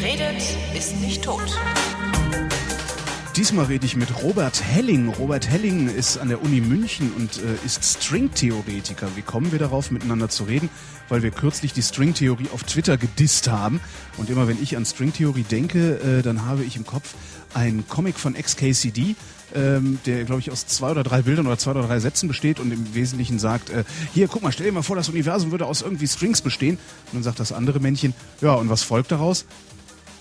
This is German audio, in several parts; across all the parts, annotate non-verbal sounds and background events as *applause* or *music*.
Wer redet, ist nicht tot. Diesmal rede ich mit Robert Helling. Robert Helling ist an der Uni München und äh, ist Stringtheoretiker. Wie kommen wir darauf, miteinander zu reden? Weil wir kürzlich die Stringtheorie auf Twitter gedisst haben. Und immer wenn ich an Stringtheorie denke, äh, dann habe ich im Kopf einen Comic von XKCD, ähm, der, glaube ich, aus zwei oder drei Bildern oder zwei oder drei Sätzen besteht und im Wesentlichen sagt, äh, hier, guck mal, stell dir mal vor, das Universum würde aus irgendwie Strings bestehen. Und dann sagt das andere Männchen, ja, und was folgt daraus?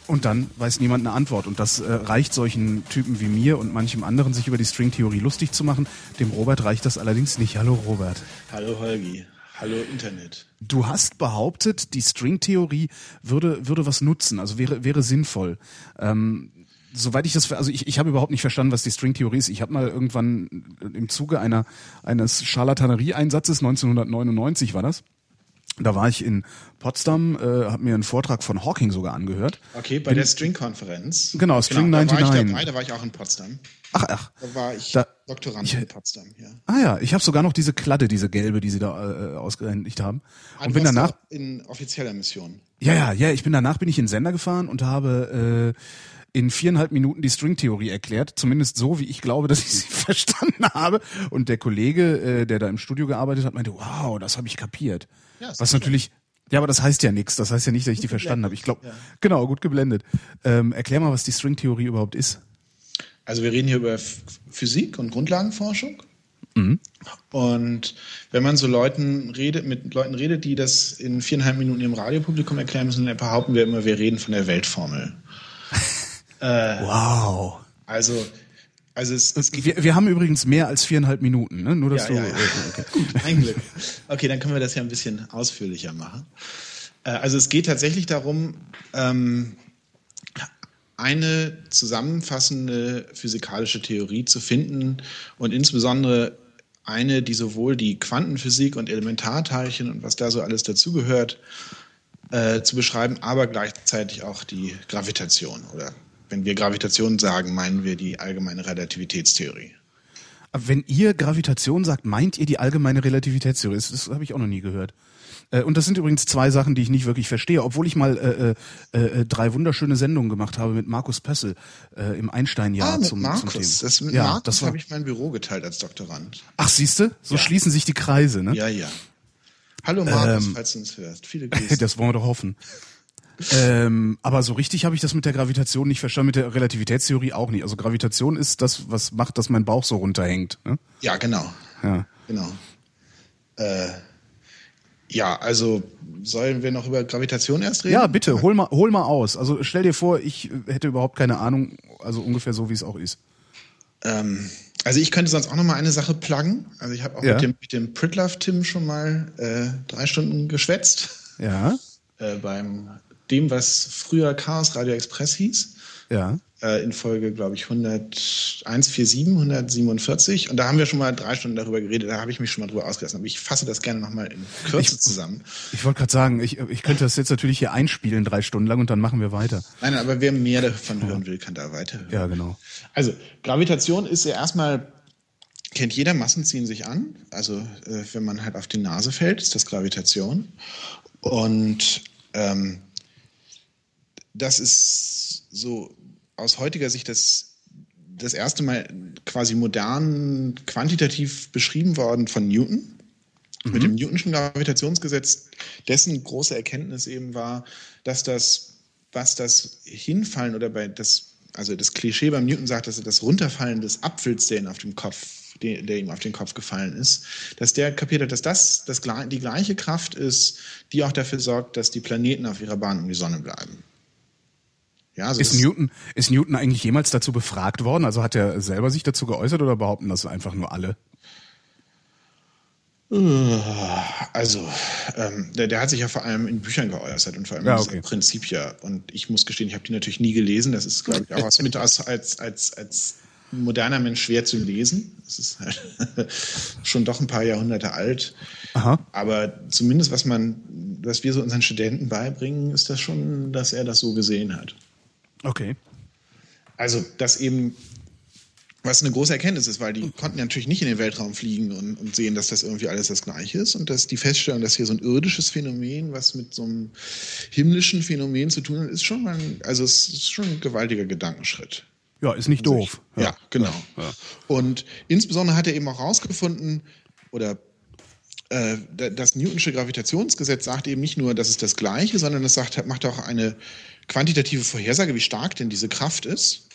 Und dann weiß niemand eine Antwort. Und das äh, reicht solchen Typen wie mir und manchem anderen, sich über die Stringtheorie lustig zu machen. Dem Robert reicht das allerdings nicht. Hallo Robert. Hallo Holgi. Hallo Internet. Du hast behauptet, die Stringtheorie würde, würde was nutzen, also wäre, wäre sinnvoll. Ähm, soweit ich das, also ich, ich habe überhaupt nicht verstanden, was die Stringtheorie ist. Ich habe mal irgendwann im Zuge einer eines Charlatanerie-Einsatzes 1999 war das. Da war ich in Potsdam, äh, habe mir einen Vortrag von Hawking sogar angehört. Okay, bei Bin, der String-Konferenz. Genau, String genau, 99. Da war ich dabei, da war ich auch in Potsdam. Ach, ach. Da war ich da, Doktorand ich, in Potsdam, ja. Ah ja, ich habe sogar noch diese Kladde, diese gelbe, die sie da äh, ausgehändigt haben. Ah, und bin danach in offizieller Mission. Ja, ja, ja, ich bin danach bin ich in den Sender gefahren und habe äh, in viereinhalb Minuten die Stringtheorie erklärt, zumindest so, wie ich glaube, *laughs* dass ich sie verstanden habe. Und der Kollege, äh, der da im Studio gearbeitet hat, meinte, wow, das habe ich kapiert. Ja, Was natürlich, ja, aber das heißt ja nichts. Das heißt ja nicht, dass ich die verstanden habe. Ich glaube, ja. genau, gut geblendet. Ähm, erklär mal, was die Stringtheorie überhaupt ist. Also wir reden hier über Physik und Grundlagenforschung. Mhm. Und wenn man so Leuten redet, mit Leuten redet, die das in viereinhalb Minuten ihrem Radiopublikum erklären müssen, dann behaupten wir immer, wir reden von der Weltformel. *laughs* Äh, wow. Also, also es, es wir, wir haben übrigens mehr als viereinhalb Minuten, ne? Nur dass ja, du. Ja, ja. Okay. *laughs* Gut, ein Glück. Okay, dann können wir das ja ein bisschen ausführlicher machen. Äh, also es geht tatsächlich darum, ähm, eine zusammenfassende physikalische Theorie zu finden und insbesondere eine, die sowohl die Quantenphysik und Elementarteilchen und was da so alles dazugehört, äh, zu beschreiben, aber gleichzeitig auch die Gravitation oder wenn wir Gravitation sagen, meinen wir die allgemeine Relativitätstheorie. Wenn ihr Gravitation sagt, meint ihr die allgemeine Relativitätstheorie? Das, das habe ich auch noch nie gehört. Äh, und das sind übrigens zwei Sachen, die ich nicht wirklich verstehe, obwohl ich mal äh, äh, äh drei wunderschöne Sendungen gemacht habe mit Markus Pessel äh, im Einstein-Jahr ah, zum, Markus. zum Thema. Das mit ja, Markus habe ich mein Büro geteilt als Doktorand. Ach, siehste, so ja. schließen sich die Kreise, ne? Ja, ja. Hallo Markus, ähm, falls du uns hörst. Viele *laughs* Grüße. das wollen wir doch hoffen ähm, aber so richtig habe ich das mit der Gravitation nicht verstanden, mit der Relativitätstheorie auch nicht. Also Gravitation ist das, was macht, dass mein Bauch so runterhängt. Ne? Ja, genau. Ja. Genau. Äh, ja, also sollen wir noch über Gravitation erst reden? Ja, bitte, hol mal, hol mal aus. Also stell dir vor, ich hätte überhaupt keine Ahnung, also ungefähr so, wie es auch ist. Ähm, also ich könnte sonst auch noch mal eine Sache pluggen. Also ich habe auch ja. mit dem, mit dem Pritlove-Tim schon mal äh, drei Stunden geschwätzt. Ja. Äh, beim dem, was früher Chaos Radio Express hieß. Ja. Äh, in Folge, glaube ich, 147, 147. Und da haben wir schon mal drei Stunden darüber geredet. Da habe ich mich schon mal drüber ausgelassen. Aber ich fasse das gerne nochmal in Kürze ich, zusammen. Ich wollte gerade sagen, ich, ich könnte das jetzt natürlich hier einspielen, drei Stunden lang, und dann machen wir weiter. Nein, aber wer mehr davon hören will, kann da weiterhören. Ja, genau. Also, Gravitation ist ja erstmal kennt jeder, Massen ziehen sich an. Also äh, wenn man halt auf die Nase fällt, ist das Gravitation. Und ähm, das ist so aus heutiger Sicht das, das erste Mal quasi modern quantitativ beschrieben worden von Newton. Mhm. Mit dem Newtonschen Gravitationsgesetz, dessen große Erkenntnis eben war, dass das, was das Hinfallen oder bei das, also das Klischee beim Newton sagt, dass er das Runterfallen des Apfels, der ihn auf dem Kopf, der, der ihm auf den Kopf gefallen ist, dass der kapiert hat, dass das, das die gleiche Kraft ist, die auch dafür sorgt, dass die Planeten auf ihrer Bahn um die Sonne bleiben. Ja, also ist, Newton, ist Newton eigentlich jemals dazu befragt worden? Also hat er selber sich dazu geäußert oder behaupten das einfach nur alle? Äh, also, ähm, der, der, hat sich ja vor allem in Büchern geäußert und vor allem ja, okay. Prinzip ja. Und ich muss gestehen, ich habe die natürlich nie gelesen. Das ist, glaube ich, auch als, als, als, als moderner Mensch schwer zu lesen. Das ist halt *laughs* schon doch ein paar Jahrhunderte alt. Aha. Aber zumindest, was man, was wir so unseren Studenten beibringen, ist das schon, dass er das so gesehen hat. Okay. Also, dass eben Was eine große Erkenntnis ist, weil die konnten natürlich nicht in den Weltraum fliegen und, und sehen, dass das irgendwie alles das Gleiche ist. Und dass die Feststellung, dass hier so ein irdisches Phänomen, was mit so einem himmlischen Phänomen zu tun hat, ist schon mal, also es ist schon ein gewaltiger Gedankenschritt. Ja, ist nicht doof. Ja, ja genau. Ja. Und insbesondere hat er eben auch herausgefunden, oder äh, das Newtonsche Gravitationsgesetz sagt eben nicht nur, das ist das Gleiche, sondern es sagt, macht auch eine quantitative Vorhersage, wie stark denn diese Kraft ist.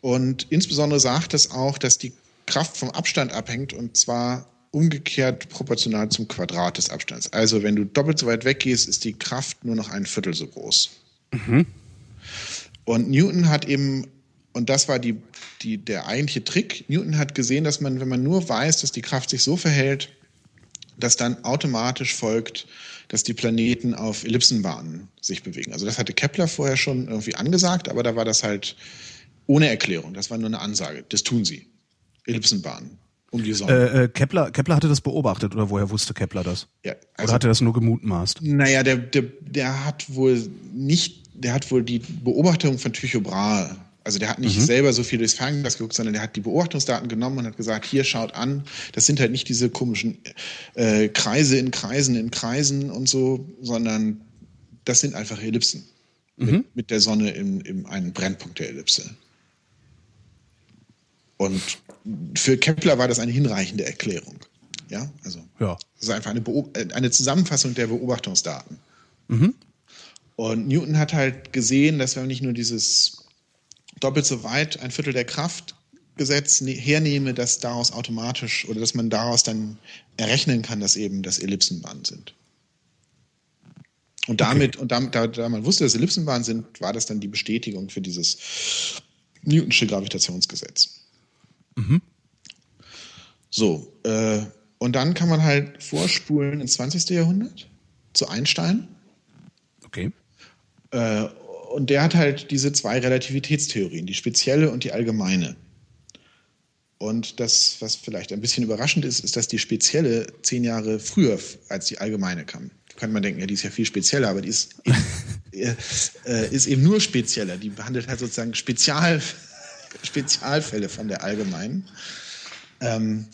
Und insbesondere sagt es auch, dass die Kraft vom Abstand abhängt und zwar umgekehrt proportional zum Quadrat des Abstands. Also wenn du doppelt so weit weggehst, ist die Kraft nur noch ein Viertel so groß. Mhm. Und Newton hat eben, und das war die, die, der eigentliche Trick, Newton hat gesehen, dass man, wenn man nur weiß, dass die Kraft sich so verhält, dass dann automatisch folgt, dass die Planeten auf Ellipsenbahnen sich bewegen. Also das hatte Kepler vorher schon irgendwie angesagt, aber da war das halt ohne Erklärung. Das war nur eine Ansage. Das tun sie. Ellipsenbahnen um die Sonne. Äh, äh, Kepler, Kepler hatte das beobachtet oder woher wusste Kepler das? Ja, also, oder hatte er das nur gemutmaßt? Naja, der, der, der hat wohl nicht, der hat wohl die Beobachtung von Tycho Brahe also der hat nicht mhm. selber so viel durchs Fernglas geguckt, sondern der hat die Beobachtungsdaten genommen und hat gesagt, hier schaut an, das sind halt nicht diese komischen äh, Kreise in Kreisen in Kreisen und so, sondern das sind einfach Ellipsen mhm. mit, mit, der Sonne im, im einen Brennpunkt der Ellipse. Und für Kepler war das eine hinreichende Erklärung. Ja, also ja. das ist einfach eine, äh, eine Zusammenfassung der Beobachtungsdaten. Mhm. Und Newton hat halt gesehen, dass man nicht nur dieses doppelt so weit ein Viertel der Kraft Gesetz ne-, hernehme, dass daraus automatisch oder dass man daraus dann errechnen kann, dass eben das Ellipsenbahnen sind. Und damit, okay. und damit, da, da, man wusste, dass Ellipsenbahnen sind, war das dann die Bestätigung für dieses Newtonsche Gravitationsgesetz. Mhm. So, äh, und dann kann man halt vorspulen ins 20. Jahrhundert zu Einstein. Okay. Äh, und der hat halt diese zwei Relativitätstheorien, die spezielle und die allgemeine. Und das, was vielleicht ein bisschen überraschend ist, ist, dass die spezielle zehn Jahre früher als die allgemeine kam. Da könnte man denken, ja, die ist ja viel spezieller, aber die ist *laughs* eben, äh, ist eben nur spezieller. Die behandelt halt sozusagen Spezial, *laughs* Spezialfälle von der allgemeinen. Ähm,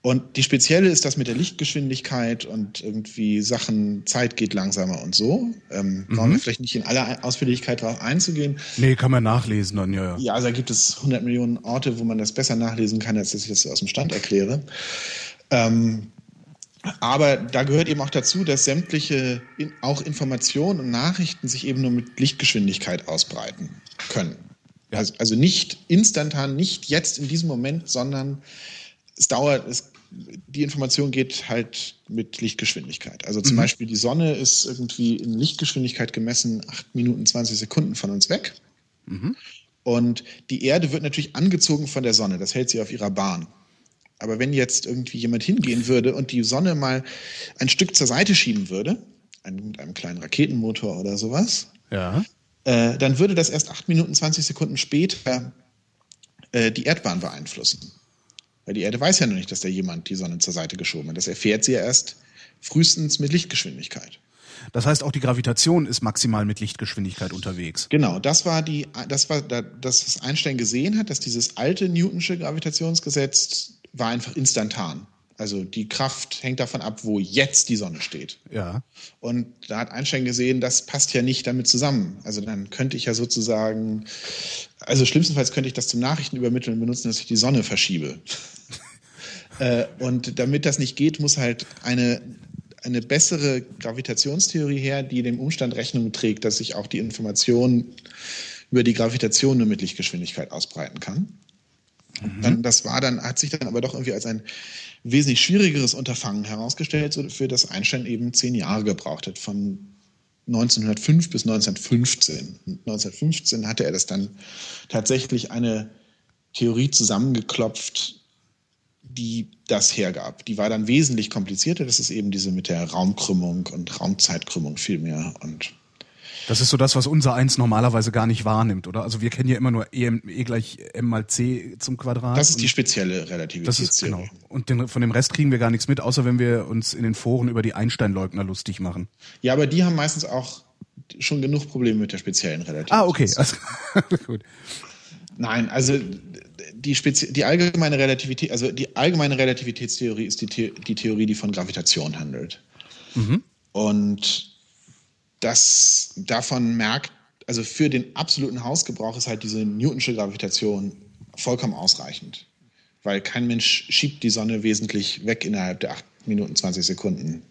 und die spezielle ist das mit der Lichtgeschwindigkeit und irgendwie Sachen, Zeit geht langsamer und so. Ähm, mhm. Brauchen wir vielleicht nicht in aller Ausführlichkeit darauf einzugehen. Nee, kann man nachlesen dann, ja, ja. Also da gibt es 100 Millionen Orte, wo man das besser nachlesen kann, als dass ich das aus dem Stand erkläre. Ähm, aber da gehört eben auch dazu, dass sämtliche in, auch Informationen und Nachrichten sich eben nur mit Lichtgeschwindigkeit ausbreiten können. Ja. Also, also nicht instantan, nicht jetzt in diesem Moment, sondern es dauert, es, die Information geht halt mit Lichtgeschwindigkeit. Also zum mhm. Beispiel die Sonne ist irgendwie in Lichtgeschwindigkeit gemessen 8 Minuten 20 Sekunden von uns weg. Mhm. Und die Erde wird natürlich angezogen von der Sonne. Das hält sie auf ihrer Bahn. Aber wenn jetzt irgendwie jemand hingehen würde und die Sonne mal ein Stück zur Seite schieben würde, mit einem kleinen Raketenmotor oder sowas, ja. äh, dann würde das erst 8 Minuten 20 Sekunden später äh, die Erdbahn beeinflussen. Weil die Erde weiß ja noch nicht, dass da jemand die Sonne zur Seite geschoben hat. Das erfährt sie ja erst frühestens mit Lichtgeschwindigkeit. Das heißt, auch die Gravitation ist maximal mit Lichtgeschwindigkeit unterwegs. Genau, das war die, das war das, was Einstein gesehen hat, dass dieses alte Newtonsche Gravitationsgesetz war einfach instantan. Also die Kraft hängt davon ab, wo jetzt die Sonne steht. Ja. Und da hat Einstein gesehen, das passt ja nicht damit zusammen. Also dann könnte ich ja sozusagen, also schlimmstenfalls könnte ich das zum Nachrichtenübermitteln benutzen, dass ich die Sonne verschiebe. Äh, und damit das nicht geht, muss halt eine, eine bessere Gravitationstheorie her, die dem Umstand Rechnung trägt, dass sich auch die Information über die Gravitation nur mit Lichtgeschwindigkeit ausbreiten kann. Mhm. Dann, das war dann, hat sich dann aber doch irgendwie als ein wesentlich schwierigeres Unterfangen herausgestellt, für das Einstein eben zehn Jahre gebraucht hat, von 1905 bis 1915. 1915 hatte er das dann tatsächlich eine Theorie zusammengeklopft, die das hergab. Die war dann wesentlich komplizierter. Das ist eben diese mit der Raumkrümmung und Raumzeitkrümmung vielmehr. Und das ist so das, was unser Eins normalerweise gar nicht wahrnimmt, oder? Also wir kennen ja immer nur E, e gleich M mal C zum Quadrat. Das ist die spezielle Relativitätstheorie. Genau. Und den, von dem Rest kriegen wir gar nichts mit, außer wenn wir uns in den Foren über die Einstein-Leugner lustig machen. Ja, aber die haben meistens auch schon genug Probleme mit der speziellen Relativitätstheorie. Ah, okay. *laughs* Also, gut. Nein, also die, Spezi die allgemeine Relativität, also die allgemeine Relativitätstheorie ist die, The die Theorie, die von Gravitation handelt. Mhm. Und das davon merkt, also für den absoluten Hausgebrauch ist halt diese Newtonsche Gravitation vollkommen ausreichend. Weil kein Mensch schiebt die Sonne wesentlich weg innerhalb der 8 Minuten 20 Sekunden.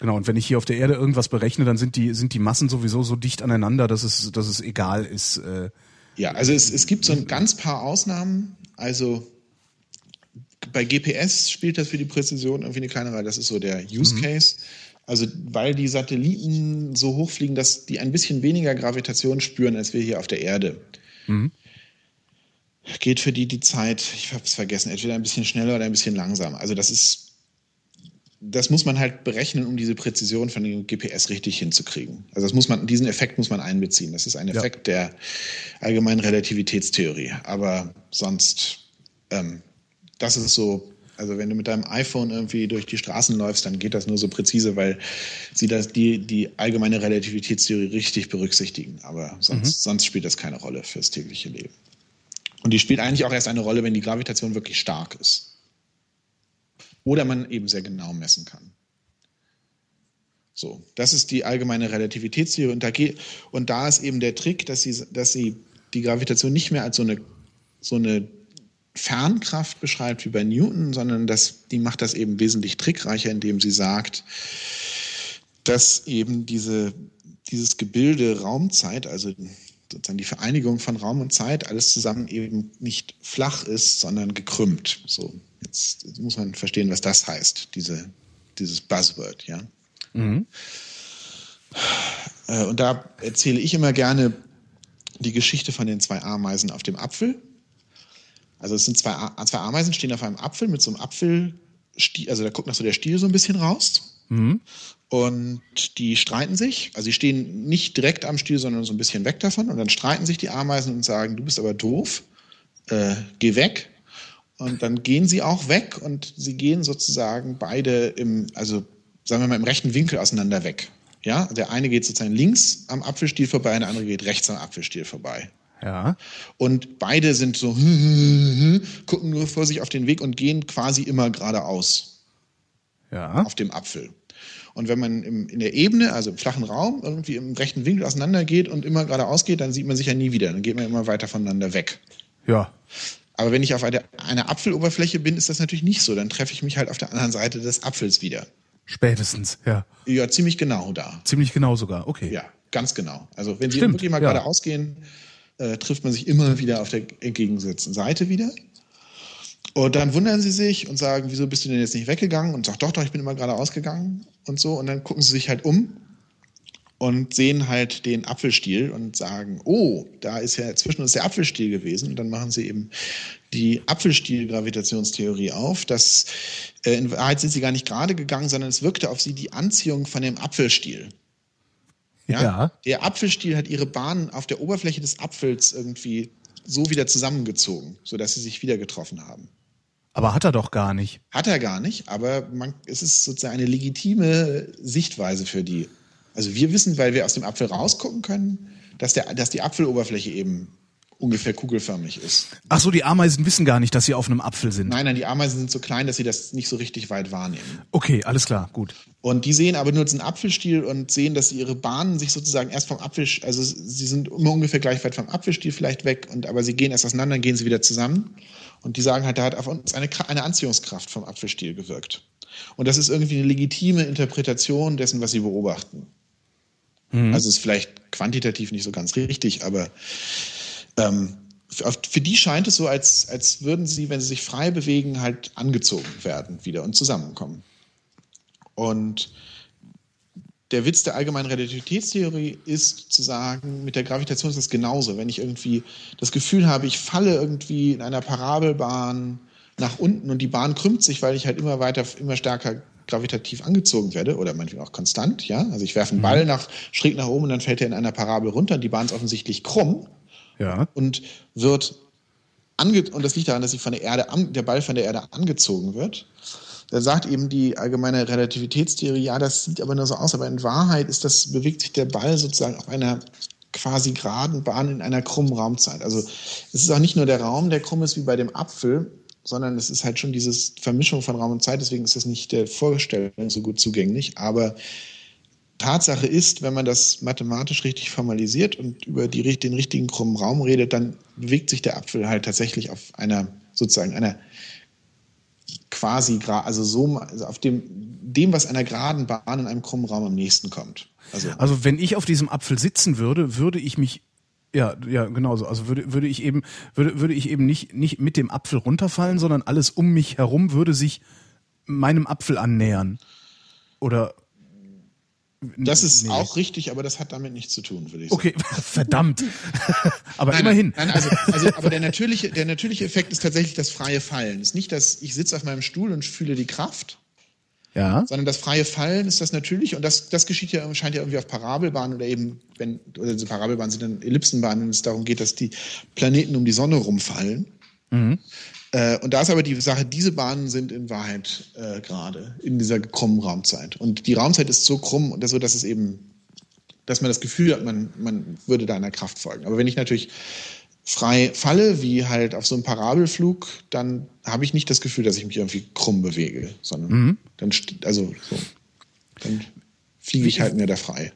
Genau, und wenn ich hier auf der Erde irgendwas berechne, dann sind die, sind die Massen sowieso so dicht aneinander, dass es, dass es egal ist. Äh ja, also es, es gibt so ein ganz paar Ausnahmen. Also bei GPS spielt das für die Präzision irgendwie eine kleine Rolle. Das ist so der Use mhm. Case. Also weil die Satelliten so hoch fliegen, dass die ein bisschen weniger Gravitation spüren als wir hier auf der Erde. Mhm. Geht für die die Zeit, ich habe es vergessen, entweder ein bisschen schneller oder ein bisschen langsamer. Also das ist das muss man halt berechnen, um diese Präzision von dem GPS richtig hinzukriegen. Also das muss man, diesen Effekt muss man einbeziehen. Das ist ein Effekt ja. der allgemeinen Relativitätstheorie. Aber sonst, ähm, das ist so, also wenn du mit deinem iPhone irgendwie durch die Straßen läufst, dann geht das nur so präzise, weil sie das, die, die allgemeine Relativitätstheorie richtig berücksichtigen. Aber sonst, mhm. sonst spielt das keine Rolle fürs tägliche Leben. Und die spielt eigentlich auch erst eine Rolle, wenn die Gravitation wirklich stark ist oder man eben sehr genau messen kann. So, das ist die allgemeine Relativitätstheorie und da, geht, und da ist eben der Trick, dass sie, dass sie die Gravitation nicht mehr als so eine, so eine Fernkraft beschreibt wie bei Newton, sondern dass, die macht das eben wesentlich trickreicher, indem sie sagt, dass eben diese, dieses Gebilde Raumzeit, also sozusagen die Vereinigung von Raum und Zeit, alles zusammen eben nicht flach ist, sondern gekrümmt. So, jetzt, jetzt muss man verstehen, was das heißt, diese, dieses Buzzword, ja. Mhm. Äh, und da erzähle ich immer gerne die Geschichte von den zwei Ameisen auf dem Apfel. Also es sind zwei, zwei Ameisen, stehen auf einem Apfel mit so einem Apfelstiel, also da guckt noch so der Stiel so ein bisschen raus. Mhm. Und die streiten sich. Also sie stehen nicht direkt am Stiel, sondern so ein bisschen weg davon. Und dann streiten sich die Ameisen und sagen, du bist aber doof, äh, geh weg. Und dann gehen sie auch weg und sie gehen sozusagen beide im, also sagen wir mal, im rechten Winkel auseinander weg. Ja, der eine geht sozusagen links am Apfelstiel vorbei, der andere geht rechts am Apfelstiel vorbei. Ja. Und beide sind so, *laughs* gucken nur vor sich auf den Weg und gehen quasi immer geradeaus. Ja. Auf dem Apfel. Und wenn man im, in der Ebene, also im flachen Raum, irgendwie im rechten Winkel auseinandergeht und immer geradeaus geht, dann sieht man sich ja nie wieder. Dann geht man immer weiter voneinander weg. Ja. Aber wenn ich auf einer eine Apfeloberfläche bin, ist das natürlich nicht so. Dann treffe ich mich halt auf der anderen Seite des Apfels wieder. Spätestens, ja. Ja, ziemlich genau da. Ziemlich genau sogar, okay. Ja, ganz genau. Also wenn Sie Stimmt, wirklich mal ja. geradeaus gehen, äh, trifft man sich immer wieder auf der entgegengesetzten Seite wieder. Und dann wundern sie sich und sagen, wieso bist du denn jetzt nicht weggegangen? Und sagt, doch, doch, ich bin immer geradeaus gegangen und so. Und dann gucken sie sich halt um und sehen halt den Apfelstiel und sagen, oh, da ist ja zwischen uns der Apfelstiel gewesen. Und dann machen sie eben die Apfelstiel-Gravitationstheorie auf, dass äh, in Wahrheit sind sie gar nicht gerade gegangen, sondern es wirkte auf sie die Anziehung von dem Apfelstiel. Ja? ja. Der Apfelstiel hat ihre Bahn auf der Oberfläche des Apfels irgendwie so wieder zusammengezogen, sodass sie sich wieder getroffen haben. Aber hat er doch gar nicht. Hat er gar nicht, aber man, es ist sozusagen eine legitime Sichtweise für die also wir wissen, weil wir aus dem Apfel rausgucken können, dass, der, dass die Apfeloberfläche eben ungefähr kugelförmig ist. Ach so, die Ameisen wissen gar nicht, dass sie auf einem Apfel sind. Nein, nein, die Ameisen sind so klein, dass sie das nicht so richtig weit wahrnehmen. Okay, alles klar, gut. Und die sehen aber nur diesen Apfelstiel und sehen, dass ihre Bahnen sich sozusagen erst vom Apfel, also sie sind immer ungefähr gleich weit vom Apfelstiel vielleicht weg, und aber sie gehen erst auseinander, dann gehen sie wieder zusammen. Und die sagen halt, da hat auf uns eine, eine Anziehungskraft vom Apfelstiel gewirkt. Und das ist irgendwie eine legitime Interpretation dessen, was sie beobachten. Mhm. Also ist vielleicht quantitativ nicht so ganz richtig, aber ähm, für, die scheint es so, als, als würden sie, wenn sie sich frei bewegen, halt angezogen werden wieder und zusammenkommen. Und der Witz der allgemeinen Relativitätstheorie ist zu sagen, mit der Gravitation ist das genauso. Wenn ich irgendwie das Gefühl habe, ich falle irgendwie in einer Parabelbahn nach unten und die Bahn krümmt sich, weil ich halt immer weiter, immer stärker gravitativ angezogen werde oder manchmal auch konstant, ja. Also ich werfe einen Ball mhm. nach, schräg nach oben und dann fällt er in einer Parabel runter. Die Bahn ist offensichtlich krumm ja. und wird ange und das liegt daran, dass sich von der Erde an, der Ball von der Erde angezogen wird. Da sagt eben die allgemeine Relativitätstheorie, ja, das sieht aber nur so aus, aber in Wahrheit ist das, bewegt sich der Ball sozusagen auf einer quasi geraden Bahn in einer krummen Raumzeit. Also es ist auch nicht nur der Raum, der krumm ist wie bei dem Apfel, sondern es ist halt schon diese Vermischung von Raum und Zeit. Deswegen ist das nicht der Vorstellung so gut zugänglich. Aber Tatsache ist, wenn man das mathematisch richtig formalisiert und über die, den richtigen krummen Raum redet, dann bewegt sich der Apfel halt tatsächlich auf einer sozusagen einer quasi also so also auf dem dem was einer geraden Bahn in einem krummen Raum am nächsten kommt. Also, also wenn ich auf diesem Apfel sitzen würde, würde ich mich ja, ja, genauso. Also würde, würde ich eben, würde, würde ich eben nicht, nicht mit dem Apfel runterfallen, sondern alles um mich herum würde sich meinem Apfel annähern. Oder das ist nee. auch richtig, aber das hat damit nichts zu tun, würde ich sagen. Okay, *laughs* verdammt. *laughs* aber nein, immerhin. Nein, also, also, aber der natürliche, der natürliche Effekt ist tatsächlich das freie Fallen. Es ist nicht, dass ich sitze auf meinem Stuhl und fühle die Kraft, ja. sondern das freie Fallen ist das natürlich und das, das geschieht ja, scheint ja irgendwie auf Parabelbahnen oder eben, wenn, oder diese Parabelbahnen sind dann Ellipsenbahnen, wenn es darum geht, dass die Planeten um die Sonne rumfallen. Mhm. Äh, und da ist aber die Sache, diese Bahnen sind in Wahrheit äh, gerade in dieser krummen Raumzeit. Und die Raumzeit ist so krumm und so, dass es eben, dass man das Gefühl hat, man, man würde da einer Kraft folgen. Aber wenn ich natürlich frei falle, wie halt auf so einem Parabelflug, dann habe ich nicht das Gefühl, dass ich mich irgendwie krumm bewege, sondern mhm. dann, also so, dann fliege ich halt mehr da frei.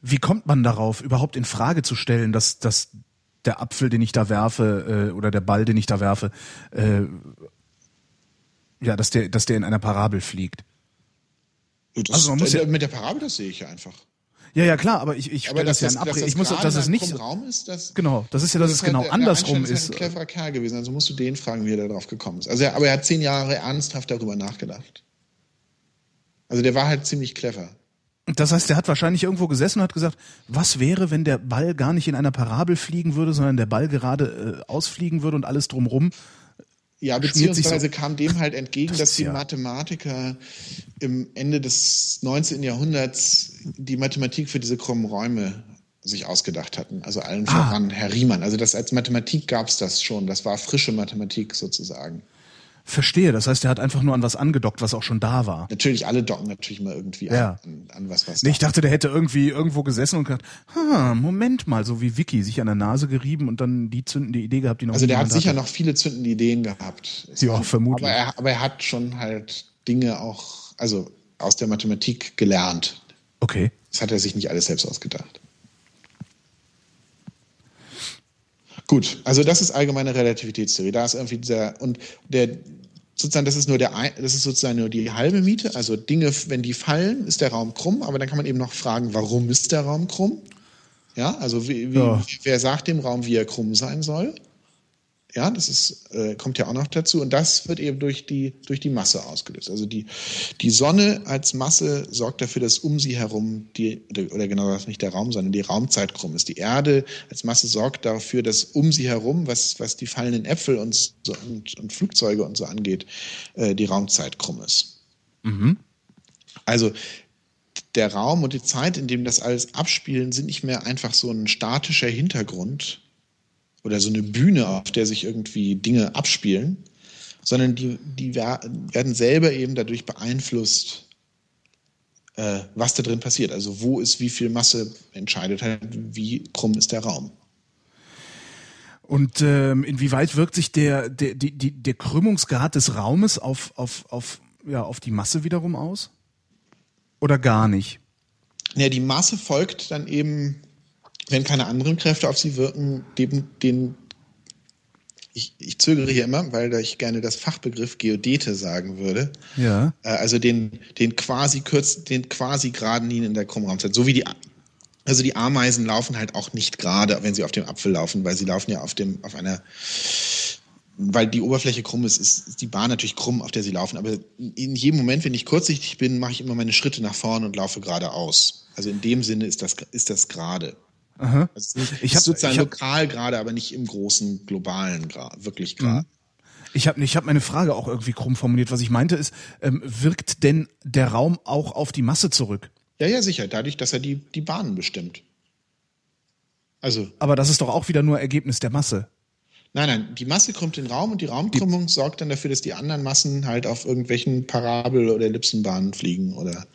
Wie kommt man darauf, überhaupt in Frage zu stellen, dass, dass der Apfel, den ich da werfe, äh, oder der Ball, den ich da werfe, äh, ja, dass der, dass der in einer Parabel fliegt. Das, also man muss ja, mit der Parabel, das sehe ich ja einfach. Ja, ja, klar, aber ich, ich stelle das, das ja in Abrede. Ich muss, dass es nicht Raum ist, das, genau, das ist ja, dass das es genau halt, andersrum ist. ist. ein cleverer Kerl gewesen, also musst du den fragen, wie er darauf gekommen ist. Also, er, aber er hat zehn Jahre ernsthaft darüber nachgedacht. Also der war halt ziemlich clever. Das heißt, der hat wahrscheinlich irgendwo gesessen und hat gesagt, was wäre, wenn der Ball gar nicht in einer Parabel fliegen würde, sondern der Ball gerade äh, ausfliegen würde und alles drumrum ja, beziehungsweise kam dem halt entgegen, das dass die ja. Mathematiker im Ende des 19. Jahrhunderts die Mathematik für diese krummen Räume sich ausgedacht hatten. Also allen ah. voran Herr Riemann. Also das als Mathematik gab es das schon. Das war frische Mathematik sozusagen. Verstehe, das heißt, er hat einfach nur an was angedockt, was auch schon da war. Natürlich, alle docken natürlich mal irgendwie ja. an, an, was, was nee, Ich dachte, der hätte irgendwie irgendwo gesessen und gesagt, ha, Moment mal, so wie Vicky, sich an der Nase gerieben und dann die zündende Idee gehabt, die noch Also der hat sicher hatte. noch viele zündende Ideen gehabt. Ja, vermutlich. Aber er, aber er hat schon halt Dinge auch, also aus der Mathematik gelernt. Okay. Das hat er sich nicht alles selbst ausgedacht. Gut, also das ist allgemeine Relativitätstheorie. Da ist irgendwie dieser und der sozusagen das ist nur der das ist sozusagen nur die halbe Miete. Also Dinge, wenn die fallen, ist der Raum krumm. Aber dann kann man eben noch fragen, warum ist der Raum krumm? Ja, also wie, wie, ja. wer sagt dem Raum, wie er krumm sein soll? Ja, das ist, äh, kommt ja auch noch dazu. Und das wird eben durch die, durch die Masse ausgelöst. Also die, die Sonne als Masse sorgt dafür, dass um sie herum die, oder genau das nicht der Raum, sondern die Raumzeit krumm ist. Die Erde als Masse sorgt dafür, dass um sie herum, was, was die fallenden Äpfel und, so, und, und Flugzeuge und so angeht, äh, die Raumzeit krumm ist. Mhm. Also der Raum und die Zeit, in dem das alles abspielen, sind nicht mehr einfach so ein statischer Hintergrund, oder so eine Bühne, auf der sich irgendwie Dinge abspielen, sondern die, die werden selber eben dadurch beeinflusst, äh, was da drin passiert. Also wo ist wie viel Masse entscheidet halt, wie krumm ist der Raum. Und ähm, inwieweit wirkt sich der, der, die, die, der Krümmungsgrad des Raumes auf, auf, auf, ja, auf die Masse wiederum aus? Oder gar nicht? Ja, die Masse folgt dann eben wenn keine anderen Kräfte auf sie wirken, dem, den, ich, ich zögere hier immer, weil ich gerne das Fachbegriff Geodete sagen würde. Ja. Äh, also den, den quasi kürz, den quasi geraden Linien in der Krummraumzeit. So wie die, also die Ameisen laufen halt auch nicht gerade, wenn sie auf dem Apfel laufen, weil sie laufen ja auf dem, auf einer, weil die Oberfläche krumm ist, ist die Bahn natürlich krumm, auf der sie laufen. Aber in jedem Moment, wenn ich kurzsichtig bin, mache ich immer meine Schritte nach vorne und laufe geradeaus. Also in dem Sinne ist das, ist das gerade. Aha. Also nicht, ich habe sozusagen ich hab, lokal gerade, aber nicht im großen globalen Grad, wirklich gerade. Mhm. Ich habe ich hab meine Frage auch irgendwie krumm formuliert. Was ich meinte ist, ähm, wirkt denn der Raum auch auf die Masse zurück? Ja, ja, sicher. Dadurch, dass er die, die Bahnen bestimmt. Also. Aber das ist doch auch wieder nur Ergebnis der Masse. Nein, nein, die Masse krümmt den Raum und die Raumkrümmung die, sorgt dann dafür, dass die anderen Massen halt auf irgendwelchen Parabel- oder Ellipsenbahnen fliegen oder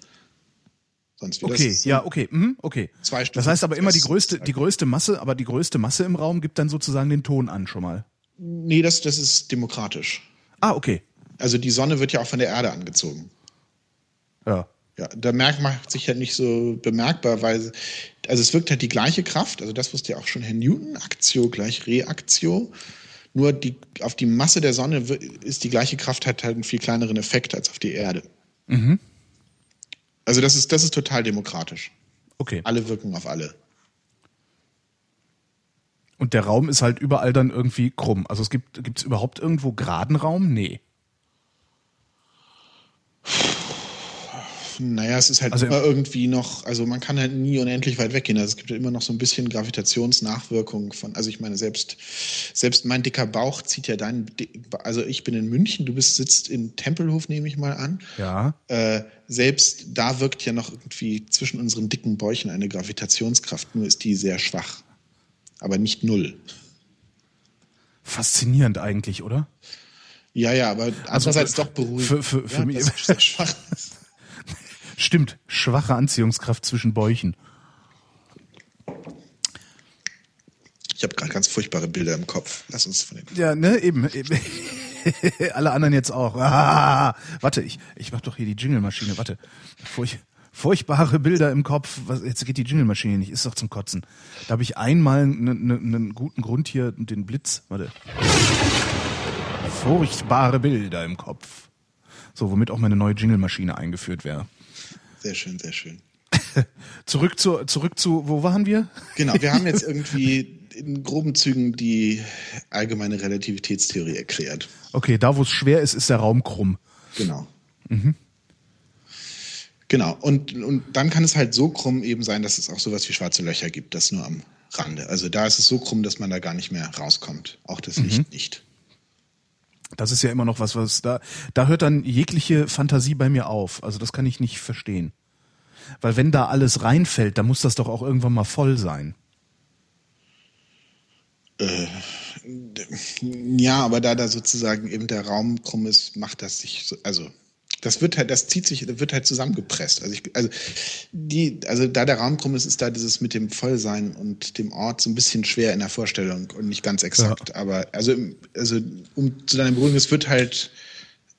Sonst wäre Okay, das ja, okay, mhm, okay. Zwei Das heißt aber immer die Stufen- größte, die größte Masse, aber die größte Masse im Raum gibt dann sozusagen den Ton an schon mal. Nee, das, das ist demokratisch. Ah, okay. Also die Sonne wird ja auch von der Erde angezogen. Ja. Ja, da merkt macht sich halt nicht so bemerkbar, weil also es wirkt halt die gleiche Kraft, also das wusste ja auch schon Herr Newton, Aktio gleich Reaktio. Nur die, auf die Masse der Sonne ist die gleiche Kraft, hat halt einen viel kleineren Effekt als auf die Erde. Also das ist, das ist total demokratisch. Okay. Alle wirken auf alle. Und der Raum ist halt überall dann irgendwie krumm. Also es gibt gibt's überhaupt irgendwo geraden Raum? Nee. Naja, es ist halt Also- immer irgendwie noch, also man kann halt nie unendlich weit weggehen. Also es gibt halt immer noch so ein bisschen Gravitationsnachwirkung von, also ich meine, selbst, selbst mein dicker Bauch zieht ja deinen, also ich bin in München, du bist, sitzt in Tempelhof, nehme ich mal an. Ja. Äh, selbst da wirkt ja noch irgendwie zwischen unseren dicken Bäuchen eine Gravitationskraft, nur ist die sehr schwach. Aber nicht null. Faszinierend eigentlich, oder? Ja, ja, aber andererseits für- doch beruhigend. für- für- für ja, mich- sehr schwach ist. *laughs* Stimmt. Schwache Anziehungskraft zwischen Bäuchen. Ich habe gerade ganz furchtbare Bilder im Kopf. Lass uns von den Ja, ne, eben. eben. *laughs* Alle anderen jetzt auch. Ah, warte, ich, ich mach doch hier die Jingle-Maschine. Warte. Furch, furchtbare Bilder im Kopf. Was, jetzt geht die Jingle-Maschine nicht. Ist doch zum Kotzen. Da habe ich einmal einen ne, ne guten Grund hier, den Blitz. Warte. Furchtbare Bilder im Kopf. So, womit auch meine neue Jingle-Maschine eingeführt wäre. Sehr schön, sehr schön. *laughs* Zurück zu, zurück zu, wo waren wir? Genau, wir haben jetzt *laughs* irgendwie in groben Zügen die allgemeine Relativitätstheorie erklärt. Okay, da wo es schwer ist, ist der Raum krumm. Genau. Genau. Und, und dann kann es halt so krumm eben sein, dass es auch sowas wie schwarze Löcher gibt, das nur am Rande. Also da ist es so krumm, dass man da gar nicht mehr rauskommt. Auch das Licht nicht. Das ist ja immer noch was, was da, da hört dann jegliche Fantasie bei mir auf. Also das kann ich nicht verstehen. Weil wenn da alles reinfällt, dann muss das doch auch irgendwann mal voll sein. Ja, aber da da sozusagen eben der Raum krumm ist, macht das sich so, also das wird halt, das zieht sich, das wird halt zusammengepresst. Also ich, also die, also da der Raum krumm ist, ist da dieses mit dem Vollsein und dem Ort so ein bisschen schwer in der Vorstellung und nicht ganz exakt. Aber also, also um zu deiner Beruhigung, es wird halt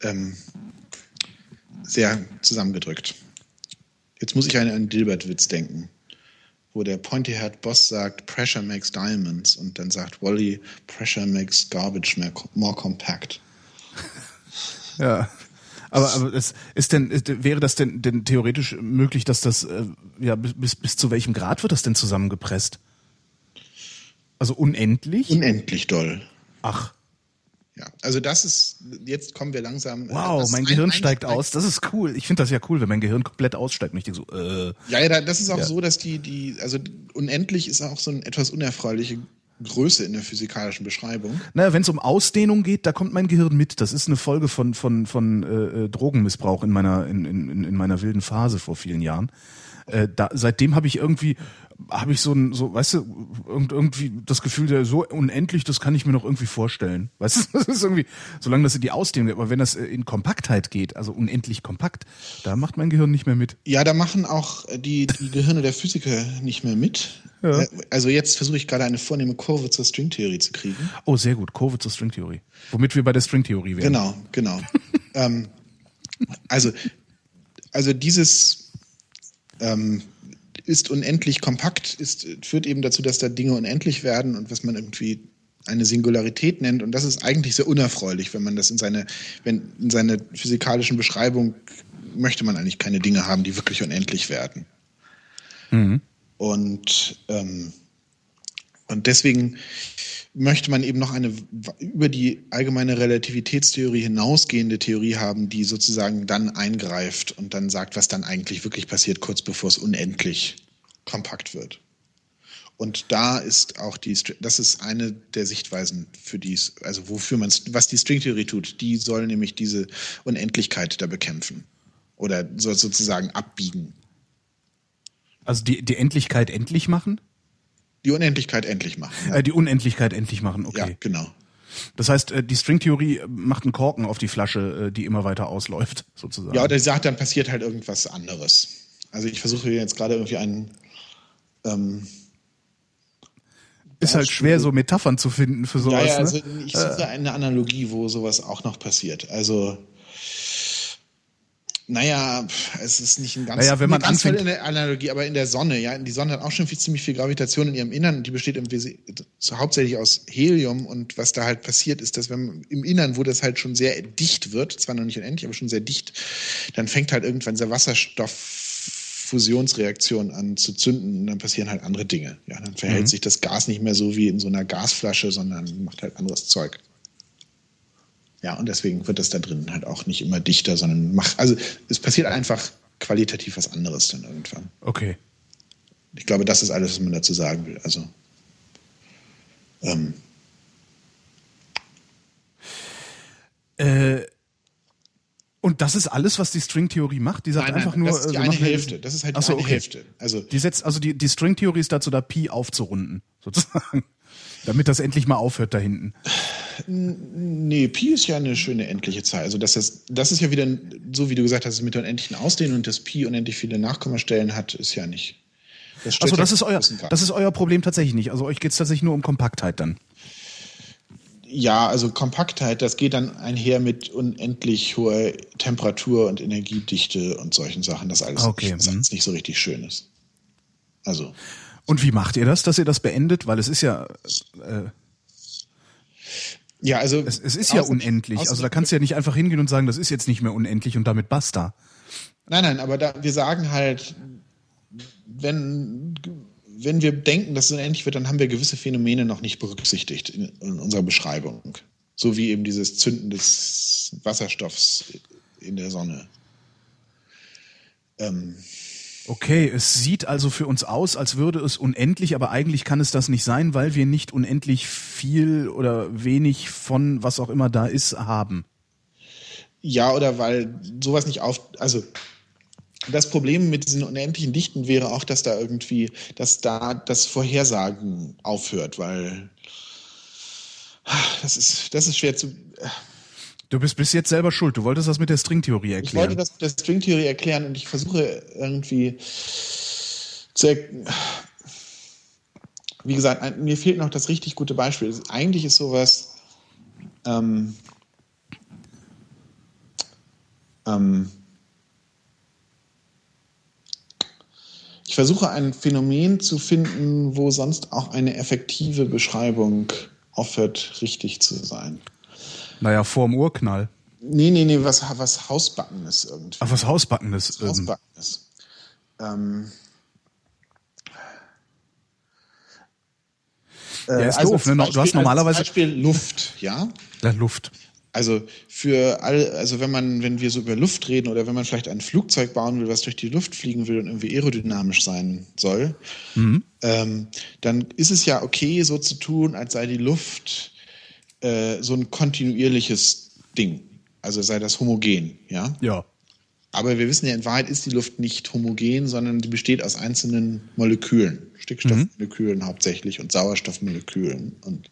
ähm, sehr zusammengedrückt. Jetzt muss ich an einen Dilbert-Witz denken, wo der Pointy-Haired Boss sagt, Pressure makes diamonds und dann sagt Wally, Pressure makes garbage more, more compact. Ja. Aber, aber es ist denn, wäre das denn, denn theoretisch möglich, dass das, äh, ja, bis, bis, zu welchem Grad wird das denn zusammengepresst? Also unendlich? Unendlich doll. Ach, Ja, also das ist, jetzt kommen wir langsam. äh, wow, das mein Gehirn ein- steigt ein- aus. Das ist cool. Ich finde das ja cool, wenn mein Gehirn komplett aussteigt. Ich denke so, äh, Ja, ja, da- das ist auch Ja. so, dass die, die, also unendlich ist auch so eine etwas unerfreuliche Größe in der physikalischen Beschreibung. Naja, wenn es um Ausdehnung geht, da kommt mein Gehirn mit. Das ist eine Folge von von von äh, äh, Drogenmissbrauch in meiner in, in, in meiner wilden Phase vor vielen Jahren. Äh, da, seitdem habe ich irgendwie habe ich so ein so weißt du irgend, irgendwie das Gefühl, der so unendlich, das kann ich mir noch irgendwie vorstellen. Weißt du, *laughs* das ist irgendwie solange das in die Ausdehnung geht, aber wenn das äh, in Kompaktheit geht, also unendlich kompakt, da macht mein Gehirn nicht mehr mit. Ja, da machen auch die, die Gehirne der Physiker nicht mehr mit. Ja. Äh, Also jetzt versuche ich gerade eine vornehme Kurve zur Stringtheorie zu kriegen. Oh, sehr gut. Kurve zur Stringtheorie. Womit wir bei der Stringtheorie wären. Genau, genau. *laughs* ähm, also, also dieses ähm, ist unendlich kompakt, ist, führt eben dazu, dass da Dinge unendlich werden und was man irgendwie eine Singularität nennt. Und das ist eigentlich sehr unerfreulich, wenn man das in seine, wenn in seine physikalischen Beschreibung möchte man eigentlich keine Dinge haben, die wirklich unendlich werden. Und, ähm, und deswegen möchte man eben noch eine über die allgemeine Relativitätstheorie hinausgehende Theorie haben, die sozusagen dann eingreift und dann sagt, was dann eigentlich wirklich passiert, kurz bevor es unendlich kompakt wird. Und da ist auch die, das ist eine der Sichtweisen für dies, also wofür man, was die Stringtheorie tut, die soll nämlich diese Unendlichkeit da bekämpfen oder soll sozusagen abbiegen, Also die die Endlichkeit endlich machen? Die Unendlichkeit endlich machen. Ja, Äh, die Unendlichkeit endlich machen, okay. ja genau. Das heißt, äh, die Stringtheorie macht einen Korken auf die Flasche, äh, die immer weiter ausläuft, *laughs* sozusagen. Ja, oder sie sagt, dann passiert halt irgendwas anderes. Also ich versuche jetzt gerade irgendwie einen ähm, ist halt schwer, so Metaphern zu finden für sowas. Ja, ja, also ne? ich suche äh. eine Analogie, wo sowas auch noch passiert. Also naja, es ist nicht ein ganz, naja, wenn man ganz anfängt, in der Analogie, aber in der Sonne, ja, die Sonne hat auch schon viel, ziemlich viel Gravitation in ihrem Innern und die besteht im, so hauptsächlich aus Helium und was da halt passiert ist, dass wenn im Innern, wo das halt schon sehr dicht wird, zwar noch nicht unendlich, aber schon sehr dicht, dann fängt halt irgendwann dieser Wasserstofffusionsreaktion an zu zünden und dann passieren halt andere Dinge. Ja, dann verhält mhm. sich das Gas nicht mehr so wie in so einer Gasflasche, sondern macht halt anderes Zeug. Ja, und deswegen wird das da drin halt auch nicht immer dichter, sondern macht, also es passiert einfach qualitativ was anderes dann irgendwann. Okay. Ich glaube, das ist alles, was man dazu sagen will. Also, ähm. Äh, und das ist alles, was die Stringtheorie macht? Die sagt nein, nein, einfach nur. Das ist die eine Hälfte. Das ist halt die so, eine okay. Hälfte. Also, die setzt, also die, die Stringtheorie ist dazu da, Pi aufzurunden, *laughs* sozusagen. Damit das endlich mal aufhört da hinten. Nee, Pi ist ja eine schöne endliche Zahl. Also das ist, das ist ja wieder, so wie du gesagt hast, mit der unendlichen Ausdehnung und das Pi unendlich viele Nachkommastellen hat, ist ja nicht. Das also das ist euer, das ist euer Problem tatsächlich nicht. Also euch geht es tatsächlich nur um Kompaktheit dann. Ja, also Kompaktheit, das geht dann einher mit unendlich hoher Temperatur und Energiedichte und solchen Sachen, das alles okay. nicht, mhm. nicht so richtig schön ist. Also. Und wie macht ihr das, dass ihr das beendet? Weil es ist ja. Äh, ja, also. Es, es ist ja unendlich. Also da kannst du ja nicht einfach hingehen und sagen, das ist jetzt nicht mehr unendlich und damit basta. Nein, nein, aber da, wir sagen halt, wenn, wenn wir denken, dass es unendlich wird, dann haben wir gewisse Phänomene noch nicht berücksichtigt in, in unserer Beschreibung. So wie eben dieses Zünden des Wasserstoffs in der Sonne. Ähm, Okay, es sieht also für uns aus, als würde es unendlich, aber eigentlich kann es das nicht sein, weil wir nicht unendlich viel oder wenig von was auch immer da ist haben. Ja, oder weil sowas nicht auf, also das Problem mit diesen unendlichen Dichten wäre auch, dass da irgendwie, dass da das Vorhersagen aufhört, weil das ist, das ist schwer zu, Du bist bis jetzt selber schuld. Du wolltest das mit der Stringtheorie erklären. Ich wollte das mit der Stringtheorie erklären und ich versuche irgendwie zu wie gesagt, mir fehlt noch das richtig gute Beispiel. Eigentlich ist sowas ähm, ähm, ich versuche ein Phänomen zu finden, wo sonst auch eine effektive Beschreibung aufhört, richtig zu sein. Naja, vorm Urknall. Nee, nee, nee, was, was Hausbackenes irgendwie. Ach, was Hausbackenes. Was Hausbackenes. Ähm. Ja, ist also doof, ne? Beispiel, du hast normalerweise. Zum Beispiel Luft, ja? Ja, Luft. Also für all, also wenn man, wenn wir so über Luft reden oder wenn man vielleicht ein Flugzeug bauen will, was durch die Luft fliegen will und irgendwie aerodynamisch sein soll, mhm. ähm, dann ist es ja okay, so zu tun, als sei die Luft äh, so ein kontinuierliches Ding. Also sei das homogen, ja? Ja. Aber wir wissen ja, in Wahrheit ist die Luft nicht homogen, sondern die besteht aus einzelnen Molekülen. Stickstoffmolekülen mhm. hauptsächlich und Sauerstoffmolekülen. Und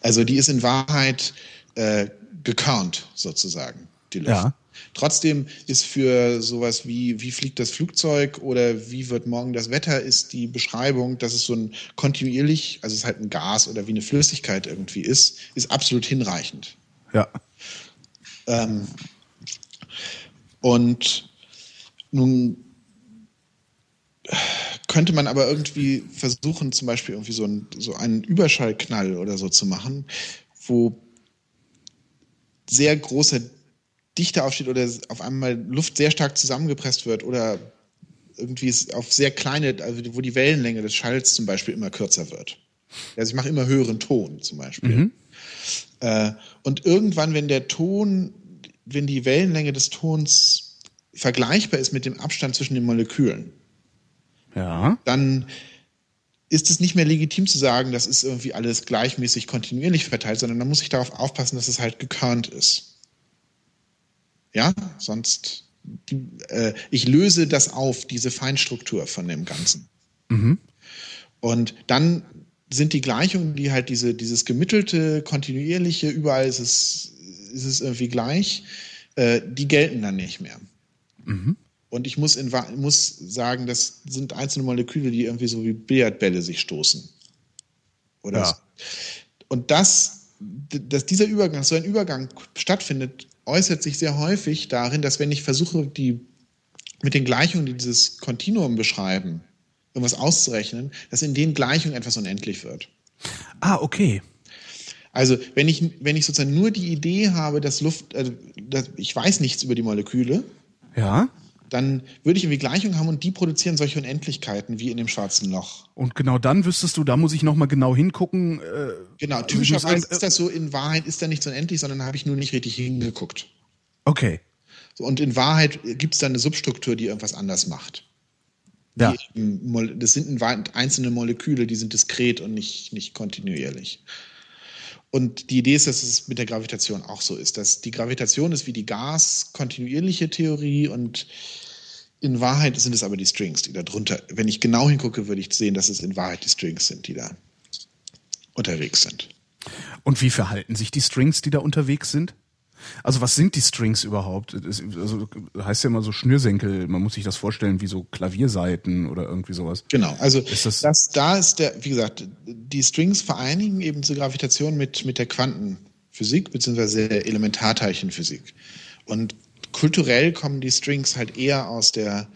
also die ist in Wahrheit äh, gekörnt, sozusagen, die Luft. Ja. Trotzdem ist für sowas wie, wie fliegt das Flugzeug oder wie wird morgen das Wetter, ist die Beschreibung, dass es so ein kontinuierlich, also es ist halt ein Gas oder wie eine Flüssigkeit irgendwie ist, ist absolut hinreichend. Ja. Ähm, und nun könnte man aber irgendwie versuchen, zum Beispiel irgendwie so, ein, so einen Überschallknall oder so zu machen, wo sehr große Dichte aufsteht oder auf einmal Luft sehr stark zusammengepresst wird oder irgendwie auf sehr kleine, also wo die Wellenlänge des Schalls zum Beispiel immer kürzer wird. Also ich mache immer höheren Ton zum Beispiel. Mhm. Äh, und irgendwann, wenn der Ton, wenn die Wellenlänge des Tons vergleichbar ist mit dem Abstand zwischen den Molekülen, ja. dann ist es nicht mehr legitim zu sagen, das ist irgendwie alles gleichmäßig kontinuierlich verteilt, sondern dann muss ich darauf aufpassen, dass es halt gekörnt ist. Ja, sonst, äh, ich löse das auf, diese Feinstruktur von dem Ganzen. Mhm. Und dann sind die Gleichungen, die halt diese, dieses gemittelte, kontinuierliche, überall ist es, ist es irgendwie gleich, äh, die gelten dann nicht mehr. Mhm. Und ich muss, in, muss sagen, das sind einzelne Moleküle, die irgendwie so wie Billardbälle sich stoßen. Oder Ja. so. Und das, dass dieser Übergang, so ein Übergang stattfindet, äußert sich sehr häufig darin, dass wenn ich versuche, die mit den Gleichungen, die dieses Kontinuum beschreiben, irgendwas auszurechnen, dass in den Gleichungen etwas unendlich wird. Ah, okay. Also wenn ich, wenn ich sozusagen nur die Idee habe, dass Luft, also, dass ich weiß nichts über die Moleküle, Ja. Dann würde ich irgendwie Gleichungen haben und die produzieren solche Unendlichkeiten wie in dem schwarzen Loch. Und genau dann wüsstest du, da muss ich nochmal genau hingucken. Äh, Genau, also typischerweise ist das so, in Wahrheit ist da nicht so unendlich, sondern habe ich nur nicht richtig hingeguckt. Okay. So, und in Wahrheit gibt es da eine Substruktur, die irgendwas anders macht. Ja. Die das sind einzelne Moleküle, die sind diskret und nicht, nicht kontinuierlich. Und die Idee ist, dass es mit der Gravitation auch so ist. Dass die Gravitation ist wie die Gas-kontinuierliche Theorie und in Wahrheit sind es aber die Strings, die da drunter. Wenn ich genau hingucke, würde ich sehen, dass es in Wahrheit die Strings sind, die da unterwegs sind. Und wie verhalten sich die Strings, die da unterwegs sind? Also was sind die Strings überhaupt? Das, also heißt ja immer so Schnürsenkel, man muss sich das vorstellen wie so Klavierseiten oder irgendwie sowas. Genau, also Ist das- das, da ist der, wie gesagt, die Strings vereinigen eben diese Gravitation mit, mit der Quantenphysik beziehungsweise der Elementarteilchenphysik. Und kulturell kommen die Strings halt eher aus der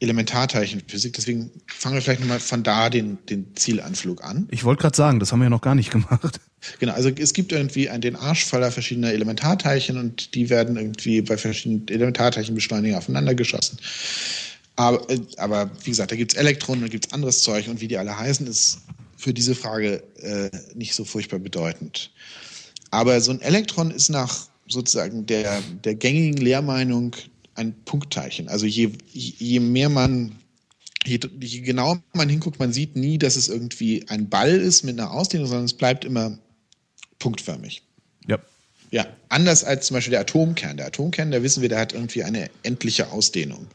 Elementarteilchenphysik. Deswegen fangen wir vielleicht nochmal von da den, den Zielanflug an. Ich wollte gerade sagen, das haben wir ja noch gar nicht gemacht. Genau, also es gibt irgendwie einen, den Arsch voller verschiedener Elementarteilchen und die werden irgendwie bei verschiedenen Elementarteilchenbeschleunigern aufeinander geschossen. Aber, äh, aber wie gesagt, da gibt es Elektronen und gibt es anderes Zeug und wie die alle heißen, ist für diese Frage äh, nicht so furchtbar bedeutend. Aber so ein Elektron ist nach sozusagen der, der gängigen Lehrmeinung ein Punktteilchen. Also je, je mehr man je, je genauer man hinguckt, man sieht nie, dass es irgendwie ein Ball ist mit einer Ausdehnung, sondern es bleibt immer punktförmig. Ja. Ja, anders als zum Beispiel der Atomkern. Der Atomkern, da wissen wir, der hat irgendwie eine endliche Ausdehnung.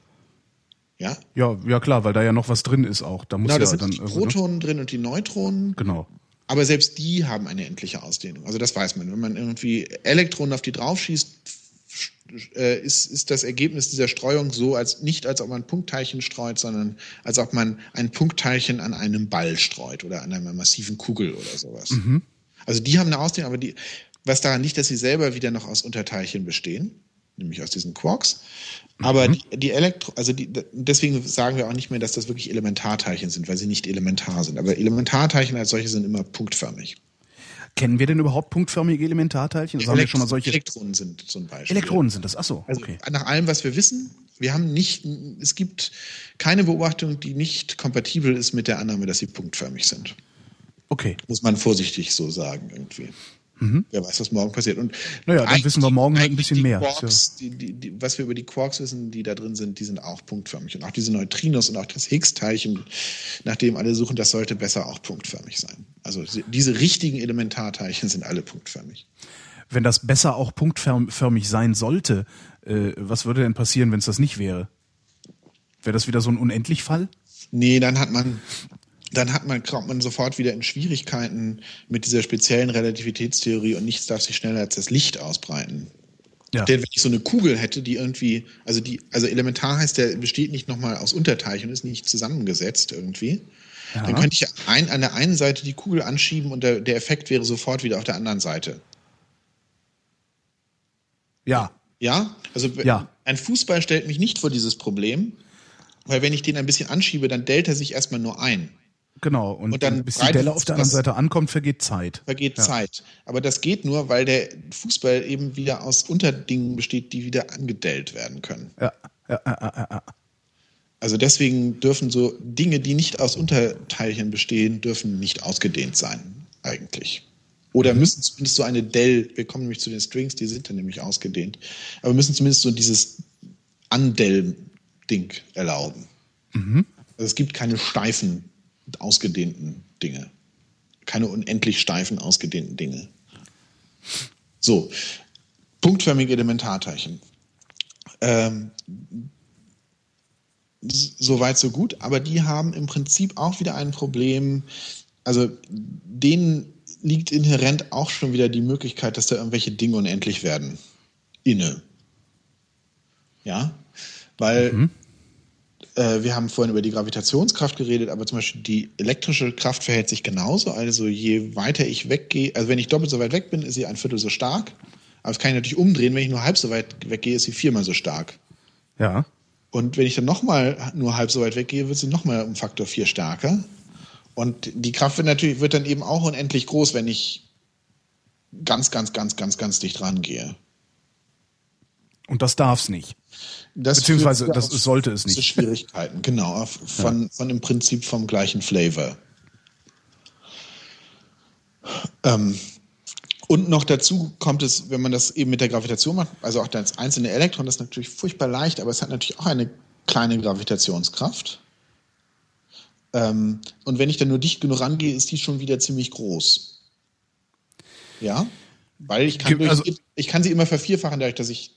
Ja, Ja, ja klar, weil da ja noch was drin ist auch. Da muss genau, ja da sind dann die ne? Protonen drin und die Neutronen. Genau. Aber selbst die haben eine endliche Ausdehnung. Also das weiß man. Wenn man irgendwie Elektronen auf die draufschießt, äh, ist, ist das Ergebnis dieser Streuung so, als nicht als ob man Punktteilchen streut, sondern als ob man ein Punktteilchen an einem Ball streut oder an einer massiven Kugel oder sowas. Also die haben eine Ausdehnung, aber die, was daran liegt, dass sie selber wieder noch aus Unterteilchen bestehen, nämlich aus diesen Quarks. Aber die, die Elektro, also die, deswegen sagen wir auch nicht mehr, dass das wirklich Elementarteilchen sind, weil sie nicht elementar sind. Aber Elementarteilchen als solche sind immer punktförmig. Kennen wir denn überhaupt punktförmige Elementarteilchen? Also haben wir schon mal solche Elektronen sind zum Beispiel. Elektronen sind das. Ach so, Also okay. nach allem, was wir wissen, wir haben nicht, es gibt keine Beobachtung, die nicht kompatibel ist mit der Annahme, dass sie punktförmig sind. Okay. Muss man vorsichtig so sagen irgendwie. Wer weiß, was morgen passiert. Und Mhm. Naja, dann wissen wir morgen halt ein bisschen die mehr. Quarks, die, die, die, was wir über die Quarks wissen, die da drin sind, die sind auch punktförmig. Und auch diese Neutrinos und auch das Higgs-Teilchen, nach dem alle suchen, das sollte besser auch punktförmig sein. Also diese richtigen Elementarteilchen sind alle punktförmig. Wenn das besser auch punktförmig sein sollte, äh, was würde denn passieren, wenn es das nicht wäre? Wäre das wieder so ein Unendlich-Fall? Nee, dann hat man, dann hat man, kommt man sofort wieder in Schwierigkeiten mit dieser speziellen Relativitätstheorie und nichts darf sich schneller als das Licht ausbreiten. Ja. Denn wenn ich so eine Kugel hätte, die irgendwie, also die, also elementar heißt, der besteht nicht nochmal aus Unterteilchen, ist nicht zusammengesetzt irgendwie. Ja. Dann könnte ich ein, an der einen Seite die Kugel anschieben und der, der Effekt wäre sofort wieder auf der anderen Seite. Ja. Ja, also Ja. ein Fußball stellt mich nicht vor dieses Problem, weil wenn ich den ein bisschen anschiebe, dann dellt er sich erstmal nur ein. Genau. Und, Und dann bis die Delle auf der anderen Seite ankommt, vergeht Zeit. vergeht Ja. Zeit. Aber das geht nur, weil der Fußball eben wieder aus Unterdingen besteht, die wieder angedellt werden können. Ja. Ja, ja, ja, ja. Also deswegen dürfen so Dinge, die nicht aus Unterteilchen bestehen, dürfen nicht ausgedehnt sein, eigentlich. Oder müssen zumindest so eine Dell, wir kommen nämlich zu den Strings, die sind dann nämlich ausgedehnt, aber müssen zumindest so dieses Andell-Ding erlauben. Also es gibt keine steifen, ausgedehnten Dinge. Keine unendlich steifen, ausgedehnten Dinge. So, punktförmige Elementarteilchen. Ähm, Soweit, so gut, aber die haben im Prinzip auch wieder ein Problem. Also denen liegt inhärent auch schon wieder die Möglichkeit, dass da irgendwelche Dinge unendlich werden. Inne. Ja, weil äh, wir haben vorhin über die Gravitationskraft geredet, aber zum Beispiel die elektrische Kraft verhält sich genauso. Also je weiter ich weggehe, also wenn ich doppelt so weit weg bin, ist sie ein Viertel so stark. Aber das kann ich natürlich umdrehen. Wenn ich nur halb so weit weggehe, ist sie viermal so stark. Ja. Und wenn ich dann nochmal nur halb so weit weggehe, wird sie nochmal um Faktor 4 stärker. Und die Kraft wird natürlich wird dann eben auch unendlich groß, wenn ich ganz, ganz, ganz, ganz, ganz dicht rangehe. Und das darf's nicht. Das Beziehungsweise, das sollte es nicht. Schwierigkeiten, genau. Von, von im Prinzip vom gleichen Flavor. Ähm, und noch dazu kommt es, wenn man das eben mit der Gravitation macht, also auch das einzelne Elektron, das ist natürlich furchtbar leicht, aber es hat natürlich auch eine kleine Gravitationskraft. Ähm, und wenn ich dann nur dicht genug rangehe, ist die schon wieder ziemlich groß. Ja, weil ich kann, durch, also- ich kann sie immer vervierfachen, dadurch, dass ich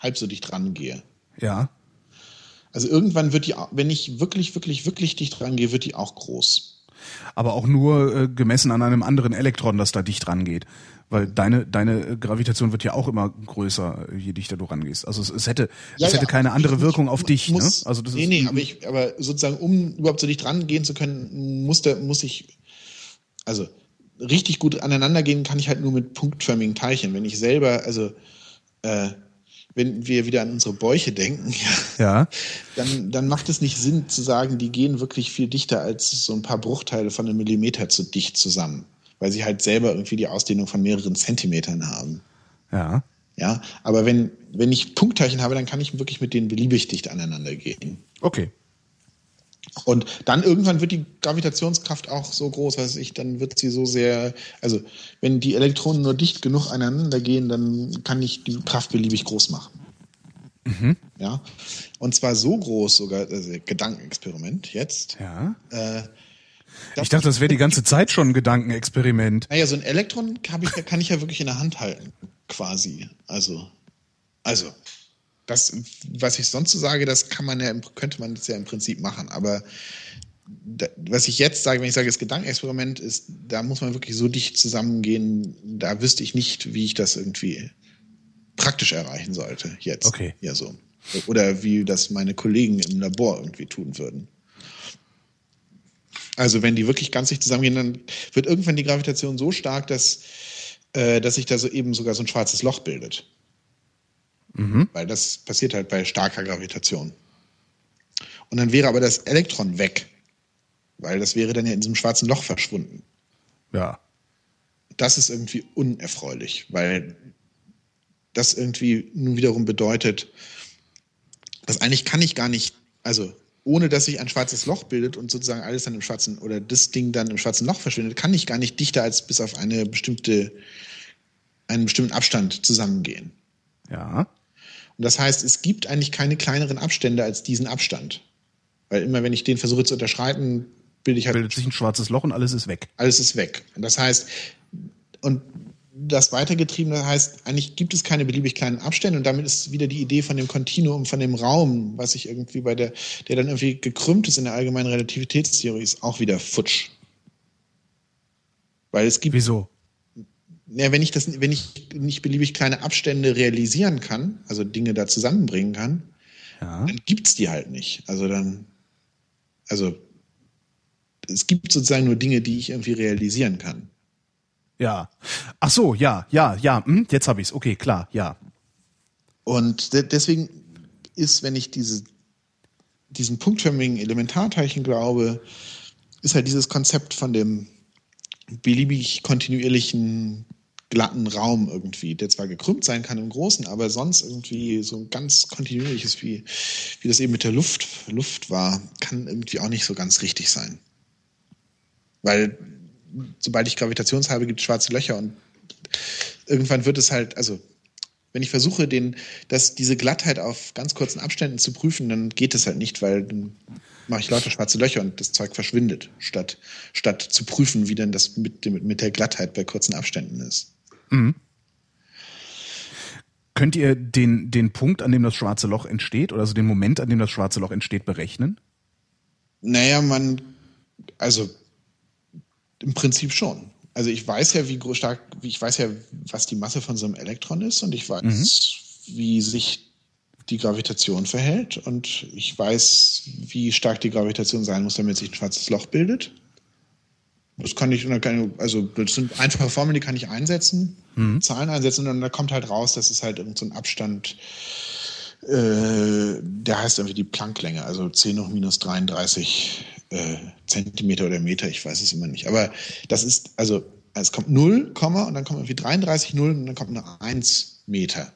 halb so dicht rangehe. Ja. Also irgendwann wird die, wenn ich wirklich, wirklich, wirklich dicht rangehe, wird die auch groß. Aber auch nur äh, gemessen an einem anderen Elektron, das da dicht rangeht. Weil deine, deine äh, Gravitation wird ja auch immer größer, äh, je dichter du rangehst. Also es, es hätte, Ja, es hätte ja, keine andere ich- Wirkung ich auf dich. Muss, ne? Also das nee, ist, nee, aber ich, aber sozusagen, um überhaupt so dicht rangehen zu können, muss, da, muss ich, also richtig gut aneinander gehen kann ich halt nur mit punktförmigen Teilchen. Wenn ich selber, also äh, wenn wir wieder an unsere Bäuche denken, ja. dann, dann macht es nicht Sinn zu sagen, die gehen wirklich viel dichter als so ein paar Bruchteile von einem Millimeter zu dicht zusammen, weil sie halt selber irgendwie die Ausdehnung von mehreren Zentimetern haben. Ja. Ja, aber wenn, wenn ich Punktteilchen habe, dann kann ich wirklich mit denen beliebig dicht aneinander gehen. Okay. Und dann irgendwann wird die Gravitationskraft auch so groß, weiß ich, dann wird sie so sehr, also wenn die Elektronen nur dicht genug aneinander gehen, dann kann ich die Kraft beliebig groß machen. Ja, und zwar so groß sogar, also Gedankenexperiment jetzt. Ja. Äh, Ich dachte, das wäre die ganze Zeit schon ein Gedankenexperiment. Naja, so ein Elektron ich, kann ich ja wirklich in der Hand halten, quasi. Also, also, das, was ich sonst so sage, das kann man ja, könnte man das ja im Prinzip machen. Aber was ich jetzt sage, wenn ich sage, das Gedankenexperiment ist, da muss man wirklich so dicht zusammengehen, da wüsste ich nicht, wie ich das irgendwie praktisch erreichen sollte jetzt. Okay. Ja, so. Oder wie das meine Kollegen im Labor irgendwie tun würden. Also wenn die wirklich ganz dicht zusammengehen, dann wird irgendwann die Gravitation so stark, dass, äh, dass sich da so eben sogar so ein schwarzes Loch bildet. Weil das passiert halt bei starker Gravitation. Und dann wäre aber das Elektron weg. Weil das wäre dann ja in diesem schwarzen Loch verschwunden. Ja. Das ist irgendwie unerfreulich, weil das irgendwie nun wiederum bedeutet, dass eigentlich kann ich gar nicht, also ohne dass sich ein schwarzes Loch bildet und sozusagen alles dann im schwarzen oder das Ding dann im schwarzen Loch verschwindet, kann ich gar nicht dichter als bis auf eine bestimmte, einen bestimmten Abstand zusammengehen. Ja. Und das heißt, es gibt eigentlich keine kleineren Abstände als diesen Abstand. Weil immer, wenn ich den versuche zu unterschreiten, bilde ich halt Bildet sich ein schwarzes Loch und alles ist weg. alles ist weg. Und das heißt, und das Weitergetriebene heißt, eigentlich gibt es keine beliebig kleinen Abstände und damit ist wieder die Idee von dem Kontinuum, von dem Raum, was ich irgendwie bei der, der dann irgendwie gekrümmt ist in der allgemeinen Relativitätstheorie, ist auch wieder futsch. Weil es gibt, Wieso? Ja, wenn ich das, wenn ich nicht beliebig kleine Abstände realisieren kann, also Dinge da zusammenbringen kann, Ja. dann gibt's die halt nicht. Also dann, also es gibt sozusagen nur Dinge, die ich irgendwie realisieren kann. Ja. Ach so, ja, ja, ja. Hm, jetzt habe ich's. Okay, klar, ja. Und de deswegen ist, wenn ich diese, diesen punktförmigen Elementarteilchen glaube, ist halt dieses Konzept von dem beliebig kontinuierlichen glatten Raum irgendwie, der zwar gekrümmt sein kann im Großen, aber sonst irgendwie so ein ganz kontinuierliches, wie, wie das eben mit der Luft, Luft war, kann irgendwie auch nicht so ganz richtig sein. Weil sobald ich Gravitation habe, gibt es schwarze Löcher und irgendwann wird es halt, also wenn ich versuche, den, dass diese Glattheit auf ganz kurzen Abständen zu prüfen, dann geht es halt nicht, weil dann mache ich lauter schwarze Löcher und das Zeug verschwindet, statt, statt zu prüfen, wie denn das mit, mit der Glattheit bei kurzen Abständen ist. Könnt ihr den, den Punkt, an dem das schwarze Loch entsteht, oder also den Moment, an dem das schwarze Loch entsteht, berechnen? Naja, man, also im Prinzip schon. Also ich weiß ja, wie groß stark, wie ich weiß ja, was die Masse von so einem Elektron ist und ich weiß, wie sich die Gravitation verhält und ich weiß, wie stark die Gravitation sein muss, damit sich ein schwarzes Loch bildet. Das kann ich, also das sind einfache Formeln, die kann ich einsetzen, mhm. Zahlen einsetzen und dann kommt halt raus, dass es halt irgendein so Abstand, äh, der heißt irgendwie die Plancklänge, also 10 hoch minus 33 äh, Zentimeter oder Meter, ich weiß es immer nicht. Aber das ist, also es kommt 0, und dann kommt irgendwie 33 Nullen und dann kommt eine 1 Meter.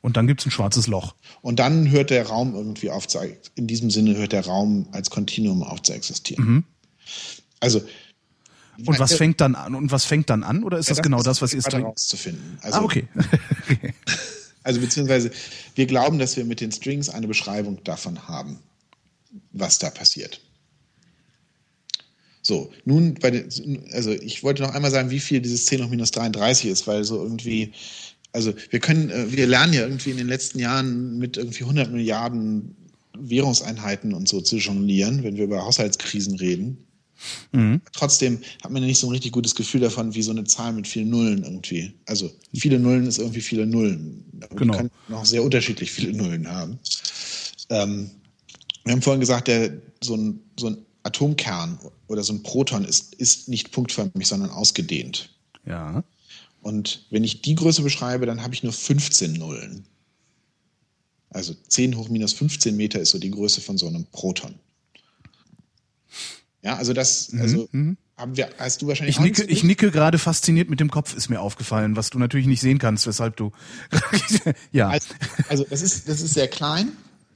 Und dann gibt es ein schwarzes Loch. Und dann hört der Raum irgendwie auf zu, in diesem Sinne hört der Raum als Kontinuum auf zu existieren. Mhm. Also und was fängt dann an? Und was fängt dann an? Oder ist ja, das, das, genau das, was ihr herauszufinden. Also, ah, okay. *laughs* *laughs* also beziehungsweise wir glauben, dass wir mit den Strings eine Beschreibung davon haben, was da passiert. So, nun bei den, also ich wollte noch einmal sagen, wie viel dieses 10 hoch minus 33 ist, weil so irgendwie, also wir können, äh, wir lernen ja irgendwie in den letzten Jahren mit irgendwie 100 Milliarden Währungseinheiten und so zu jonglieren, wenn wir über Haushaltskrisen reden. Mhm. Trotzdem hat man ja nicht so ein richtig gutes Gefühl davon, wie so eine Zahl mit vielen Nullen irgendwie. Also viele Nullen ist irgendwie viele Nullen. Und genau. Können noch sehr unterschiedlich viele Nullen haben. Ähm, wir haben vorhin gesagt, der, so, ein, so ein Atomkern oder so ein Proton ist, ist nicht punktförmig, sondern ausgedehnt. Ja. Und wenn ich die Größe beschreibe, dann habe ich nur 15 Nullen. Also 10 hoch minus 15 Meter ist so die Größe von so einem Proton. Ja, also das, mhm, also mhm. haben wir, hast du wahrscheinlich. Ich nicke, ich nicke gerade fasziniert mit dem Kopf, ist mir aufgefallen, was du natürlich nicht sehen kannst, weshalb du. *laughs* ja. Also, also, das ist, das ist sehr klein.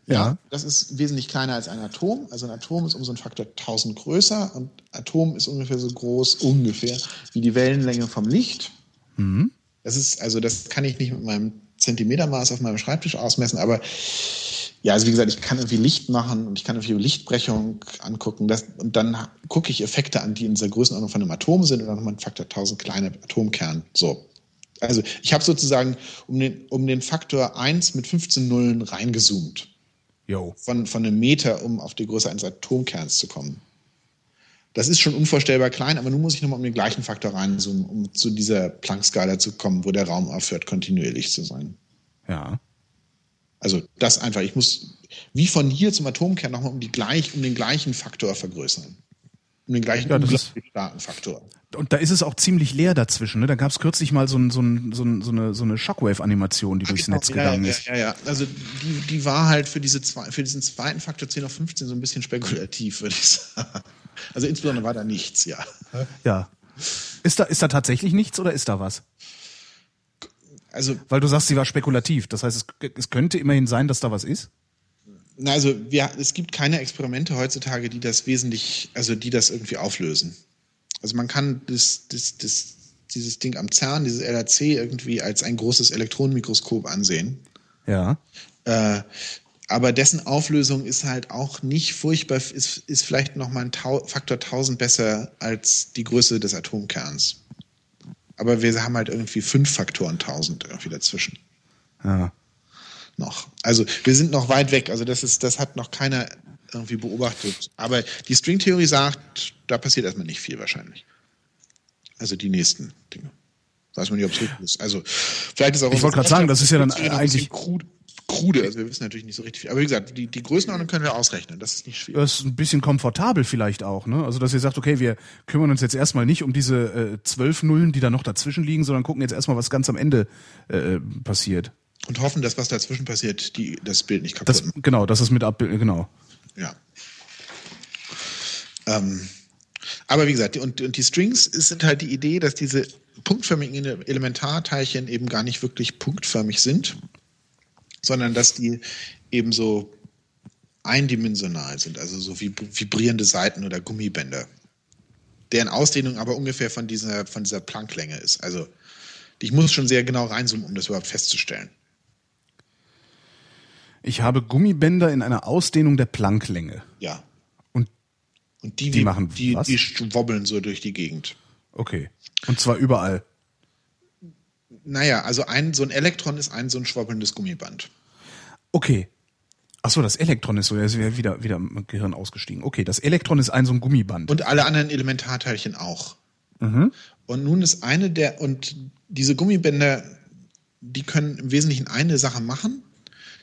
Ja. ja. Das ist wesentlich kleiner als ein Atom. Also ein Atom ist um so einen Faktor 1000 größer und Atom ist ungefähr so groß, ungefähr, wie die Wellenlänge vom Licht. Mhm. Das ist, also das kann ich nicht mit meinem Zentimetermaß auf meinem Schreibtisch ausmessen, aber ja, also wie gesagt, ich kann irgendwie Licht machen und ich kann irgendwie Lichtbrechung angucken. Das, und dann gucke ich Effekte an, die in dieser Größenordnung von einem Atom sind und dann nochmal ein Faktor 1000 kleine Atomkern. So. Also ich habe sozusagen um den, um den Faktor 1 mit 15 Nullen reingezoomt. Jo. Von, von einem Meter, um auf die Größe eines Atomkerns zu kommen. Das ist schon unvorstellbar klein, aber nun muss ich nochmal um den gleichen Faktor reinzoomen, um zu dieser Planck-Skala zu kommen, wo der Raum aufhört, kontinuierlich zu sein. Ja. Also das einfach, ich muss wie von hier zum Atomkern nochmal um, die gleich, um den gleichen Faktor vergrößern. Um den gleichen ja, starken Faktor. Und da ist es auch ziemlich leer dazwischen. Ne? Da gab es kürzlich mal so, ein, so, ein, so, ein, so eine, so eine Shockwave-Animation, die durchs genau, Netz gegangen ja, ist. Ja, ja, ja. Also die, die war halt für, diese zwei, für diesen zweiten Faktor 10 auf 15 so ein bisschen spekulativ, würde ich *laughs* sagen. Also insbesondere war da nichts, ja. Ja. Ist da, ist da tatsächlich nichts oder ist da was? Also, Weil du sagst, sie war spekulativ. Das heißt, es, es könnte immerhin sein, dass da was ist? Na, also wir, es gibt keine Experimente heutzutage, die das wesentlich, also die das irgendwie auflösen. Also man kann das, das, das, dieses Ding am CERN, dieses LHC irgendwie als ein großes Elektronenmikroskop ansehen. Ja. Äh, aber dessen Auflösung ist halt auch nicht furchtbar, ist, ist vielleicht nochmal ein Tau Faktor 1000 besser als die Größe des Atomkerns aber wir haben halt irgendwie fünf Faktoren 1000 irgendwie dazwischen. Ja. Noch. Also wir sind noch weit weg. Also das ist, das hat noch keiner irgendwie beobachtet. Aber die Stringtheorie sagt, da passiert erstmal nicht viel wahrscheinlich. Also die nächsten Dinge. Weiß man nicht, ob es richtig ist. Also vielleicht ist auch. Ich wollte gerade sagen, das ist ja dann eigentlich krud, krude. Also wir wissen natürlich nicht so richtig viel. Aber wie gesagt, die, die Größenordnung können wir ausrechnen. Das ist nicht schwierig. Das ist ein bisschen komfortabel vielleicht auch, ne? Also dass ihr sagt, okay, wir kümmern uns jetzt erstmal nicht um diese äh, zwölf Nullen, die da noch dazwischen liegen, sondern gucken jetzt erstmal, was ganz am Ende äh, passiert. Und hoffen, dass was dazwischen passiert, die, das Bild nicht kaputt macht. Genau, dass es mit Abbild, genau. Ja. Ähm, aber wie gesagt, und, und die Strings sind halt die Idee, dass diese punktförmigen Elementarteilchen eben gar nicht wirklich punktförmig sind, sondern dass die eben so eindimensional sind, also so wie vibrierende Seiten oder Gummibänder, deren Ausdehnung aber ungefähr von dieser, von dieser Plancklänge ist. Also ich muss schon sehr genau reinzoomen, um das überhaupt festzustellen. Ich habe Gummibänder in einer Ausdehnung der Plancklänge. Ja. Und, und die, die machen die, was? die wobbeln so durch die Gegend. Okay. Und zwar überall. Naja, also ein, so ein Elektron ist ein so ein schwabbelndes Gummiband. Okay. Achso, das Elektron ist so, er ist wieder, wieder im Gehirn ausgestiegen. Okay, das Elektron ist ein so ein Gummiband. Und alle anderen Elementarteilchen auch. Mhm. Und nun ist eine der, und diese Gummibänder, die können im Wesentlichen eine Sache machen.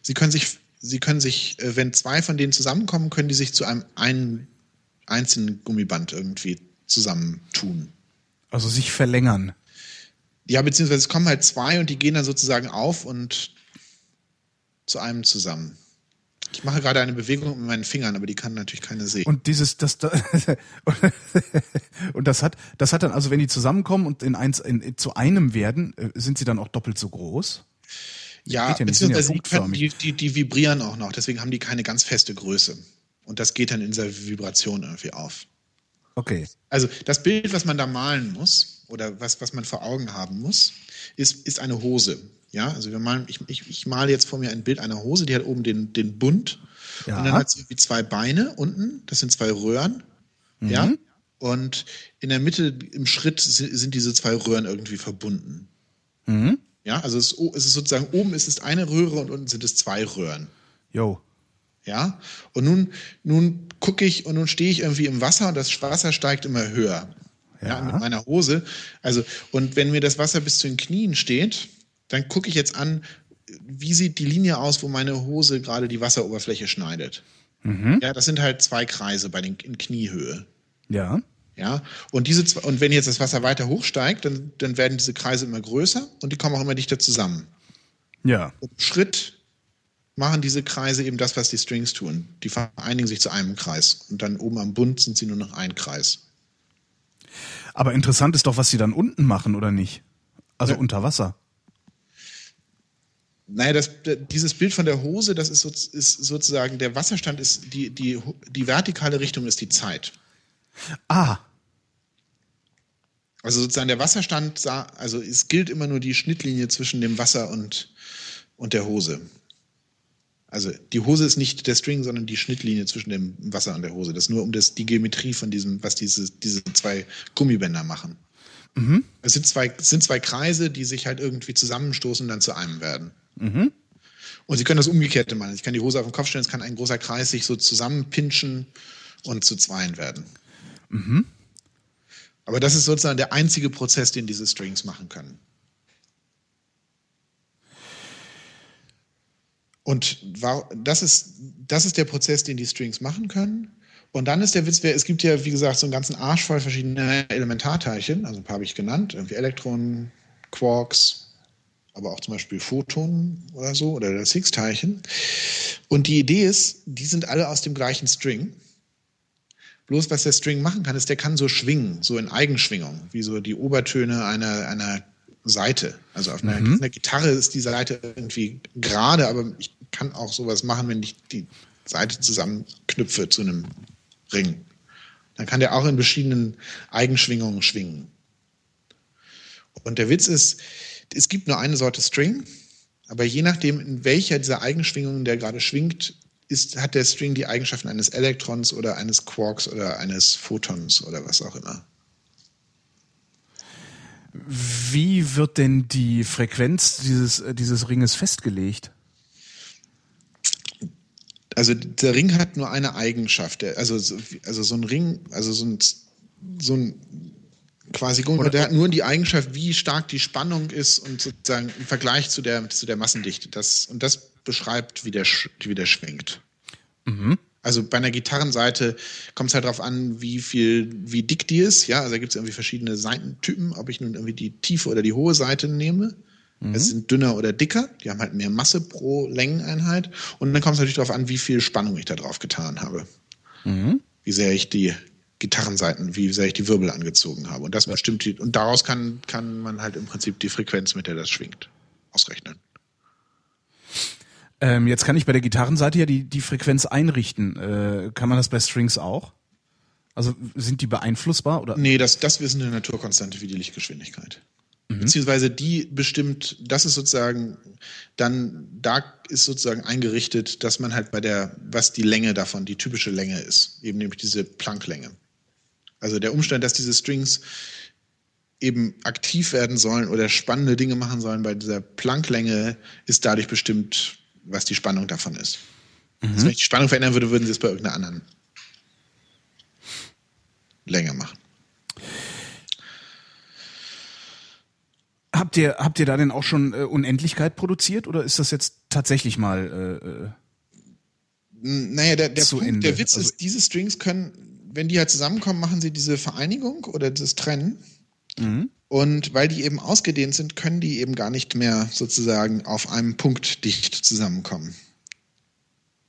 sie können sich, sie können sich, äh, wenn zwei von denen zusammenkommen, können die sich zu einem einen einzelnen Gummiband irgendwie zusammentun. Also sich verlängern. Ja, beziehungsweise es kommen halt zwei und die gehen dann sozusagen auf und zu einem zusammen. Ich mache gerade eine Bewegung mit meinen Fingern, aber die kann natürlich keine sehen. Und dieses, das, *laughs* und das hat, das hat dann also, wenn die zusammenkommen und in eins, in, zu einem werden, äh, sind sie dann auch doppelt so groß? Ja, ja beziehungsweise ja die, können, die, die, die vibrieren auch noch, deswegen haben die keine ganz feste Größe. Und das geht dann in dieser Vibration irgendwie auf. Okay. Also das Bild, was man da malen muss, oder was, was man vor Augen haben muss, ist, ist eine Hose. Ja, also wir malen, ich, ich, ich male jetzt vor mir ein Bild einer Hose, die hat oben den, den Bund ja. und dann hat sie irgendwie zwei Beine unten, das sind zwei Röhren. Mhm. Ja. Und in der Mitte im Schritt sind diese zwei Röhren irgendwie verbunden. Mhm. Ja, also es, es, ist sozusagen oben ist es eine Röhre und unten sind es zwei Röhren. Jo. Ja, und nun, nun gucke ich und nun stehe ich irgendwie im Wasser und das Wasser steigt immer höher. Ja. ja. mit meiner Hose. Also, und wenn mir das Wasser bis zu den Knien steht, dann gucke ich jetzt an, wie sieht die Linie aus, wo meine Hose gerade die Wasseroberfläche schneidet. Mhm. Ja, das sind halt zwei Kreise bei den in Kniehöhe. Ja. Ja, und diese zwei, und wenn jetzt das Wasser weiter hochsteigt, dann, dann werden diese Kreise immer größer und die kommen auch immer dichter zusammen. Ja. Und Schritt machen diese Kreise eben das, was die Strings tun. Die vereinigen sich zu einem Kreis. Und dann oben am Bund sind sie nur noch ein Kreis. Aber interessant ist doch, was sie dann unten machen, oder nicht? Also ja. unter Wasser. Naja, das, dieses Bild von der Hose, das ist, so, ist sozusagen, der Wasserstand ist, die, die, die vertikale Richtung ist die Zeit. Ah. Also sozusagen der Wasserstand, also es gilt immer nur die Schnittlinie zwischen dem Wasser und, und der Hose. Also die Hose ist nicht der String, sondern die Schnittlinie zwischen dem Wasser und der Hose. Das ist nur um das, die Geometrie von diesem, was diese, diese zwei Gummibänder machen. Mhm. Es sind zwei, es sind zwei Kreise, die sich halt irgendwie zusammenstoßen und dann zu einem werden. Mhm. Und Sie können das Umgekehrte machen. Ich kann die Hose auf den Kopf stellen, es kann ein großer Kreis sich so zusammenpinschen und zu zweien werden. Mhm. Aber das ist sozusagen der einzige Prozess, den diese Strings machen können. Und das ist, das ist der Prozess, den die Strings machen können. Und dann ist der Witz, es gibt ja, wie gesagt, so einen ganzen Arsch voll verschiedene Elementarteilchen, also ein paar habe ich genannt, irgendwie Elektronen, Quarks, aber auch zum Beispiel Photonen oder so, oder das Higgs-Teilchen. Und die Idee ist, die sind alle aus dem gleichen String. Bloß was der String machen kann, ist, der kann so schwingen, so in Eigenschwingung, wie so die Obertöne einer, einer Seite. Also auf einer, mhm. einer Gitarre ist die Seite irgendwie gerade, aber ich kann auch sowas machen, wenn ich die Seite zusammenknüpfe zu einem Ring. Dann kann der auch in verschiedenen Eigenschwingungen schwingen. Und der Witz ist, es gibt nur eine Sorte String, aber je nachdem, in welcher dieser Eigenschwingungen der gerade schwingt, ist, hat der String die Eigenschaften eines Elektrons oder eines Quarks oder eines Photons oder was auch immer. Wie wird denn die Frequenz dieses, dieses Ringes festgelegt? Also der Ring hat nur eine Eigenschaft. Also, also so ein Ring, also so ein, so ein quasi Gummiband, der hat nur die Eigenschaft, wie stark die Spannung ist und sozusagen im Vergleich zu der, zu der Massendichte. Das, und das beschreibt, wie der, wie der schwingt. Mhm. Also bei einer Gitarrenseite kommt es halt darauf an, wie viel, wie dick die ist. Ja, also da gibt es irgendwie verschiedene Seitentypen, ob ich nun irgendwie die tiefe oder die hohe Seite nehme. Mhm. Es sind dünner oder dicker, die haben halt mehr Masse pro Längeneinheit. Und dann kommt es natürlich darauf an, wie viel Spannung ich da drauf getan habe. Mhm. Wie sehr ich die Gitarrenseiten, wie sehr ich die Wirbel angezogen habe. Und das bestimmt die, und daraus kann, kann man halt im Prinzip die Frequenz, mit der das schwingt, ausrechnen. Ähm, jetzt kann ich bei der Gitarrenseite ja die, die Frequenz einrichten. Äh, kann man das bei Strings auch? Also sind die beeinflussbar? Oder? Nee, das, das ist eine Naturkonstante wie die Lichtgeschwindigkeit. Mhm. Beziehungsweise die bestimmt, das ist sozusagen, dann, da ist sozusagen eingerichtet, dass man halt bei der, was die Länge davon, die typische Länge ist, eben nämlich diese Plancklänge. Also der Umstand, dass diese Strings eben aktiv werden sollen oder spannende Dinge machen sollen bei dieser Plancklänge, ist dadurch bestimmt was die Spannung davon ist. Mhm. Also wenn ich die Spannung verändern würde, würden sie es bei irgendeiner anderen Länge machen. Habt ihr, habt ihr da denn auch schon äh, Unendlichkeit produziert oder ist das jetzt tatsächlich mal äh, äh naja, der, der, zu Punkt, Ende? der Witz Also- ist, diese Strings können, wenn die halt zusammenkommen, machen sie diese Vereinigung oder das Trennen. Mhm. Und weil die eben ausgedehnt sind, können die eben gar nicht mehr sozusagen auf einem Punkt dicht zusammenkommen.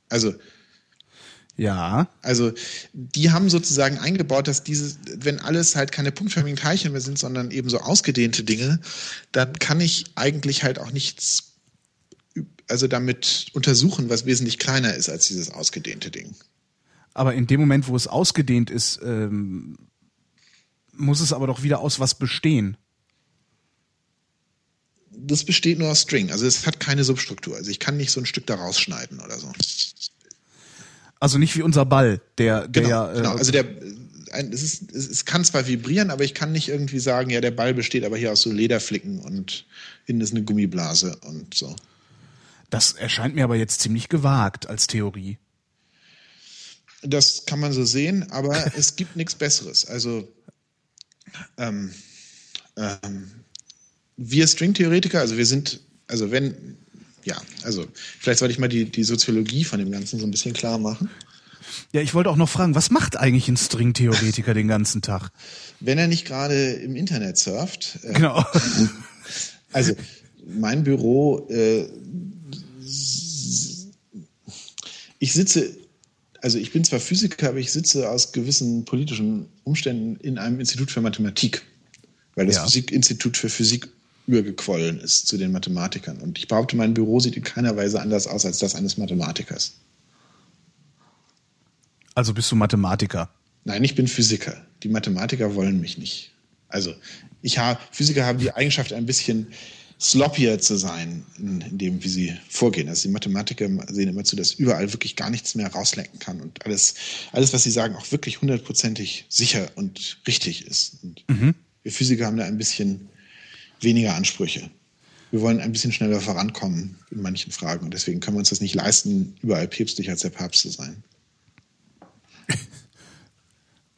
Also, Ja. also die haben sozusagen eingebaut, dass dieses, wenn alles halt keine punktförmigen Teilchen mehr sind, sondern eben so ausgedehnte Dinge, dann kann ich eigentlich halt auch nichts, also damit untersuchen, was wesentlich kleiner ist als dieses ausgedehnte Ding. Aber in dem Moment, wo es ausgedehnt ist, ähm, muss es aber doch wieder aus was bestehen. Das besteht nur aus String, also es hat keine Substruktur. Also ich kann nicht so ein Stück da rausschneiden oder so. Also nicht wie unser Ball, der, der Genau, ja. Äh, genau. Also der, ein, es, ist, es, es kann zwar vibrieren, aber ich kann nicht irgendwie sagen, ja, der Ball besteht aber hier aus so Lederflicken und innen ist eine Gummiblase und so. das erscheint mir aber jetzt ziemlich gewagt als Theorie. Das kann man so sehen, aber *laughs* es gibt nichts Besseres. Also ähm, ähm, wir Stringtheoretiker, also wir sind, also wenn, ja, also vielleicht sollte ich mal die, die Soziologie von dem Ganzen so ein bisschen klar machen. Ja, ich wollte auch noch fragen, was macht eigentlich ein Stringtheoretiker den ganzen Tag? Wenn er nicht gerade im Internet surft, äh, Genau. *laughs* Also mein Büro, äh, ich sitze, also ich bin zwar Physiker, aber ich sitze aus gewissen politischen Umständen in einem Institut für Mathematik, weil das Ja. Physikinstitut für Physik übergequollen ist zu den Mathematikern. Und ich behaupte, mein Büro sieht in keiner Weise anders aus als das eines Mathematikers. Also bist du Mathematiker. Nein, ich bin Physiker. Die Mathematiker wollen mich nicht. Also, ich habe, Physiker haben die Eigenschaft, ein bisschen sloppier zu sein, in, in dem, wie sie vorgehen. Also, die Mathematiker sehen immer zu, dass überall wirklich gar nichts mehr rauslenken kann und alles, alles, was sie sagen, auch wirklich hundertprozentig sicher und richtig ist. Und wir Physiker haben da ein bisschen weniger Ansprüche. Wir wollen ein bisschen schneller vorankommen in manchen Fragen und deswegen können wir uns das nicht leisten, überall päpstlicher als der Papst zu sein. *laughs*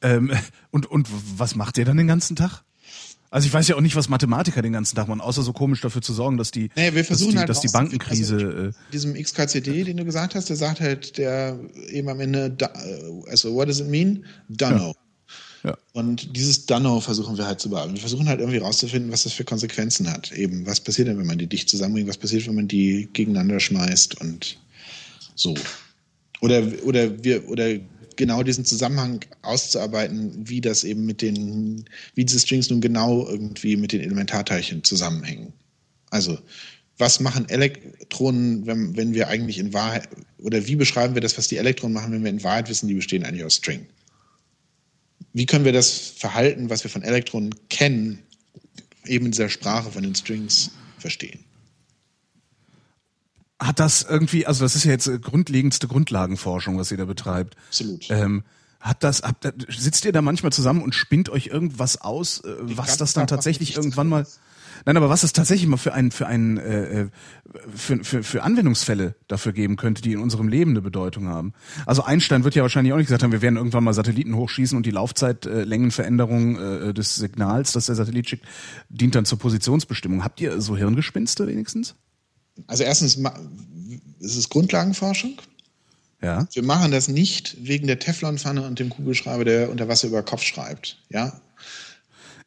Ähm, und, und was macht ihr dann den ganzen Tag? Also ich weiß ja auch nicht, was Mathematiker den ganzen Tag machen, außer so komisch dafür zu sorgen, dass die, Naja, wir versuchen dass die, halt dass die Bankenkrise. also Äh, diesem XKCD, den du gesagt hast, der sagt halt, der eben am Ende, äh, also what does it mean? Dunno. Ja. Und dieses Dunno versuchen wir halt zu bearbeiten. Wir versuchen halt irgendwie rauszufinden, was das für Konsequenzen hat. Eben, was passiert denn, wenn man die dicht zusammenbringt? Was passiert, wenn man die gegeneinander schmeißt und so. Oder, oder wir, oder genau diesen Zusammenhang auszuarbeiten, wie das eben mit den, wie diese Strings nun genau irgendwie mit den Elementarteilchen zusammenhängen. Also, was machen Elektronen, wenn, wenn wir eigentlich in Wahrheit, oder wie beschreiben wir das, was die Elektronen machen, wenn wir in Wahrheit wissen, die bestehen eigentlich aus String? Wie können wir das Verhalten, was wir von Elektronen kennen, eben in dieser Sprache von den Strings verstehen? Hat das irgendwie, also das ist ja jetzt äh, grundlegendste Grundlagenforschung, was ihr da betreibt. Absolut. Ähm, hat das, habt, ihr- sitzt ihr da manchmal zusammen und spinnt euch irgendwas aus, äh, was das dann tatsächlich irgendwann mal, nein, aber was es tatsächlich mal für ein, für ein, äh, äh, für, für, für Anwendungsfälle dafür geben könnte, die in unserem Leben eine Bedeutung haben. Also Einstein wird ja wahrscheinlich auch nicht gesagt haben, wir werden irgendwann mal Satelliten hochschießen und die Laufzeitlängenveränderung äh, Längenveränderung, äh, des Signals, das der Satellit schickt, dient dann zur Positionsbestimmung. Habt ihr so Hirngespinste wenigstens? Also erstens, es ist Grundlagenforschung. Ja. Wir machen das nicht wegen der Teflonpfanne und dem Kugelschreiber, der unter Wasser über Kopf schreibt. Ja,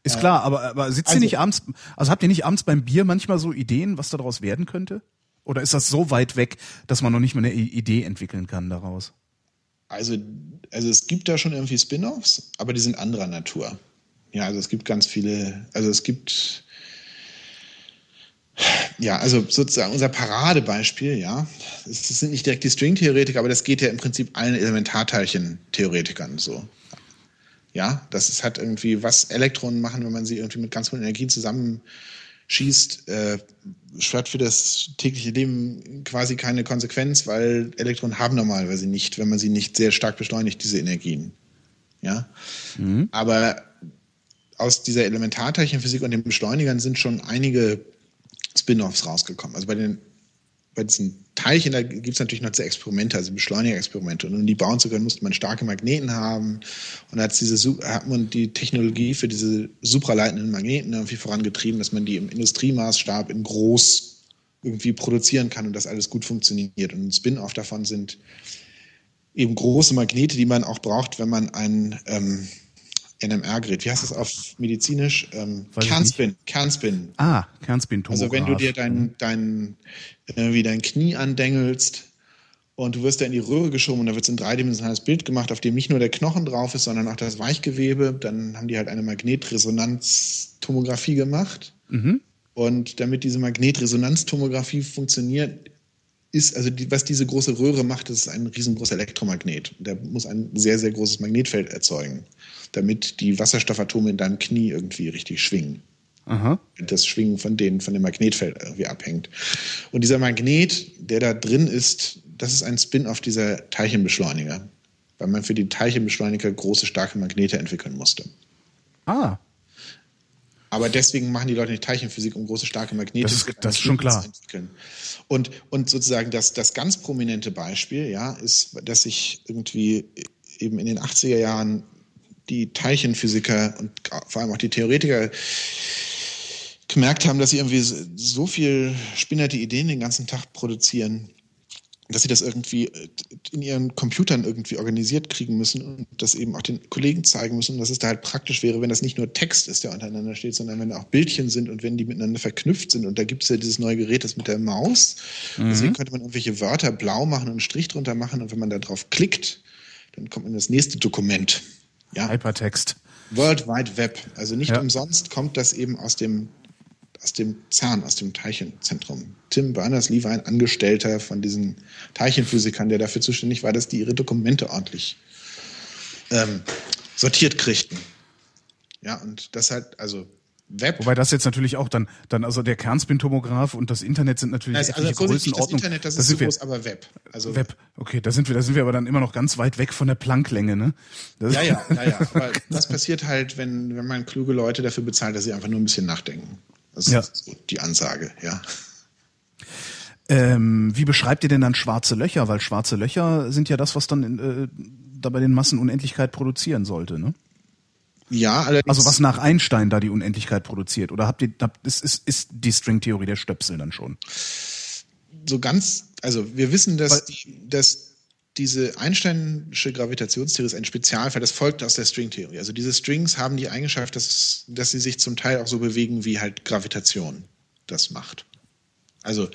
Ist klar, aber, aber sitzt ihr also- nicht abends, also habt ihr nicht abends beim Bier manchmal so Ideen, was daraus werden könnte? Oder ist das so weit weg, dass man noch nicht mal eine Idee entwickeln kann daraus? also, also es gibt da schon irgendwie Spin-offs, aber die sind anderer Natur. Ja, also es gibt ganz viele, also es gibt, ja, also sozusagen unser Paradebeispiel, ja, das sind nicht direkt die Stringtheoretiker, aber das geht ja im Prinzip allen Elementarteilchen-Theoretikern so. Ja, das ist halt irgendwie, was Elektronen machen, wenn man sie irgendwie mit ganz hohen Energien zusammenschießt, äh, hat für das tägliche Leben quasi keine Konsequenz, weil Elektronen haben normalerweise nicht, wenn man sie nicht sehr stark beschleunigt, diese Energien. Ja, aber aus dieser Elementarteilchenphysik und den Beschleunigern sind schon einige Spin-offs rausgekommen. Also bei den bei diesen Teilchen, da gibt es natürlich noch diese Experimente, also Beschleunigerexperimente. Und um die bauen zu können, musste man starke Magneten haben. Und da diese, hat man die Technologie für diese supraleitenden Magneten irgendwie vorangetrieben, dass man die im Industriemaßstab in groß irgendwie produzieren kann und das alles gut funktioniert. Und ein Spin-off davon sind eben große Magnete, die man auch braucht, wenn man ein ähm, NMR-Gerät, wie heißt das auf medizinisch? Ähm, Kernspin, Kernspin. Ah, Kernspin-Tomograph. Also wenn du dir dein, dein, wie dein Knie andängelst und du wirst da in die Röhre geschoben und da wird ein dreidimensionales Bild gemacht, auf dem nicht nur der Knochen drauf ist, sondern auch das Weichgewebe, dann haben die halt eine Magnetresonanztomographie gemacht. Mhm. Und damit diese Magnetresonanztomographie funktioniert, ist, also die, was diese große Röhre macht, ist ein riesengroßer Elektromagnet. Der muss ein sehr, sehr großes Magnetfeld erzeugen damit die Wasserstoffatome in deinem Knie irgendwie richtig schwingen. Aha. Das Schwingen von denen, von dem Magnetfeld irgendwie abhängt. Und dieser Magnet, der da drin ist, das ist ein Spin-off dieser Teilchenbeschleuniger, weil man für die Teilchenbeschleuniger große, starke Magnete entwickeln musste. Ah. Aber deswegen machen die Leute nicht Teilchenphysik, um große, starke Magnete das ist, das ist schon klar. zu entwickeln. Und, und sozusagen das, das ganz prominente Beispiel, ja, ist, dass sich irgendwie eben in den 80er Jahren die Teilchenphysiker und vor allem auch die Theoretiker gemerkt haben, dass sie irgendwie so viel spinnerte Ideen den ganzen Tag produzieren, dass sie das irgendwie in ihren Computern irgendwie organisiert kriegen müssen und das eben auch den Kollegen zeigen müssen, dass es da halt praktisch wäre, wenn das nicht nur Text ist, der untereinander steht, sondern wenn da auch Bildchen sind und wenn die miteinander verknüpft sind. Und da gibt es ja dieses neue Gerät, das mit der Maus. Mhm. Deswegen könnte man irgendwelche Wörter blau machen und einen Strich drunter machen und wenn man da drauf klickt, dann kommt man in das nächste Dokument. Ja. Hypertext. World Wide Web. Also nicht ja. umsonst kommt das eben aus dem, aus dem CERN, aus dem Teilchenzentrum. Tim Berners-Lee war ein Angestellter von diesen Teilchenphysikern, der dafür zuständig war, dass die ihre Dokumente ordentlich ähm, sortiert kriegten. Ja, und das halt, also Web. Wobei das jetzt natürlich auch dann, dann also der Kernspintomograph und das Internet sind natürlich also, also Größenordnung. Das Internet, das, das ist so groß, aber Web. Also Web. Okay, da sind wir, da sind wir aber dann immer noch ganz weit weg von der Plancklänge, ne? Das ja, ja, ja, ja. Aber das passiert halt, wenn, wenn man kluge Leute dafür bezahlt, dass sie einfach nur ein bisschen nachdenken. Das ja. ist so die Ansage, ja. Ähm, wie beschreibt ihr denn dann schwarze Löcher? Weil schwarze Löcher sind ja das, was dann äh, da bei den Massen Unendlichkeit produzieren sollte, ne? Ja, allerdings. Also was nach Einstein da die Unendlichkeit produziert? Oder habt ihr, habt, ist, ist, ist die Stringtheorie der Stöpsel dann schon? So ganz, also wir wissen, dass, die, dass diese Einsteinische Gravitationstheorie ist ein Spezialfall, das folgt aus der Stringtheorie. Also diese Strings haben die Eigenschaft, dass, dass sie sich zum Teil auch so bewegen, wie halt Gravitation das macht. Also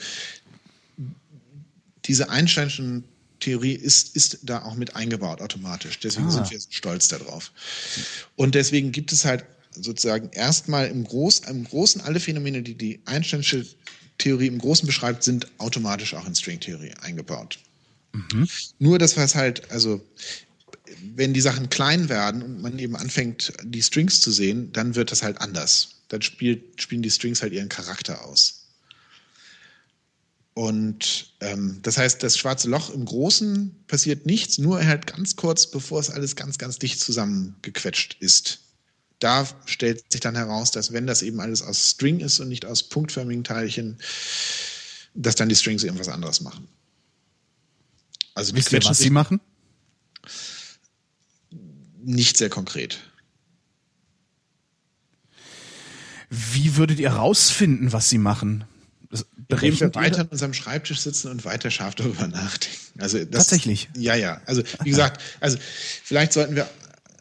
diese Einsteinischen Theorie ist, ist da auch mit eingebaut automatisch. Deswegen ah. sind wir so stolz darauf. Und deswegen gibt es halt sozusagen erstmal im, Groß, im Großen alle Phänomene, die die Einsteinsche Theorie im Großen beschreibt, sind automatisch auch in Stringtheorie eingebaut. Mhm. Nur das, was halt, also wenn die Sachen klein werden und man eben anfängt, die Strings zu sehen, dann wird das halt anders. Dann spielt, spielen die Strings halt ihren Charakter aus. Und ähm, das heißt, das schwarze Loch im Großen passiert nichts, nur halt ganz kurz, bevor es alles ganz, ganz dicht zusammengequetscht ist. Da stellt sich dann heraus, dass wenn das eben alles aus String ist und nicht aus punktförmigen Teilchen, dass dann die Strings irgendwas anderes machen. Also Wisst ihr, was sie machen? Nicht sehr konkret. Wie würdet ihr herausfinden, was sie machen? Indem wir weiter an unserem Schreibtisch sitzen und weiter scharf darüber nachdenken. Also das, Tatsächlich. Ja, ja. Also wie gesagt, also vielleicht sollten wir,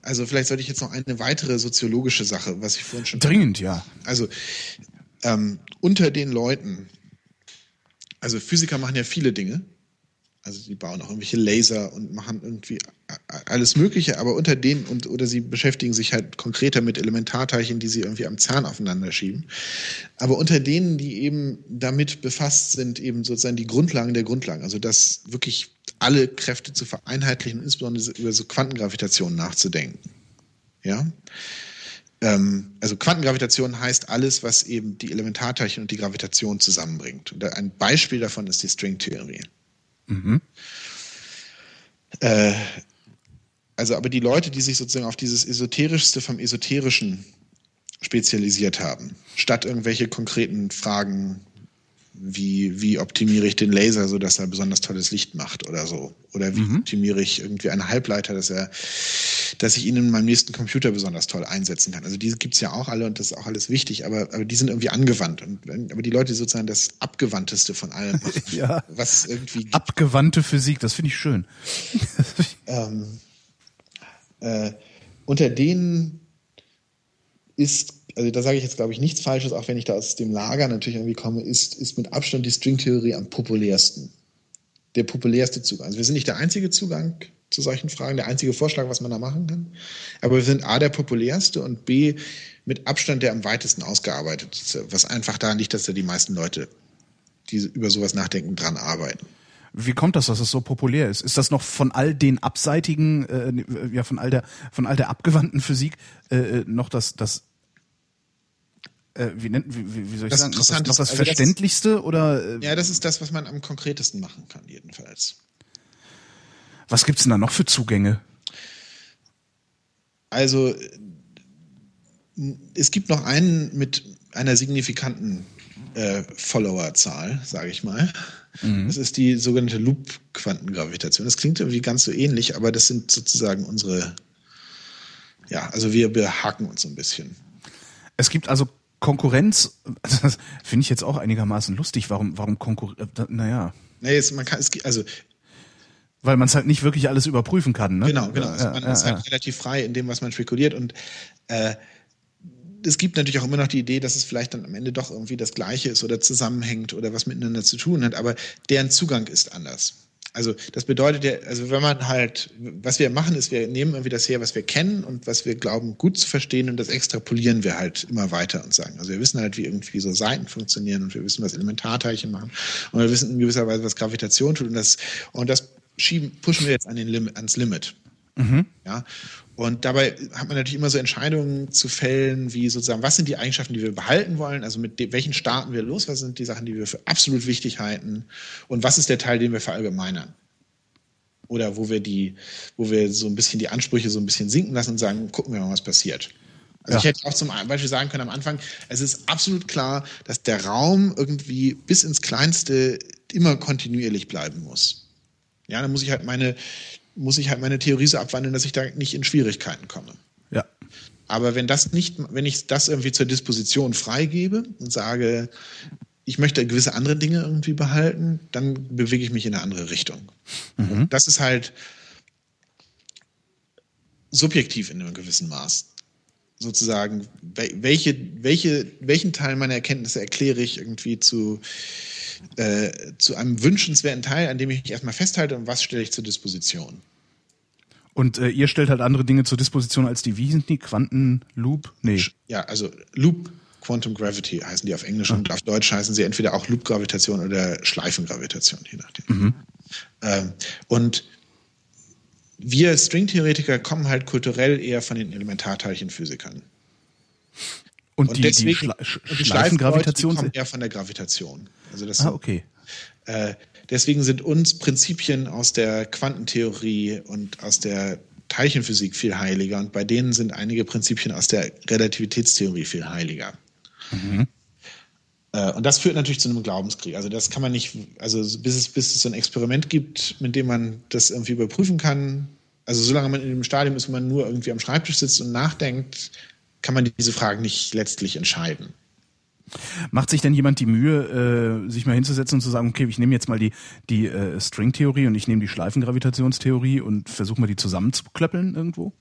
also vielleicht sollte ich jetzt noch eine weitere soziologische Sache, was ich vorhin schon. Dringend, ja. Also ähm, unter den Leuten, also Physiker machen ja viele Dinge. Also die bauen auch irgendwelche Laser und machen irgendwie alles Mögliche, aber unter denen und oder sie beschäftigen sich halt konkreter mit Elementarteilchen, die sie irgendwie am Zahn aufeinander schieben. Aber unter denen, die eben damit befasst sind, eben sozusagen die Grundlagen der Grundlagen, also das wirklich alle Kräfte zu vereinheitlichen insbesondere über so Quantengravitation nachzudenken. Ja. Ähm, also Quantengravitation heißt alles, was eben die Elementarteilchen und die Gravitation zusammenbringt. Und ein Beispiel davon ist die Stringtheorie. Mhm. Äh, also aber die Leute, die sich sozusagen auf dieses Esoterischste vom Esoterischen spezialisiert haben, statt irgendwelche konkreten Fragen wie, wie optimiere ich den Laser, so dass er besonders tolles Licht macht oder so. Oder wie mhm. optimiere ich irgendwie einen Halbleiter, dass er, dass ich ihn in meinem nächsten Computer besonders toll einsetzen kann. Also diese gibt's ja auch alle und das ist auch alles wichtig, aber, aber die sind irgendwie angewandt. Und, aber die Leute sozusagen das Abgewandteste von allem *laughs* ja. Was irgendwie. Abgewandte Physik, das finde ich schön. *laughs* ähm, äh, unter denen ist also da sage ich jetzt, glaube ich, nichts Falsches, auch wenn ich da aus dem Lager natürlich irgendwie komme, ist, ist mit Abstand die Stringtheorie am populärsten. Der populärste Zugang. Also wir sind nicht der einzige Zugang zu solchen Fragen, der einzige Vorschlag, was man da machen kann. Aber wir sind A, der populärste und B, mit Abstand der am weitesten ausgearbeitetste, was einfach daran liegt, dass da die meisten Leute, die über sowas nachdenken, dran arbeiten. Wie kommt das, dass es so populär ist? Ist das noch von all den abseitigen, äh, ja, von all der, von all der abgewandten Physik äh, äh noch das, das äh, wie, nennt, wie, wie soll ich das sagen, noch das, noch das also Verständlichste das, oder? Äh, ja, das ist das, was man am konkretesten machen kann, jedenfalls. Was gibt's denn da noch für Zugänge? Also es gibt noch einen mit einer signifikanten äh, Followerzahl, sage ich mal. Mhm. Das ist die sogenannte Loop-Quantengravitation. Das klingt irgendwie ganz so ähnlich, aber das sind sozusagen unsere, ja, also wir behaken uns so ein bisschen. Es gibt also Konkurrenz, das finde ich jetzt auch einigermaßen lustig. Warum, warum Konkurrenz? Äh, naja. Nee, es, man kann, es, also weil man es halt nicht wirklich alles überprüfen kann. Ne? Genau, genau. Also man ja, ist halt ja. relativ frei in dem, was man spekuliert. Und äh, es gibt natürlich auch immer noch die Idee, dass es vielleicht dann am Ende doch irgendwie das Gleiche ist oder zusammenhängt oder was miteinander zu tun hat. Aber deren Zugang ist anders. Also das bedeutet ja, also wenn man halt, was wir machen, ist, wir nehmen irgendwie das her, was wir kennen und was wir glauben gut zu verstehen und das extrapolieren wir halt immer weiter und sagen. Also wir wissen halt, wie irgendwie so Seiten funktionieren und wir wissen, was Elementarteilchen machen und wir wissen in gewisser Weise, was Gravitation tut und das, und das schieben, pushen wir jetzt an den Lim ans Limit. Mhm. Ja, und dabei hat man natürlich immer so Entscheidungen zu fällen, wie sozusagen, was sind die Eigenschaften, die wir behalten wollen? Also mit welchen starten wir los? Was sind die Sachen, die wir für absolut wichtig halten? Und was ist der Teil, den wir verallgemeinern? Oder wo wir die, wo wir so ein bisschen die Ansprüche so ein bisschen sinken lassen und sagen, gucken wir mal, was passiert. Also ja. ich hätte auch zum Beispiel sagen können am Anfang, es ist absolut klar, dass der Raum irgendwie bis ins Kleinste immer kontinuierlich bleiben muss. Ja, dann muss ich halt meine, muss ich halt meine Theorie so abwandeln, dass ich da nicht in Schwierigkeiten komme. Ja. Aber wenn das nicht, wenn ich das irgendwie zur Disposition freigebe und sage, ich möchte gewisse andere Dinge irgendwie behalten, dann bewege ich mich in eine andere Richtung. Mhm. Das ist halt subjektiv in einem gewissen Maß. Sozusagen, welche, welche, welchen Teil meiner Erkenntnisse erkläre ich irgendwie zu, äh, zu einem wünschenswerten Teil, an dem ich mich erstmal festhalte und was stelle ich zur Disposition. Und äh, ihr stellt halt andere Dinge zur Disposition als die, wie sind die? Quantenloop? Nee. Ja, also Loop Quantum Gravity heißen die auf Englisch ah. und auf Deutsch heißen sie entweder auch Loop-Gravitation oder Schleifengravitation, je nachdem. Mhm. Ähm, und wir Stringtheoretiker kommen halt kulturell eher von den Elementarteilchenphysikern. Und, und die, deswegen, die, Schla die Schleifengravitation kommen eher von der Gravitation. Also das ah, okay. Äh, deswegen sind uns Prinzipien aus der Quantentheorie und aus der Teilchenphysik viel heiliger und bei denen sind einige Prinzipien aus der Relativitätstheorie viel heiliger. Mhm. Äh, und das führt natürlich zu einem Glaubenskrieg. Also das kann man nicht, also bis es, bis es so ein Experiment gibt, mit dem man das irgendwie überprüfen kann. Also solange man in dem Stadium ist, wo man nur irgendwie am Schreibtisch sitzt und nachdenkt, kann man diese Fragen nicht letztlich entscheiden. Macht sich denn jemand die Mühe, äh, sich mal hinzusetzen und zu sagen, okay, ich nehme jetzt mal die, die äh, Stringtheorie und ich nehme die Schleifengravitationstheorie und versuche mal die zusammenzuklöppeln irgendwo?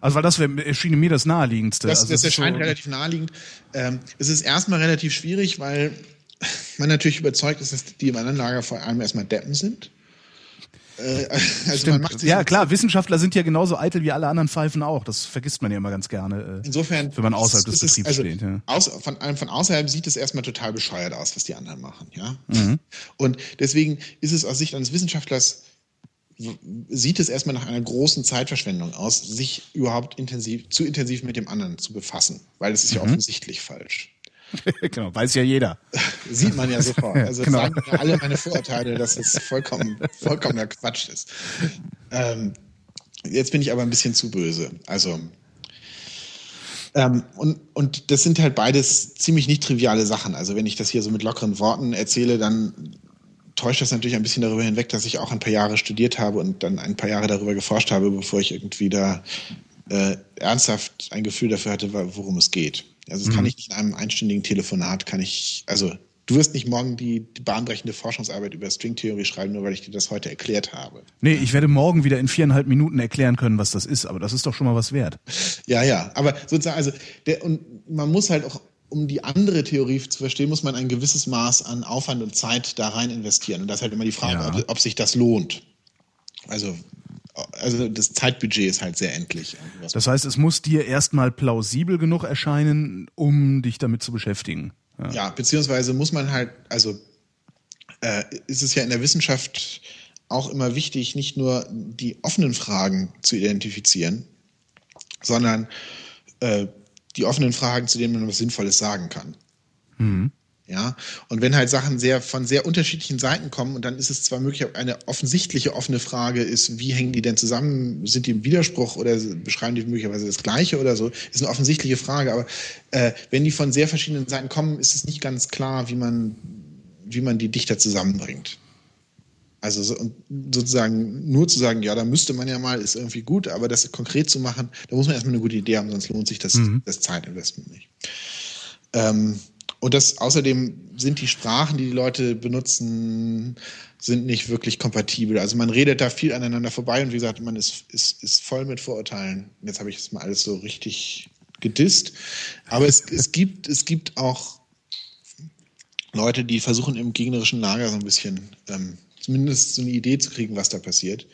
Also weil das wär, erschien mir das naheliegendste. Das, also das erscheint so relativ naheliegend. Ähm, es ist erstmal relativ schwierig, weil *laughs* man natürlich überzeugt ist, dass die im anderen Lager vor allem erstmal Deppen sind. Äh, *laughs* also man macht ja klar, Wissenschaftler sind ja genauso eitel wie alle anderen Pfeifen auch. Das vergisst man ja immer ganz gerne. Äh, Insofern, wenn man außerhalb des Betriebs also steht. Ja. Aus, von, von außerhalb sieht es erstmal total bescheuert aus, was die anderen machen. Ja? Mhm. Und deswegen ist es aus Sicht eines Wissenschaftlers sieht es erstmal nach einer großen Zeitverschwendung aus, sich überhaupt intensiv, zu intensiv mit dem anderen zu befassen, weil es ist ja mhm. offensichtlich falsch. *laughs* genau, weiß ja jeder. Sieht man ja sofort. *laughs* Also genau. sagen ja alle meine Vorurteile, dass es vollkommen, vollkommener Quatsch ist. Ähm, jetzt bin ich aber ein bisschen zu böse. Also Ähm, und, und das sind halt beides ziemlich nicht triviale Sachen. Also wenn ich das hier so mit lockeren Worten erzähle, dann täuscht das natürlich ein bisschen darüber hinweg, dass ich auch ein paar Jahre studiert habe und dann ein paar Jahre darüber geforscht habe, bevor ich irgendwie da äh, ernsthaft ein Gefühl dafür hatte, worum es geht. Also das mhm. kann ich nicht in einem einstündigen Telefonat, kann ich, also Du wirst nicht morgen die, die bahnbrechende Forschungsarbeit über Stringtheorie schreiben, nur weil ich dir das heute erklärt habe. Nee, ich werde morgen wieder in viereinhalb Minuten erklären können, was das ist, aber das ist doch schon mal was wert. Ja, ja, aber sozusagen, also der, und man muss halt auch, um die andere Theorie zu verstehen, muss man ein gewisses Maß an Aufwand und Zeit da rein investieren. Und das ist halt immer die Frage, ja. ob, ob sich das lohnt. Also also das Zeitbudget ist halt sehr endlich. Das heißt, es muss dir erstmal plausibel genug erscheinen, um dich damit zu beschäftigen. Ja. ja, beziehungsweise muss man halt, also äh, ist es ja in der Wissenschaft auch immer wichtig, nicht nur die offenen Fragen zu identifizieren, sondern äh, die offenen Fragen, zu denen man was Sinnvolles sagen kann. Mhm. Ja, und wenn halt Sachen sehr von sehr unterschiedlichen Seiten kommen und dann ist es zwar möglich, eine offensichtliche offene Frage ist, wie hängen die denn zusammen? Sind die im Widerspruch oder beschreiben die möglicherweise das Gleiche oder so? Ist eine offensichtliche Frage, aber äh, wenn die von sehr verschiedenen Seiten kommen, ist es nicht ganz klar, wie man, wie man die Dichter zusammenbringt. Also so, sozusagen nur zu sagen, ja, da müsste man ja mal, ist irgendwie gut, aber das konkret zu machen, da muss man erstmal eine gute Idee haben, sonst lohnt sich das, mhm. das Zeitinvestment nicht. Ähm, und das außerdem sind die Sprachen, die die Leute benutzen, sind nicht wirklich kompatibel. Also man redet da viel aneinander vorbei und wie gesagt, man ist, ist, ist voll mit Vorurteilen. Jetzt habe ich das mal alles so richtig gedisst. Aber es, es, gibt, es gibt auch Leute, die versuchen im gegnerischen Lager so ein bisschen ähm, zumindest so eine Idee zu kriegen, was da passiert.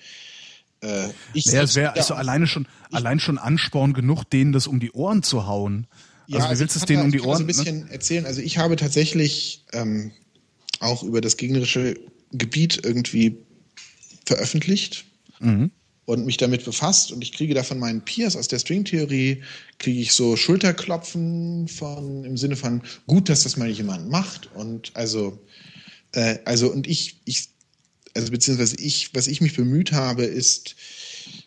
Äh, ich ja, es wäre also alleine schon, allein schon Ansporn genug, denen das um die Ohren zu hauen. Ja, also, also willst es denen um die Ohren? Ich ein bisschen ne? erzählen. Also ich habe tatsächlich ähm, auch über das gegnerische Gebiet irgendwie veröffentlicht mhm. und mich damit befasst und ich kriege da von meinen Peers aus der Stringtheorie kriege ich so Schulterklopfen von im Sinne von gut, dass das mal jemand macht und also äh, also und ich ich also beziehungsweise ich was ich mich bemüht habe ist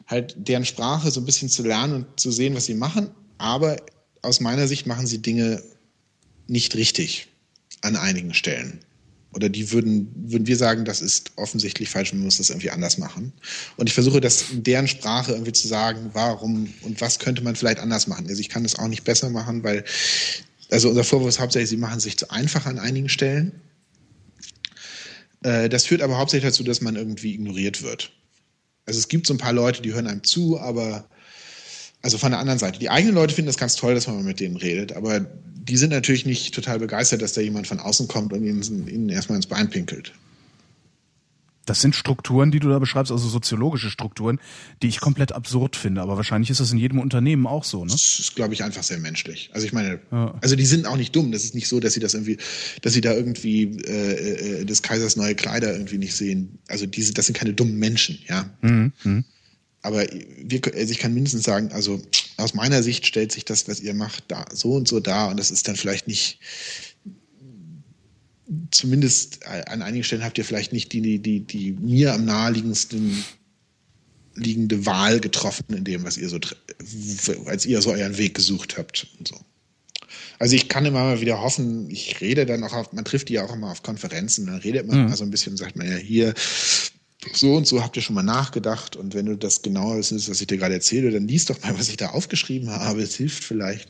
halt deren Sprache so ein bisschen zu lernen und zu sehen, was sie machen, aber aus meiner Sicht machen sie Dinge nicht richtig an einigen Stellen. Oder die würden, würden wir sagen, das ist offensichtlich falsch, man muss das irgendwie anders machen. Und ich versuche das in deren Sprache irgendwie zu sagen, warum und was könnte man vielleicht anders machen. Also ich kann das auch nicht besser machen, weil, also unser Vorwurf ist hauptsächlich, sie machen sich zu einfach an einigen Stellen. Äh, das führt aber hauptsächlich dazu, dass man irgendwie ignoriert wird. Also es gibt so ein paar Leute, die hören einem zu, aber also von der anderen Seite. Die eigenen Leute finden das ganz toll, dass man mal mit denen redet, aber die sind natürlich nicht total begeistert, dass da jemand von außen kommt und ihnen, ihnen erstmal ins Bein pinkelt. Das sind Strukturen, die du da beschreibst, also soziologische Strukturen, die ich komplett absurd finde. Aber wahrscheinlich ist das in jedem Unternehmen auch so, ne? Das ist, glaube ich, einfach sehr menschlich. Also ich meine, ja. also die sind auch nicht dumm. Das ist nicht so, dass sie das irgendwie, dass sie da irgendwie äh, äh des Kaisers neue Kleider irgendwie nicht sehen. Also diese, das sind keine dummen Menschen, ja. Mhm. Aber wir, also ich kann mindestens sagen, also aus meiner Sicht stellt sich das, was ihr macht, da so und so dar und das ist dann vielleicht nicht, zumindest an einigen Stellen habt ihr vielleicht nicht die, die, die mir am naheliegendsten liegende Wahl getroffen in dem, was ihr so, als ihr so euren Weg gesucht habt und so. Also ich kann immer mal wieder hoffen, ich rede dann auch auf, man trifft die ja auch immer auf Konferenzen, dann redet man mhm. mal so ein bisschen und sagt man ja hier, so und so habt ihr schon mal nachgedacht und wenn du das genau ist, was ich dir gerade erzähle, dann liest doch mal, was ich da aufgeschrieben habe, es hilft vielleicht.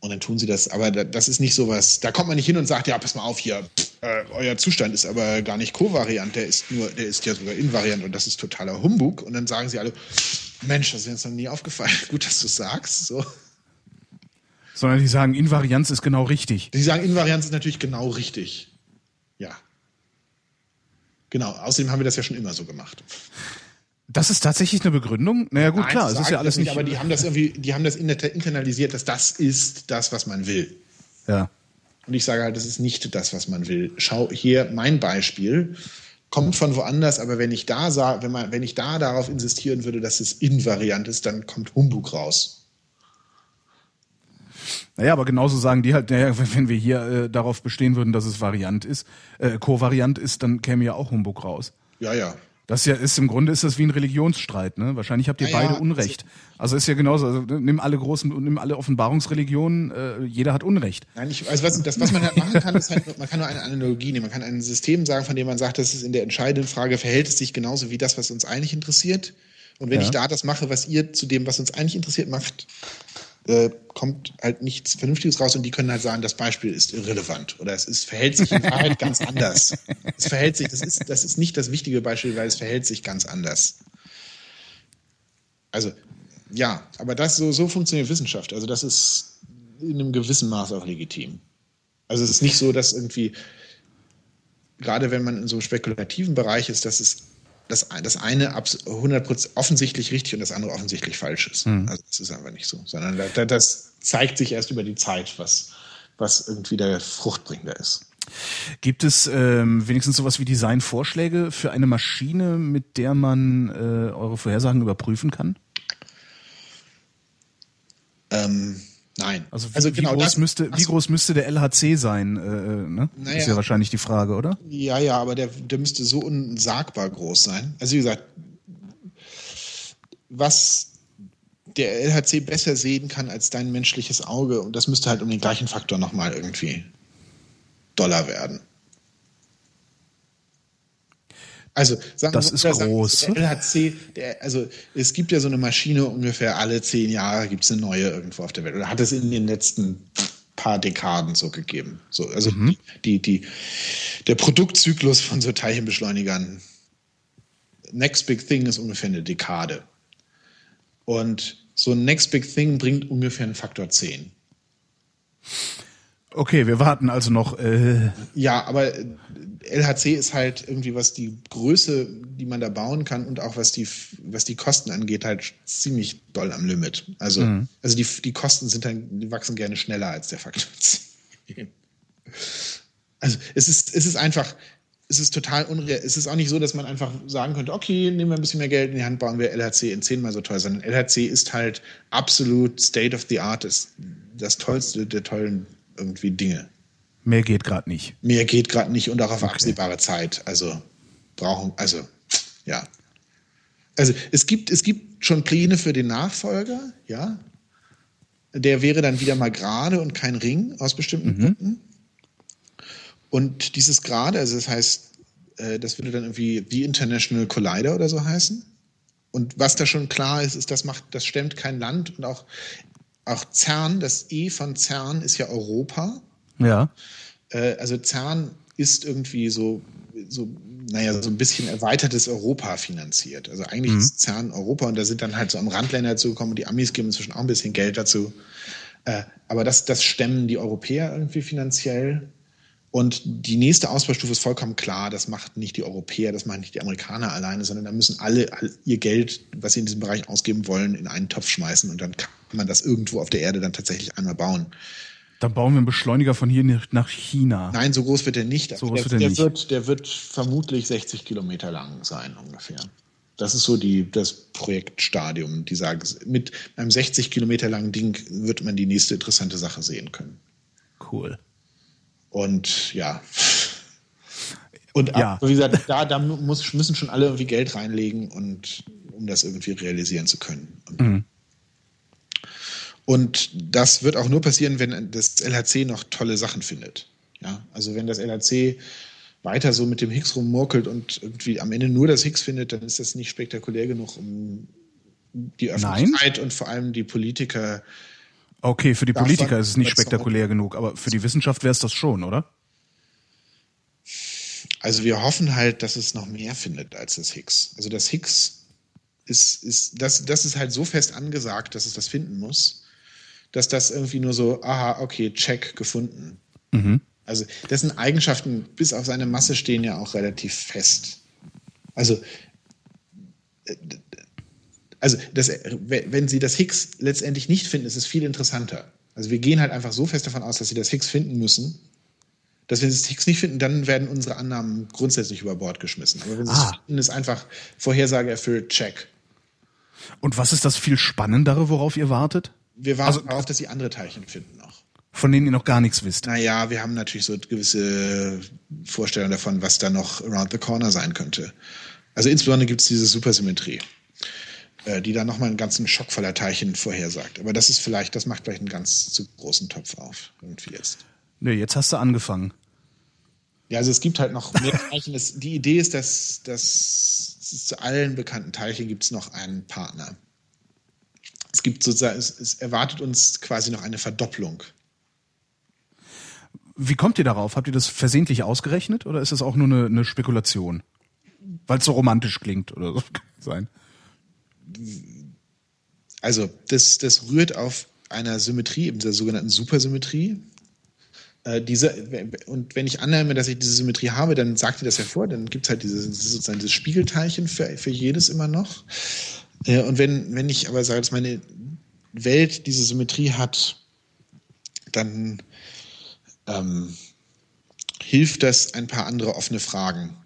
Und dann tun sie das, aber das ist nicht so was, da kommt man nicht hin und sagt, ja, pass mal auf hier, äh, euer Zustand ist aber gar nicht kovariant, der ist nur, der ist ja sogar invariant und das ist totaler Humbug. Und dann sagen sie alle, Mensch, das ist uns noch nie aufgefallen, *laughs* gut, dass du sagst, so. Sondern die sagen, Invarianz ist genau richtig. Die sagen, Invarianz ist natürlich genau richtig. Ja. Genau, außerdem haben wir das ja schon immer so gemacht. Das ist tatsächlich eine Begründung? Naja, gut, Nein, klar, es ist ja alles nicht. Aber die haben das irgendwie, die haben das internalisiert, dass das ist das, was man will. Ja. Und ich sage halt, das ist nicht das, was man will. Schau hier mein Beispiel kommt von woanders, aber wenn ich da sah, wenn man, wenn ich da darauf insistieren würde, dass es invariant ist, dann kommt Humbug raus. Naja, aber genauso sagen die halt, naja, wenn wir hier äh, darauf bestehen würden, dass es Variant ist, äh, Kovariant ist, dann käme ja auch Humbug raus. Ja, ja. Das ist ja ist im Grunde ist das wie ein Religionsstreit, ne? Wahrscheinlich habt ihr Ja, beide ja, Unrecht. Also ist ja genauso. Also nimm alle großen, nimm alle Offenbarungsreligionen. Äh, jeder hat Unrecht. Nein, ich, also was, das, was man halt machen kann, ist halt, man kann nur eine Analogie nehmen. Man kann ein System sagen, von dem man sagt, das ist in der entscheidenden Frage, verhält es sich genauso wie das, was uns eigentlich interessiert. Und wenn Ja. ich da das mache, was ihr zu dem, was uns eigentlich interessiert, macht, äh, kommt halt nichts Vernünftiges raus und die können halt sagen, das Beispiel ist irrelevant oder es ist, verhält sich in Wahrheit ganz anders. *laughs* Es verhält sich, das ist, das ist nicht das wichtige Beispiel, weil es verhält sich ganz anders. Also, ja, aber das so, so funktioniert Wissenschaft. Also, das ist in einem gewissen Maß auch legitim. Also, es ist nicht so, dass irgendwie, gerade wenn man in so einem spekulativen Bereich ist, dass es das, das eine abs- 100% offensichtlich richtig und das andere offensichtlich falsch ist. Also, das ist einfach nicht so. Sondern da, das zeigt sich erst über die Zeit, was, was irgendwie der Fruchtbringer ist. Gibt es ähm, wenigstens sowas wie Designvorschläge für eine Maschine, mit der man äh, eure Vorhersagen überprüfen kann? Ähm, nein. Also, wie, wie, groß, genau das- müsste, wie so. groß müsste der LHC sein? Äh, äh, ne? Naja. Ist ja wahrscheinlich die Frage, oder? Ja, ja, aber der, der müsste so unsagbar groß sein. Also wie gesagt, was der LHC besser sehen kann als dein menschliches Auge, und das müsste halt um den gleichen Faktor nochmal irgendwie Dollar werden. Also sagen Das wir ist mal, sagen- groß. Der LHC, der, also es gibt ja so eine Maschine ungefähr alle zehn Jahre gibt es eine neue irgendwo auf der Welt. Oder hat es in den letzten paar Dekaden so gegeben. So, also die, die, der Produktzyklus von so Teilchenbeschleunigern, Next Big Thing ist ungefähr eine Dekade. Und so ein Next Big Thing bringt ungefähr einen Faktor 10. Okay, wir warten also noch. Äh, Ja, aber äh, LHC ist halt irgendwie, was die Größe, die man da bauen kann und auch was die, was die Kosten angeht, halt ziemlich doll am Limit. Also, also die, die Kosten sind dann, die wachsen gerne schneller als der Faktor *laughs* 10. Also es ist, es ist einfach, es ist total unreal. Es ist auch nicht so, dass man einfach sagen könnte, okay, nehmen wir ein bisschen mehr Geld in die Hand, bauen wir LHC in zehnmal so teuer, sondern LHC ist halt absolut State of the Art, das, das tollste der tollen irgendwie Dinge. mehr geht gerade nicht. Mehr geht gerade nicht und auch auf absehbare Zeit. Also brauchen, also ja. Also es gibt, es gibt schon Pläne für den Nachfolger, ja. Der wäre dann wieder mal gerade und kein Ring aus bestimmten Gründen. Und dieses gerade, also das heißt, äh, das würde dann irgendwie The International Collider oder so heißen. Und was da schon klar ist, ist, das macht, das stemmt kein Land und auch, auch CERN, das E von CERN ist ja Europa. Ja. Äh, also CERN ist irgendwie so, so, naja, so ein bisschen erweitertes Europa finanziert. Also eigentlich ist CERN Europa und da sind dann halt so am Randländer dazugekommen und die Amis geben inzwischen auch ein bisschen Geld dazu. Äh, aber das, das stemmen die Europäer irgendwie finanziell. Und die nächste Ausbaustufe ist vollkommen klar, das macht nicht die Europäer, das machen nicht die Amerikaner alleine, sondern da müssen alle all ihr Geld, was sie in diesem Bereich ausgeben wollen, in einen Topf schmeißen und dann kann man das irgendwo auf der Erde dann tatsächlich einmal bauen. Dann bauen wir einen Beschleuniger von hier nach China. Nein, so groß wird er nicht. So groß der, wird er der, nicht. Wird, der wird vermutlich 60 Kilometer lang sein, ungefähr. Das ist so die, das Projektstadium. Die sagen, mit einem 60 Kilometer langen Ding wird man die nächste interessante Sache sehen können. Cool. Und ja. Und Ja. ab, wie gesagt, da, da muss, müssen schon alle irgendwie Geld reinlegen, und, um das irgendwie realisieren zu können. Und, und das wird auch nur passieren, wenn das LHC noch tolle Sachen findet. Ja, also wenn das LHC weiter so mit dem Higgs rummurkelt und irgendwie am Ende nur das Higgs findet, dann ist das nicht spektakulär genug, um die Öffentlichkeit und vor allem die Politiker Okay, für die Politiker ist es nicht spektakulär genug, aber für die Wissenschaft wäre es das schon, oder? Also wir hoffen halt, dass es noch mehr findet als das Higgs. Also das Higgs ist, ist das, das ist halt so fest angesagt, dass es das finden muss, dass das irgendwie nur so, aha, okay, check, gefunden. Also dessen Eigenschaften bis auf seine Masse stehen ja auch relativ fest. Also äh, also das, wenn sie das Higgs letztendlich nicht finden, ist es viel interessanter. Also wir gehen halt einfach so fest davon aus, dass sie das Higgs finden müssen, dass wenn sie das Higgs nicht finden, dann werden unsere Annahmen grundsätzlich über Bord geschmissen. Aber wenn sie Ah. es finden, ist einfach Vorhersage erfüllt, check. Und was ist das viel Spannendere, worauf ihr wartet? Wir warten Also- darauf, dass sie andere Teilchen finden noch. Von denen ihr noch gar nichts wisst. Naja, wir haben natürlich so gewisse Vorstellungen davon, was da noch around the corner sein könnte. Also insbesondere gibt es diese Supersymmetrie, äh, die dann nochmal einen ganzen Schock voller Teilchen vorhersagt. Aber das ist vielleicht, das macht vielleicht einen ganz zu großen Topf auf, irgendwie jetzt. Nee, jetzt hast du angefangen. Ja, also es gibt halt noch mehr Teilchen. Die Idee ist, dass, dass zu allen bekannten Teilchen gibt es noch einen Partner. Es gibt sozusagen, es, es erwartet uns quasi noch eine Verdopplung. Wie kommt ihr darauf? Habt ihr das versehentlich ausgerechnet oder ist das auch nur eine, eine Spekulation? Weil es so romantisch klingt oder so *laughs* sein. Also, das, das rührt auf einer Symmetrie, eben der sogenannten Supersymmetrie. Äh, diese, und wenn ich annehme, dass ich diese Symmetrie habe, dann sagt ihr das hervor, dann gibt es halt diese, sozusagen dieses Spiegelteilchen für, für jedes immer noch. Äh, und wenn, wenn ich aber sage, dass meine Welt diese Symmetrie hat, dann ähm, hilft das, ein paar andere offene Fragen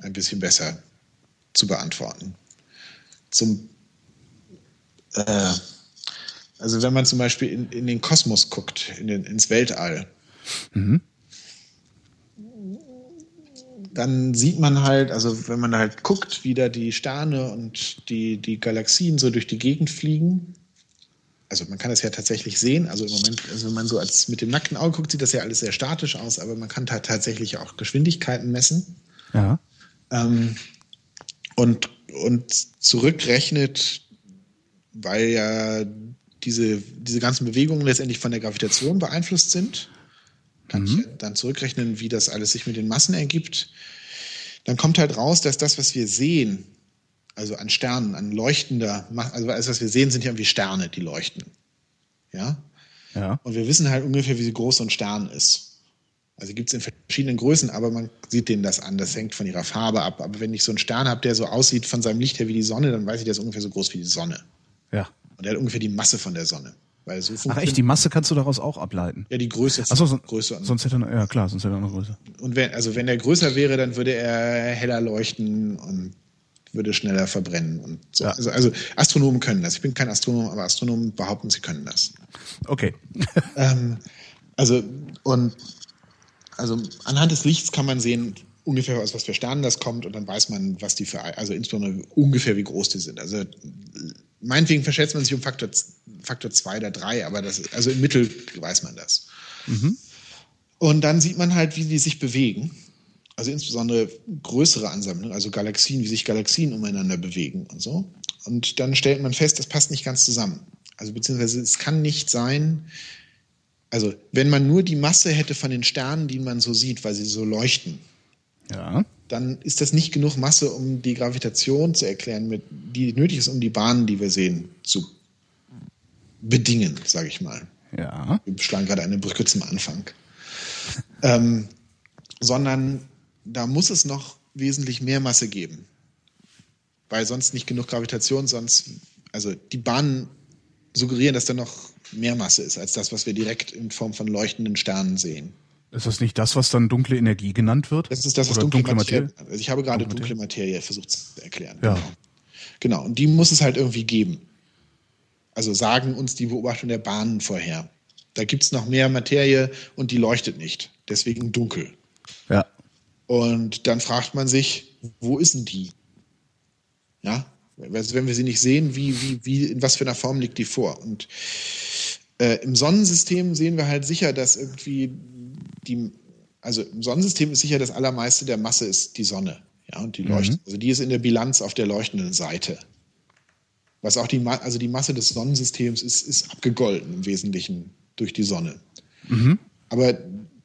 ein bisschen besser zu beantworten. Zum, äh, also wenn man zum Beispiel in, in den Kosmos guckt, in den, ins Weltall, mhm. Dann sieht man halt, also wenn man halt guckt, wie da die Sterne und die, die Galaxien so durch die Gegend fliegen, also man kann das ja tatsächlich sehen. Also im Moment, also wenn man so als mit dem nackten Auge guckt, sieht das ja alles sehr statisch aus, aber man kann da tatsächlich auch Geschwindigkeiten messen. Ja. Ähm, und, und zurückrechnet, weil ja diese, diese ganzen Bewegungen letztendlich von der Gravitation beeinflusst sind, kann mhm. ich dann zurückrechnen, wie das alles sich mit den Massen ergibt. Dann kommt halt raus, dass das, was wir sehen, also an Sternen, an leuchtender, also alles, was wir sehen, sind ja irgendwie Sterne, die leuchten. Ja? Ja. Und wir wissen halt ungefähr, wie groß so ein Stern ist. Also gibt es in verschiedenen Größen, aber man sieht denen das an. Das hängt von ihrer Farbe ab. Aber wenn ich so einen Stern habe, der so aussieht von seinem Licht her wie die Sonne, dann weiß ich, der ist ungefähr so groß wie die Sonne. Ja. Und der hat ungefähr die Masse von der Sonne. Weil so Ach echt, die Masse kannst du daraus auch ableiten? Ja, die Größe. Achso, so, Größe. sonst hätte er, ja klar, sonst hätte er noch größer. Und wenn, also wenn er größer wäre, dann würde er heller leuchten und würde schneller verbrennen und so. Ja. Also, also, Astronomen können das. Ich bin kein Astronom, aber Astronomen behaupten, sie können das. Okay. *laughs* ähm, also und also anhand des Lichts kann man sehen ungefähr aus was für Sternen das kommt und dann weiß man, was die für also insbesondere ungefähr wie groß die sind. Also meinetwegen verschätzt man sich um Faktor Faktor zwei oder drei, aber das also im Mittel weiß man das. Mhm. Und dann sieht man halt, wie die sich bewegen also insbesondere größere Ansammlungen, also Galaxien, wie sich Galaxien umeinander bewegen und so. Und dann stellt man fest, das passt nicht ganz zusammen. Also beziehungsweise es kann nicht sein, also wenn man nur die Masse hätte von den Sternen, die man so sieht, weil sie so leuchten, ja. Dann ist das nicht genug Masse, um die Gravitation zu erklären, mit, die nötig ist, um die Bahnen, die wir sehen, zu bedingen, sage ich mal. Ja. Wir schlagen gerade eine Brücke zum Anfang. ähm, sondern da muss es noch wesentlich mehr Masse geben. Weil sonst nicht genug Gravitation, sonst, also die Bahnen suggerieren, dass da noch mehr Masse ist, als das, was wir direkt in Form von leuchtenden Sternen sehen. Ist das nicht das, was dann dunkle Energie genannt wird? Das ist das, was dunkle, dunkle, Materie. Materie also ich habe gerade dunkle, dunkle Materie versucht zu erklären. Ja. Genau. genau. Und die muss es halt irgendwie geben. Also sagen uns die Beobachtung der Bahnen vorher. Da gibt es noch mehr Materie und die leuchtet nicht. Deswegen dunkel. Ja. Und dann fragt man sich, wo ist denn die? Ja, also wenn wir sie nicht sehen, wie, wie, wie, in was für einer Form liegt die vor? Und äh, im Sonnensystem sehen wir halt sicher, dass irgendwie die, also im Sonnensystem ist sicher das allermeiste der Masse ist die Sonne. Ja, und die leuchtet, mhm. also die ist in der Bilanz auf der leuchtenden Seite. Was auch die, also die Masse des Sonnensystems ist, ist abgegolten im Wesentlichen durch die Sonne. Mhm. Aber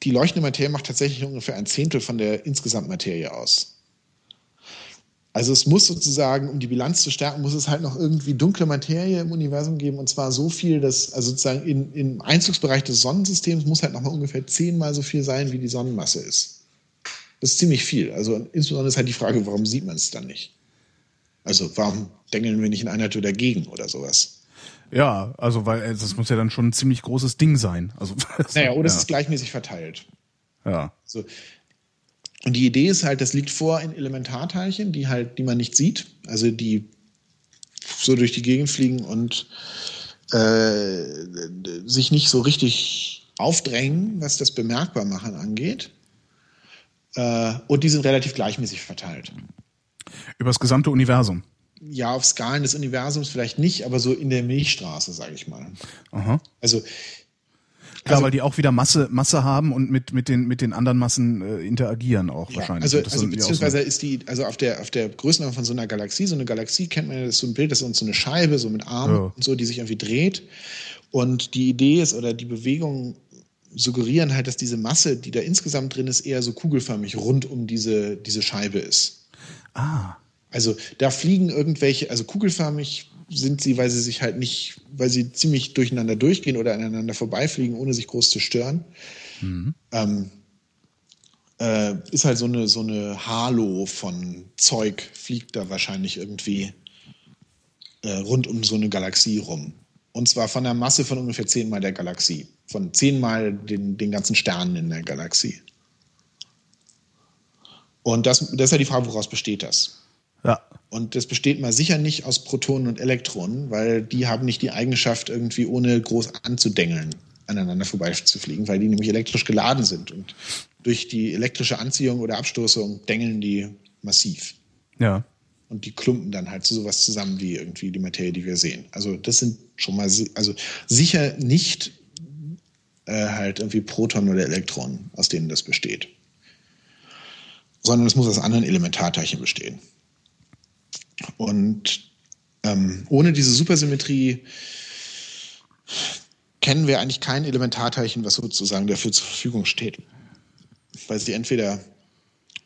die leuchtende Materie macht tatsächlich ungefähr ein Zehntel von der insgesamt Materie aus. Also es muss sozusagen, um die Bilanz zu stärken, muss es halt noch irgendwie dunkle Materie im Universum geben und zwar so viel, dass also sozusagen in, im Einzugsbereich des Sonnensystems muss halt nochmal ungefähr zehnmal so viel sein, wie die Sonnenmasse ist. Das ist ziemlich viel. Also insbesondere ist halt die Frage, warum sieht man es dann nicht? Also warum denken wir nicht in einer Tour dagegen oder sowas? Ja, also weil äh, das muss ja dann schon ein ziemlich großes Ding sein. Also, *laughs* naja, oder ja. es ist gleichmäßig verteilt. Ja. So. Und die Idee ist halt, das liegt vor in Elementarteilchen, die halt, die man nicht sieht, also die so durch die Gegend fliegen und äh, sich nicht so richtig aufdrängen, was das Bemerkbarmachen angeht. Äh, und die sind relativ gleichmäßig verteilt. Über das gesamte Universum. Ja, auf Skalen des Universums vielleicht nicht, aber so in der Milchstraße, sage ich mal. Aha. Also Klar, Also- weil die auch wieder Masse, Masse haben und mit, mit, den, mit den anderen Massen äh, interagieren auch Ja, wahrscheinlich. also, also auch so- beziehungsweise ist die, also auf der, auf der Größenordnung von so einer Galaxie, so eine Galaxie kennt man ja, das ist so ein Bild, das ist so eine Scheibe, so mit Armen Ja. und so, die sich irgendwie dreht. Und die Idee ist, oder die Bewegungen suggerieren halt, dass diese Masse, die da insgesamt drin ist, eher so kugelförmig rund um diese, diese Scheibe ist. ah, Also da fliegen irgendwelche, also kugelförmig sind sie, weil sie sich halt nicht, weil sie ziemlich durcheinander durchgehen oder aneinander vorbeifliegen, ohne sich groß zu stören. Ähm, äh, ist halt so eine, so eine Halo von Zeug, fliegt da wahrscheinlich irgendwie äh, rund um so eine Galaxie rum. Und zwar von der Masse von ungefähr zehnmal der Galaxie. Von zehnmal den, den ganzen Sternen in der Galaxie. Und das, das ist ja die Frage, woraus besteht das? ja. Und das besteht mal sicher nicht aus Protonen und Elektronen, weil die haben nicht die Eigenschaft, irgendwie ohne groß anzudengeln, aneinander vorbeizufliegen, weil die nämlich elektrisch geladen sind. Und durch die elektrische Anziehung oder Abstoßung dengeln die massiv. Ja. Und die klumpen dann halt zu sowas zusammen wie irgendwie die Materie, die wir sehen. Also das sind schon mal, also sicher nicht äh, halt irgendwie Protonen oder Elektronen, aus denen das besteht. Sondern es muss aus anderen Elementarteilchen bestehen. Und ähm, ohne diese Supersymmetrie kennen wir eigentlich kein Elementarteilchen, was sozusagen dafür zur Verfügung steht. Weil sie entweder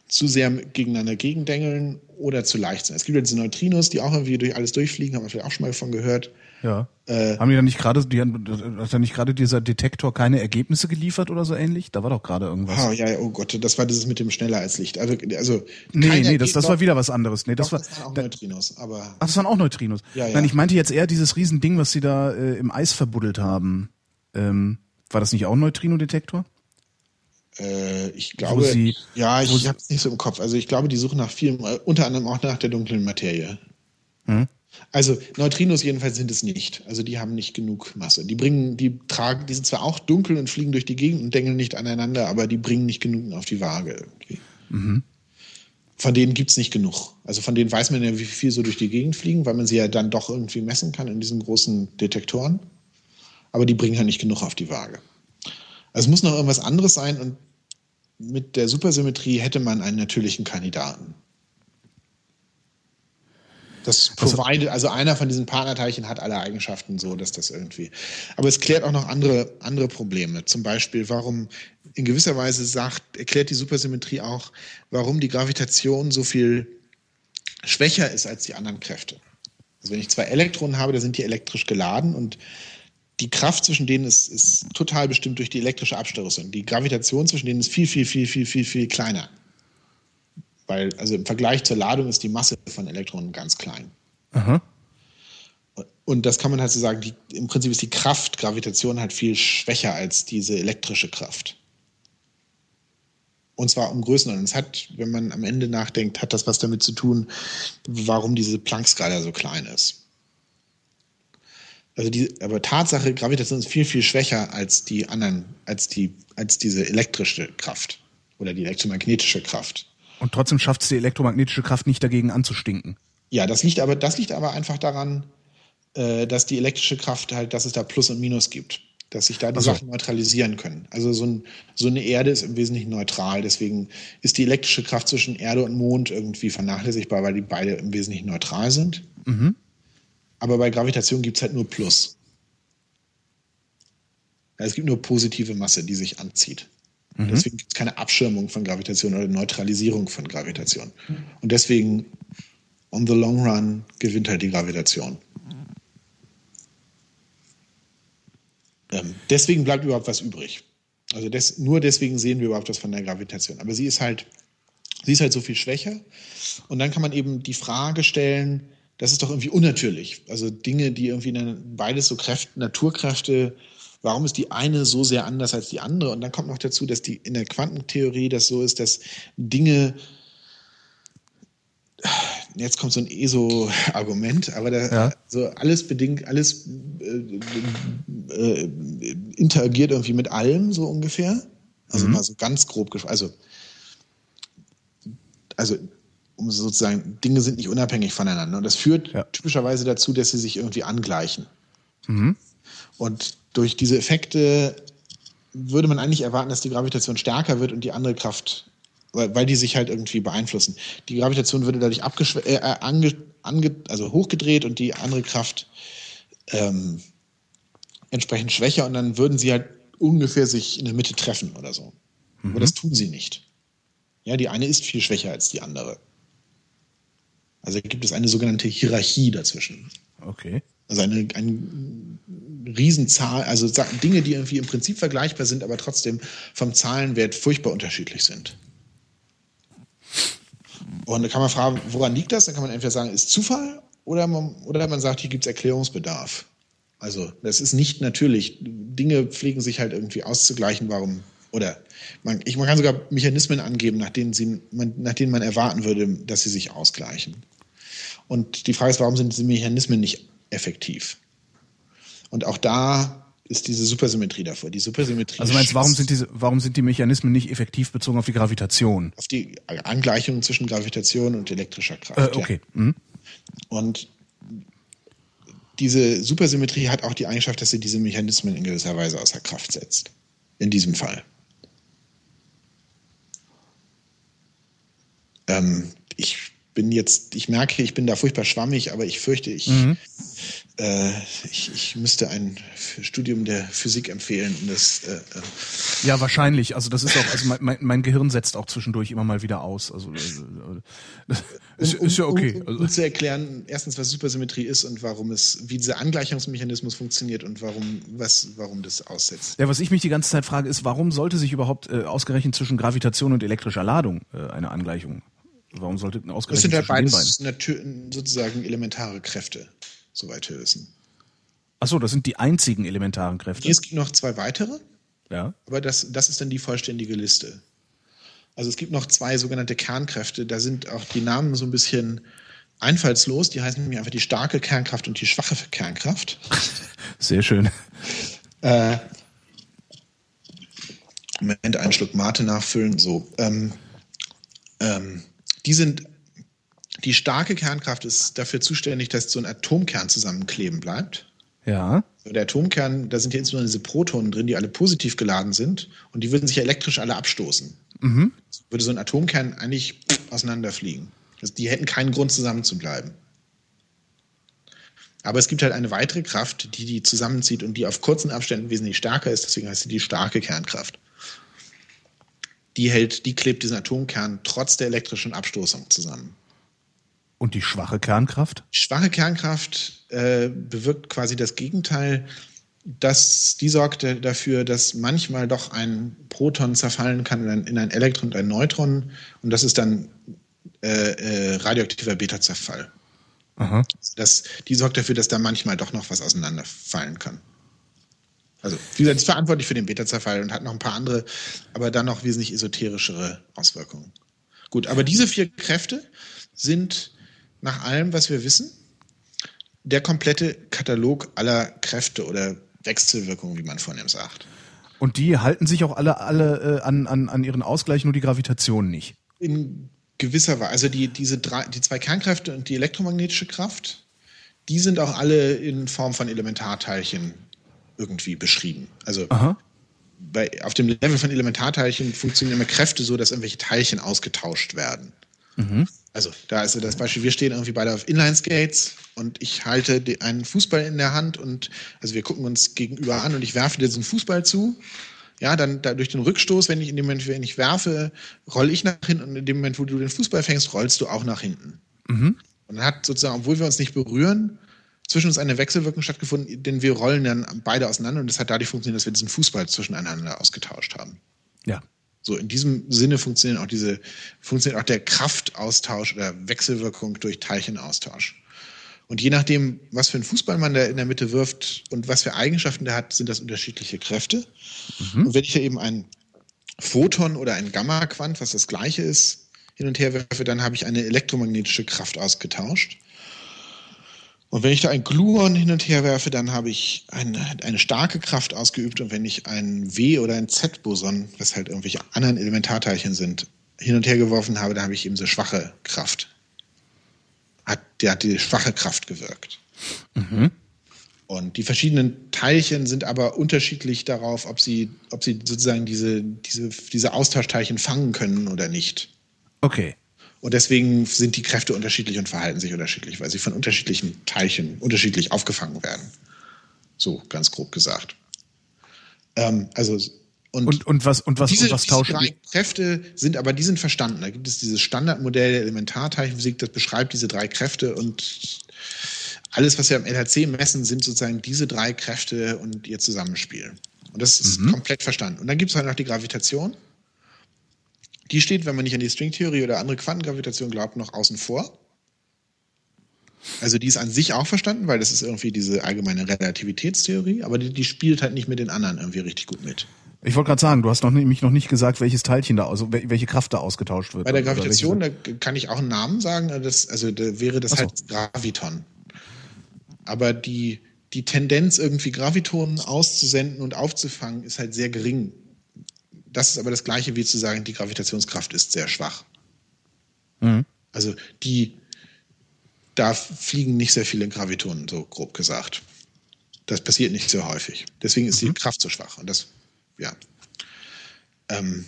zu sehr gegeneinander gegendengeln oder zu leicht sind. Es gibt ja diese Neutrinos, die auch irgendwie durch alles durchfliegen, haben wir vielleicht auch schon mal davon gehört. Ja. Äh, haben die dann nicht gerade, hat dann nicht gerade dieser Detektor keine Ergebnisse geliefert oder so ähnlich? Da war doch gerade irgendwas. Oh, ja, oh Gott, das war dieses mit dem schneller als Licht. Also, also nee, nee, das, das war wieder was anderes. Nee, das Doch, war, das waren auch da, Neutrinos, aber ach, das waren auch Neutrinos. Ja, ja. Nein, ich meinte jetzt eher dieses Riesending, was sie da äh, im Eis verbuddelt haben. Ähm, war das nicht auch ein Neutrino-Detektor? äh, ich glaube, sie- ja, ich sie- habe es nicht so im Kopf. Also ich glaube, die suchen nach vielem, äh, unter anderem auch nach der dunklen Materie. Hm? Also Neutrinos jedenfalls sind es nicht. Also die haben nicht genug Masse. Die bringen, die tragen, die sind zwar auch dunkel und fliegen durch die Gegend und dengeln nicht aneinander, aber die bringen nicht genug auf die Waage irgendwie. Von denen gibt's nicht genug. Also von denen weiß man ja, wie viel so durch die Gegend fliegen, weil man sie ja dann doch irgendwie messen kann in diesen großen Detektoren. Aber die bringen halt nicht genug auf die Waage. Also es muss noch irgendwas anderes sein und mit der Supersymmetrie hätte man einen natürlichen Kandidaten. Das provided, also einer von diesen Partnerteilchen hat alle Eigenschaften so, dass das irgendwie. Aber es klärt auch noch andere, andere Probleme. Zum Beispiel, warum in gewisser Weise sagt, erklärt die Supersymmetrie auch, warum die Gravitation so viel schwächer ist als die anderen Kräfte. Also wenn ich zwei Elektronen habe, da sind die elektrisch geladen und die Kraft zwischen denen ist, ist total bestimmt durch die elektrische Abstoßung. Die Gravitation zwischen denen ist viel, viel, viel, viel, viel, viel kleiner. Weil, also im Vergleich zur Ladung ist die Masse von Elektronen ganz klein. Aha. Und das kann man halt so sagen, die, im Prinzip ist die Kraft Gravitation halt viel schwächer als diese elektrische Kraft. Und zwar um Größenordnung. Es hat, wenn man am Ende nachdenkt, hat das was damit zu tun, warum diese Planck-Skala so klein ist. Also die, aber Tatsache, Gravitation ist viel, viel schwächer als die anderen, als die, als diese elektrische Kraft oder die elektromagnetische Kraft. Und trotzdem schafft es die elektromagnetische Kraft nicht dagegen anzustinken. Ja, das liegt aber, das liegt aber einfach daran, äh, dass die elektrische Kraft halt, dass es da Plus und Minus gibt. Dass sich da die Ach so. Sachen neutralisieren können. Also so, ein, so eine Erde ist im Wesentlichen neutral. Deswegen ist die elektrische Kraft zwischen Erde und Mond irgendwie vernachlässigbar, weil die beide im Wesentlichen neutral sind. Aber bei Gravitation gibt es halt nur Plus. Ja, Es gibt nur positive Masse, die sich anzieht. Deswegen gibt es keine Abschirmung von Gravitation oder Neutralisierung von Gravitation. Und deswegen, on the long run, gewinnt halt die Gravitation. Ähm, deswegen bleibt überhaupt was übrig. Also des, nur deswegen sehen wir überhaupt was von der Gravitation. Aber sie ist halt, sie ist halt so viel schwächer. Und dann kann man eben die Frage stellen, das ist doch irgendwie unnatürlich. Also Dinge, die irgendwie in, beides so Kräfte, Naturkräfte, warum ist die eine so sehr anders als die andere? Und dann kommt noch dazu, dass die in der Quantentheorie das so ist, dass Dinge jetzt kommt so ein ESO-Argument, aber da, Ja. so alles bedingt, alles äh, äh, interagiert irgendwie mit allem so ungefähr. Also mal so ganz grob gesprochen. Also, also um sozusagen, Dinge sind nicht unabhängig voneinander. Und das führt ja. typischerweise dazu, dass sie sich irgendwie angleichen. Mhm. Und durch diese Effekte würde man eigentlich erwarten, dass die Gravitation stärker wird und die andere Kraft, weil, weil die sich halt irgendwie beeinflussen. Die Gravitation würde dadurch äh, ange, ange, also hochgedreht und die andere Kraft ähm, entsprechend schwächer und dann würden sie halt ungefähr sich in der Mitte treffen oder so. Mhm. Aber das tun sie nicht. Ja, die eine ist viel schwächer als die andere. Also gibt es eine sogenannte Hierarchie dazwischen. Okay. Also eine, eine Riesenzahl, also Dinge, die irgendwie im Prinzip vergleichbar sind, aber trotzdem vom Zahlenwert furchtbar unterschiedlich sind. Und da kann man fragen, woran liegt das? Dann kann man entweder sagen, ist Zufall oder man, oder man sagt, hier gibt es Erklärungsbedarf. Also das ist nicht natürlich. Dinge pflegen sich halt irgendwie auszugleichen, warum oder man, ich, man kann sogar Mechanismen angeben, nach denen, sie, man, nach denen man erwarten würde, dass sie sich ausgleichen. Und die Frage ist, warum sind diese Mechanismen nicht effektiv? Und auch da ist diese Supersymmetrie davor. Die Supersymmetrie. Also meinst, warum sind diese, warum sind die Mechanismen nicht effektiv bezogen auf die Gravitation? Auf die Angleichung zwischen Gravitation und elektrischer Kraft. Äh, okay. Ja. Mhm. Und diese Supersymmetrie hat auch die Eigenschaft, dass sie diese Mechanismen in gewisser Weise außer Kraft setzt. In diesem Fall. Ähm, ich bin jetzt, ich merke, ich bin da furchtbar schwammig, aber ich fürchte, ich, mhm. äh, ich, ich, müsste ein Studium der Physik empfehlen. Das, äh, äh, ja, wahrscheinlich. Also das ist auch, also mein, mein, Gehirn setzt auch zwischendurch immer mal wieder aus. Also äh, äh ist, um, ist, ja okay. Um, um, um, also zu erklären, erstens, was Supersymmetrie ist und warum es, wie dieser Angleichungsmechanismus funktioniert und warum, was, warum das aussetzt. Ja, was ich mich die ganze Zeit frage, ist, warum sollte sich überhaupt äh, ausgerechnet zwischen Gravitation und elektrischer Ladung äh, eine Angleichung Warum sollte ausgerechnet Das sind halt beides sozusagen elementare Kräfte, soweit wir wissen. Achso, das sind die einzigen elementaren Kräfte. Es gibt noch zwei weitere. Ja. Aber das, das ist dann die vollständige Liste. Also es gibt noch zwei sogenannte Kernkräfte. Da sind auch die Namen so ein bisschen einfallslos. Die heißen nämlich einfach die starke Kernkraft und die schwache Kernkraft. *laughs* Sehr schön. Äh, Moment, einen Schluck Mate nachfüllen. So. Ähm, ähm, die sind, die starke Kernkraft ist dafür zuständig, dass so ein Atomkern zusammenkleben bleibt. Ja. Der Atomkern, da sind ja insbesondere diese Protonen drin, die alle positiv geladen sind und die würden sich ja elektrisch alle abstoßen. Mhm. Würde so ein Atomkern eigentlich auseinanderfliegen. Also die hätten keinen Grund zusammenzubleiben. Aber es gibt halt eine weitere Kraft, die die zusammenzieht und die auf kurzen Abständen wesentlich stärker ist. Deswegen heißt sie die starke Kernkraft die hält, die klebt diesen Atomkern trotz der elektrischen Abstoßung zusammen. Und die schwache Kernkraft? schwache Kernkraft äh, bewirkt quasi das Gegenteil. Das, die sorgt dafür, dass manchmal doch ein Proton zerfallen kann in ein, in ein Elektron und ein Neutron. Und das ist dann äh, äh, radioaktiver Beta-Zerfall. Das, die sorgt dafür, dass da manchmal doch noch was auseinanderfallen kann. Also, wie gesagt, ist verantwortlich für den Beta-Zerfall und hat noch ein paar andere, aber dann noch wesentlich esoterischere Auswirkungen. Gut, aber diese vier Kräfte sind nach allem, was wir wissen, der komplette Katalog aller Kräfte oder Wechselwirkungen, wie man vornehm sagt. Und die halten sich auch alle, alle äh, an, an, an ihren Ausgleich, nur die Gravitation nicht. In gewisser Weise. Also die, diese drei, die zwei Kernkräfte und die elektromagnetische Kraft, die sind auch alle in Form von Elementarteilchen irgendwie beschrieben. Also bei, auf dem Level von Elementarteilchen funktionieren immer Kräfte so, dass irgendwelche Teilchen ausgetauscht werden. Mhm. Also da ist das Beispiel, wir stehen irgendwie beide auf Inline-Skates und ich halte einen Fußball in der Hand und also wir gucken uns gegenüber an und ich werfe dir diesen Fußball zu. Ja, dann da durch den Rückstoß, wenn ich in dem Moment, wenn ich werfe, rolle ich nach hinten und in dem Moment, wo du den Fußball fängst, rollst du auch nach hinten. Mhm. Und dann hat sozusagen, obwohl wir uns nicht berühren, zwischen uns eine Wechselwirkung stattgefunden, denn wir rollen dann beide auseinander und das hat dadurch funktioniert, dass wir diesen Fußball zwischeneinander ausgetauscht haben. Ja. So, in diesem Sinne funktioniert auch diese, funktioniert auch der Kraftaustausch oder Wechselwirkung durch Teilchenaustausch. Und je nachdem, was für einen Fußball man da in der Mitte wirft und was für Eigenschaften der hat, sind das unterschiedliche Kräfte. Mhm. Und wenn ich da eben ein Photon oder ein Gamma-Quant, was das gleiche ist, hin und her werfe, dann habe ich eine elektromagnetische Kraft ausgetauscht. Und wenn ich da ein Gluon hin und her werfe, dann habe ich eine, eine starke Kraft ausgeübt. Und wenn ich ein W- oder ein Z-Boson, was halt irgendwelche anderen Elementarteilchen sind, hin und her geworfen habe, da habe ich eben so schwache Kraft. Hat, der hat die schwache Kraft gewirkt. Mhm. Und die verschiedenen Teilchen sind aber unterschiedlich darauf, ob sie, ob sie sozusagen diese, diese, diese Austauschteilchen fangen können oder nicht. Okay. Und deswegen sind die Kräfte unterschiedlich und verhalten sich unterschiedlich, weil sie von unterschiedlichen Teilchen unterschiedlich aufgefangen werden. So ganz grob gesagt. Ähm, also und, und, und, was und was diese, und was tauschen diese drei Kräfte sind aber die sind verstanden. Da gibt es dieses Standardmodell der Elementarteilchenphysik, das beschreibt diese drei Kräfte und alles, was wir am LHC messen, sind sozusagen diese drei Kräfte und ihr Zusammenspiel. Und das ist mhm. komplett verstanden. Und dann gibt es halt noch die Gravitation. Die steht, wenn man nicht an die Stringtheorie oder andere Quantengravitation glaubt, noch außen vor. Also die ist an sich auch verstanden, weil das ist irgendwie diese allgemeine Relativitätstheorie, aber die, die spielt halt nicht mit den anderen irgendwie richtig gut mit. Ich wollte gerade sagen, du hast noch nicht, mich noch nicht gesagt, welches Teilchen da, also welche Kraft da ausgetauscht wird. Bei der Gravitation, da kann ich auch einen Namen sagen, das, also da wäre das so. halt Graviton. Aber die, die Tendenz, irgendwie Gravitonen auszusenden und aufzufangen, ist halt sehr gering das ist aber das Gleiche wie zu sagen, die Gravitationskraft ist sehr schwach. Mhm. Also die, da fliegen nicht sehr viele Gravitonen, so grob gesagt. Das passiert nicht sehr häufig. Deswegen ist mhm. die Kraft so schwach. Und das, ja. Ähm,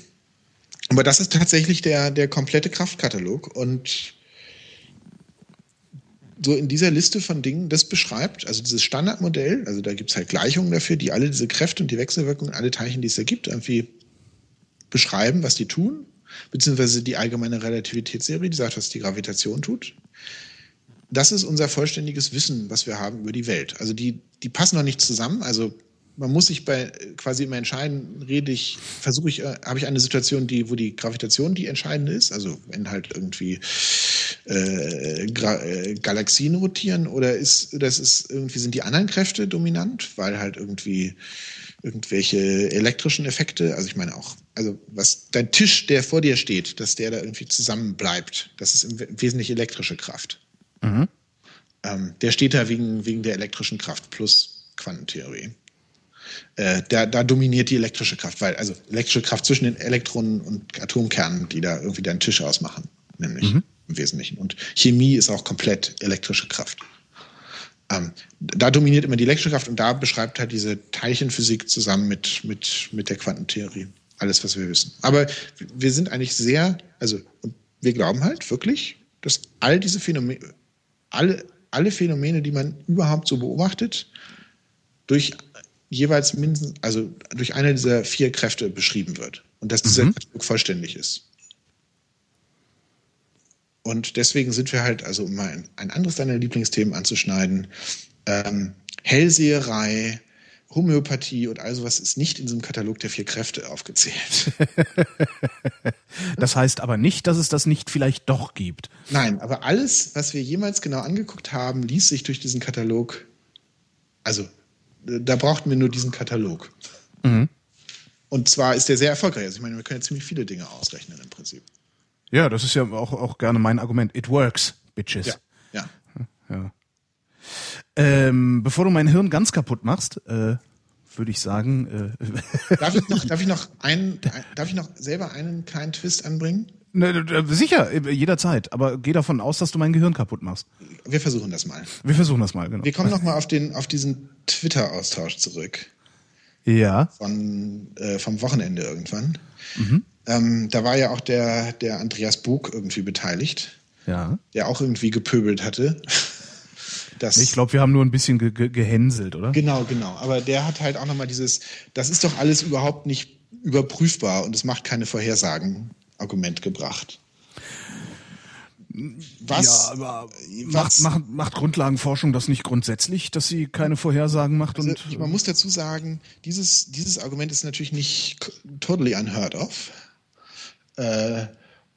aber das ist tatsächlich der, der komplette Kraftkatalog. Und so in dieser Liste von Dingen, das beschreibt, also dieses Standardmodell, also da gibt es halt Gleichungen dafür, die alle diese Kräfte und die Wechselwirkungen, alle Teilchen, die es da gibt, irgendwie beschreiben, was die tun, beziehungsweise die allgemeine Relativitätstheorie, die sagt, was die Gravitation tut. Das ist unser vollständiges Wissen, was wir haben über die Welt. Also die, die passen noch nicht zusammen. Also man muss sich bei quasi immer entscheiden, rede ich, versuche ich, äh, habe ich eine Situation, die, wo die Gravitation die entscheidende ist, also wenn halt irgendwie äh, äh, Galaxien rotieren, oder ist das ist irgendwie sind die anderen Kräfte dominant, weil halt irgendwie irgendwelche elektrischen Effekte. Also ich meine auch, also was dein Tisch, der vor dir steht, dass der da irgendwie zusammen bleibt, das ist im Wesentlichen elektrische Kraft. Mhm. Ähm, der steht da wegen, wegen der elektrischen Kraft plus Quantentheorie. Äh, da, da dominiert die elektrische Kraft, weil also elektrische Kraft zwischen den Elektronen und Atomkernen, die da irgendwie deinen Tisch ausmachen, nämlich mhm. im Wesentlichen. Und Chemie ist auch komplett elektrische Kraft. Ähm, da dominiert immer die elektrische Kraft und da beschreibt halt diese Teilchenphysik zusammen mit, mit, mit der Quantentheorie alles, was wir wissen. Aber wir sind eigentlich sehr, also wir glauben halt wirklich, dass all diese Phänomene, alle, alle Phänomene, die man überhaupt so beobachtet, durch jeweils mindestens, also durch eine dieser vier Kräfte beschrieben wird und dass dieser mhm. Vollständig ist. Und deswegen sind wir halt, also um mal ein, ein anderes deiner Lieblingsthemen anzuschneiden, ähm, Hellseherei, Homöopathie und all sowas ist nicht in diesem Katalog der vier Kräfte aufgezählt. *laughs* das heißt aber nicht, dass es das nicht vielleicht doch gibt. Nein, aber alles, was wir jemals genau angeguckt haben, ließ sich durch diesen Katalog, also da brauchten wir nur diesen Katalog. Mhm. Und zwar ist der sehr erfolgreich. Also ich meine, wir können ja ziemlich viele Dinge ausrechnen im Prinzip. Ja, das ist ja auch, auch gerne mein Argument. It works, bitches. Ja. ja. ja. Ähm, bevor du mein Hirn ganz kaputt machst, äh, würde ich sagen. Äh, *laughs* darf, ich noch, darf, ich noch einen, darf ich noch selber einen kleinen Twist anbringen? Ne, sicher, jederzeit. Aber geh davon aus, dass du mein Gehirn kaputt machst. Wir versuchen das mal. Wir versuchen das mal, genau. Wir kommen nochmal auf, auf diesen Twitter-Austausch zurück. Ja. Von, äh, vom Wochenende irgendwann. Mhm. Ähm, da war ja auch der, der Andreas Bug irgendwie beteiligt. Ja. Der auch irgendwie gepöbelt hatte. *laughs* Das, ich glaube, wir haben nur ein bisschen ge ge gehänselt, oder? Genau, genau. Aber der hat halt auch nochmal dieses, das ist doch alles überhaupt nicht überprüfbar und es macht keine Vorhersagen Argument gebracht. Was, ja, aber was, macht, macht, macht Grundlagenforschung das nicht grundsätzlich, dass sie keine Vorhersagen macht? Also, und, man muss dazu sagen, dieses, dieses Argument ist natürlich nicht totally unheard of. Äh,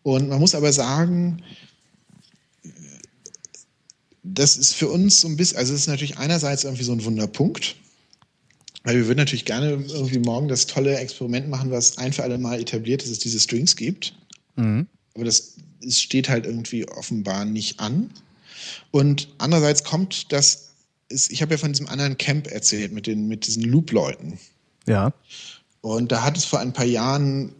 und man muss aber sagen, das ist für uns so ein bisschen, also es ist natürlich einerseits irgendwie so ein Wunderpunkt, weil wir würden natürlich gerne irgendwie morgen das tolle Experiment machen, was ein für alle Mal etabliert, dass es diese Strings gibt. Mhm. Aber das, das steht halt irgendwie offenbar nicht an. Und andererseits kommt das, ist, ich habe ja von diesem anderen Camp erzählt mit, den, mit diesen Loop-Leuten. Ja. Und da hat es vor ein paar Jahren,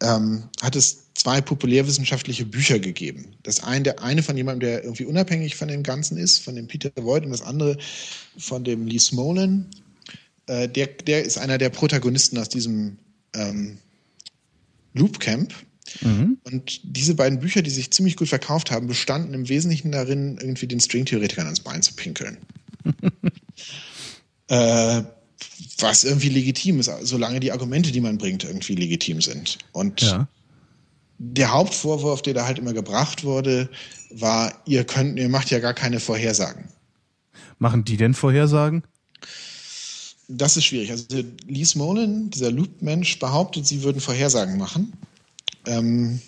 ähm, hat es zwei populärwissenschaftliche Bücher gegeben. Das eine, der eine von jemandem, der irgendwie unabhängig von dem Ganzen ist, von dem Peter Voigt, und das andere von dem Lee Smolin. Äh, der, der ist einer der Protagonisten aus diesem ähm, Loop Camp. Mhm. Und diese beiden Bücher, die sich ziemlich gut verkauft haben, bestanden im Wesentlichen darin, irgendwie den Stringtheoretikern ans Bein zu pinkeln. *laughs* äh, was irgendwie legitim ist, solange die Argumente, die man bringt, irgendwie legitim sind. Und ja. der Hauptvorwurf, der da halt immer gebracht wurde, war, ihr könnt, ihr macht ja gar keine Vorhersagen. Machen die denn Vorhersagen? Das ist schwierig. Also Lee Smolin, dieser Loop-Mensch, behauptet, sie würden Vorhersagen machen. Ähm,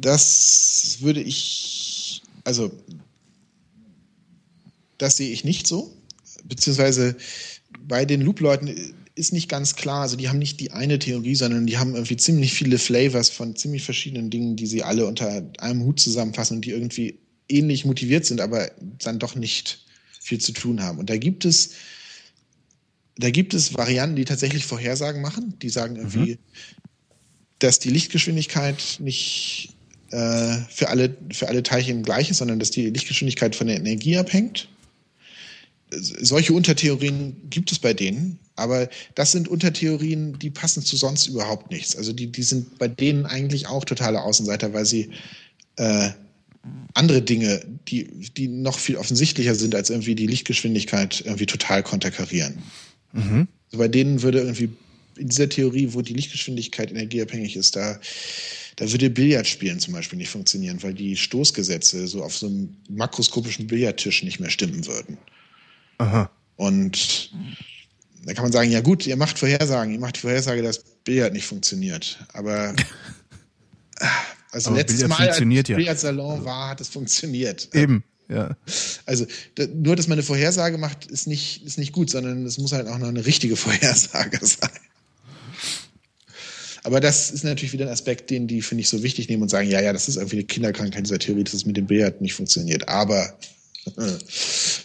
das würde ich, also das sehe ich nicht so beziehungsweise bei den Loop-Leuten ist nicht ganz klar, also die haben nicht die eine Theorie, sondern die haben irgendwie ziemlich viele Flavors von ziemlich verschiedenen Dingen, die sie alle unter einem Hut zusammenfassen und die irgendwie ähnlich motiviert sind, aber dann doch nicht viel zu tun haben. Und da gibt es, da gibt es Varianten, die tatsächlich Vorhersagen machen. Die sagen irgendwie, mhm. dass die Lichtgeschwindigkeit nicht äh, für, alle, für alle Teilchen gleich ist, sondern dass die Lichtgeschwindigkeit von der Energie abhängt solche Untertheorien gibt es bei denen, aber das sind Untertheorien, die passen zu sonst überhaupt nichts. Also die, die sind bei denen eigentlich auch totale Außenseiter, weil sie äh, andere Dinge, die, die noch viel offensichtlicher sind als irgendwie die Lichtgeschwindigkeit, irgendwie total konterkarieren. Mhm. Also bei denen würde irgendwie in dieser Theorie, wo die Lichtgeschwindigkeit energieabhängig ist, da, da würde Billardspielen zum Beispiel nicht funktionieren, weil die Stoßgesetze so auf so einem makroskopischen Billardtisch nicht mehr stimmen würden. Aha. Und da kann man sagen, ja gut, ihr macht Vorhersagen, ihr macht die Vorhersage, dass Billard nicht funktioniert. Aber *laughs* also Aber letztes Billard Mal, als ja. Billardsalon war, hat es funktioniert. Eben. Ja. Also da, nur, dass man eine Vorhersage macht, ist nicht, ist nicht gut, sondern es muss halt auch noch eine richtige *laughs* Vorhersage sein. Aber das ist natürlich wieder ein Aspekt, den die, finde ich, so wichtig nehmen und sagen, ja, ja, das ist irgendwie eine Kinderkrankheit dieser Theorie, dass es mit dem Billard nicht funktioniert. Aber *laughs*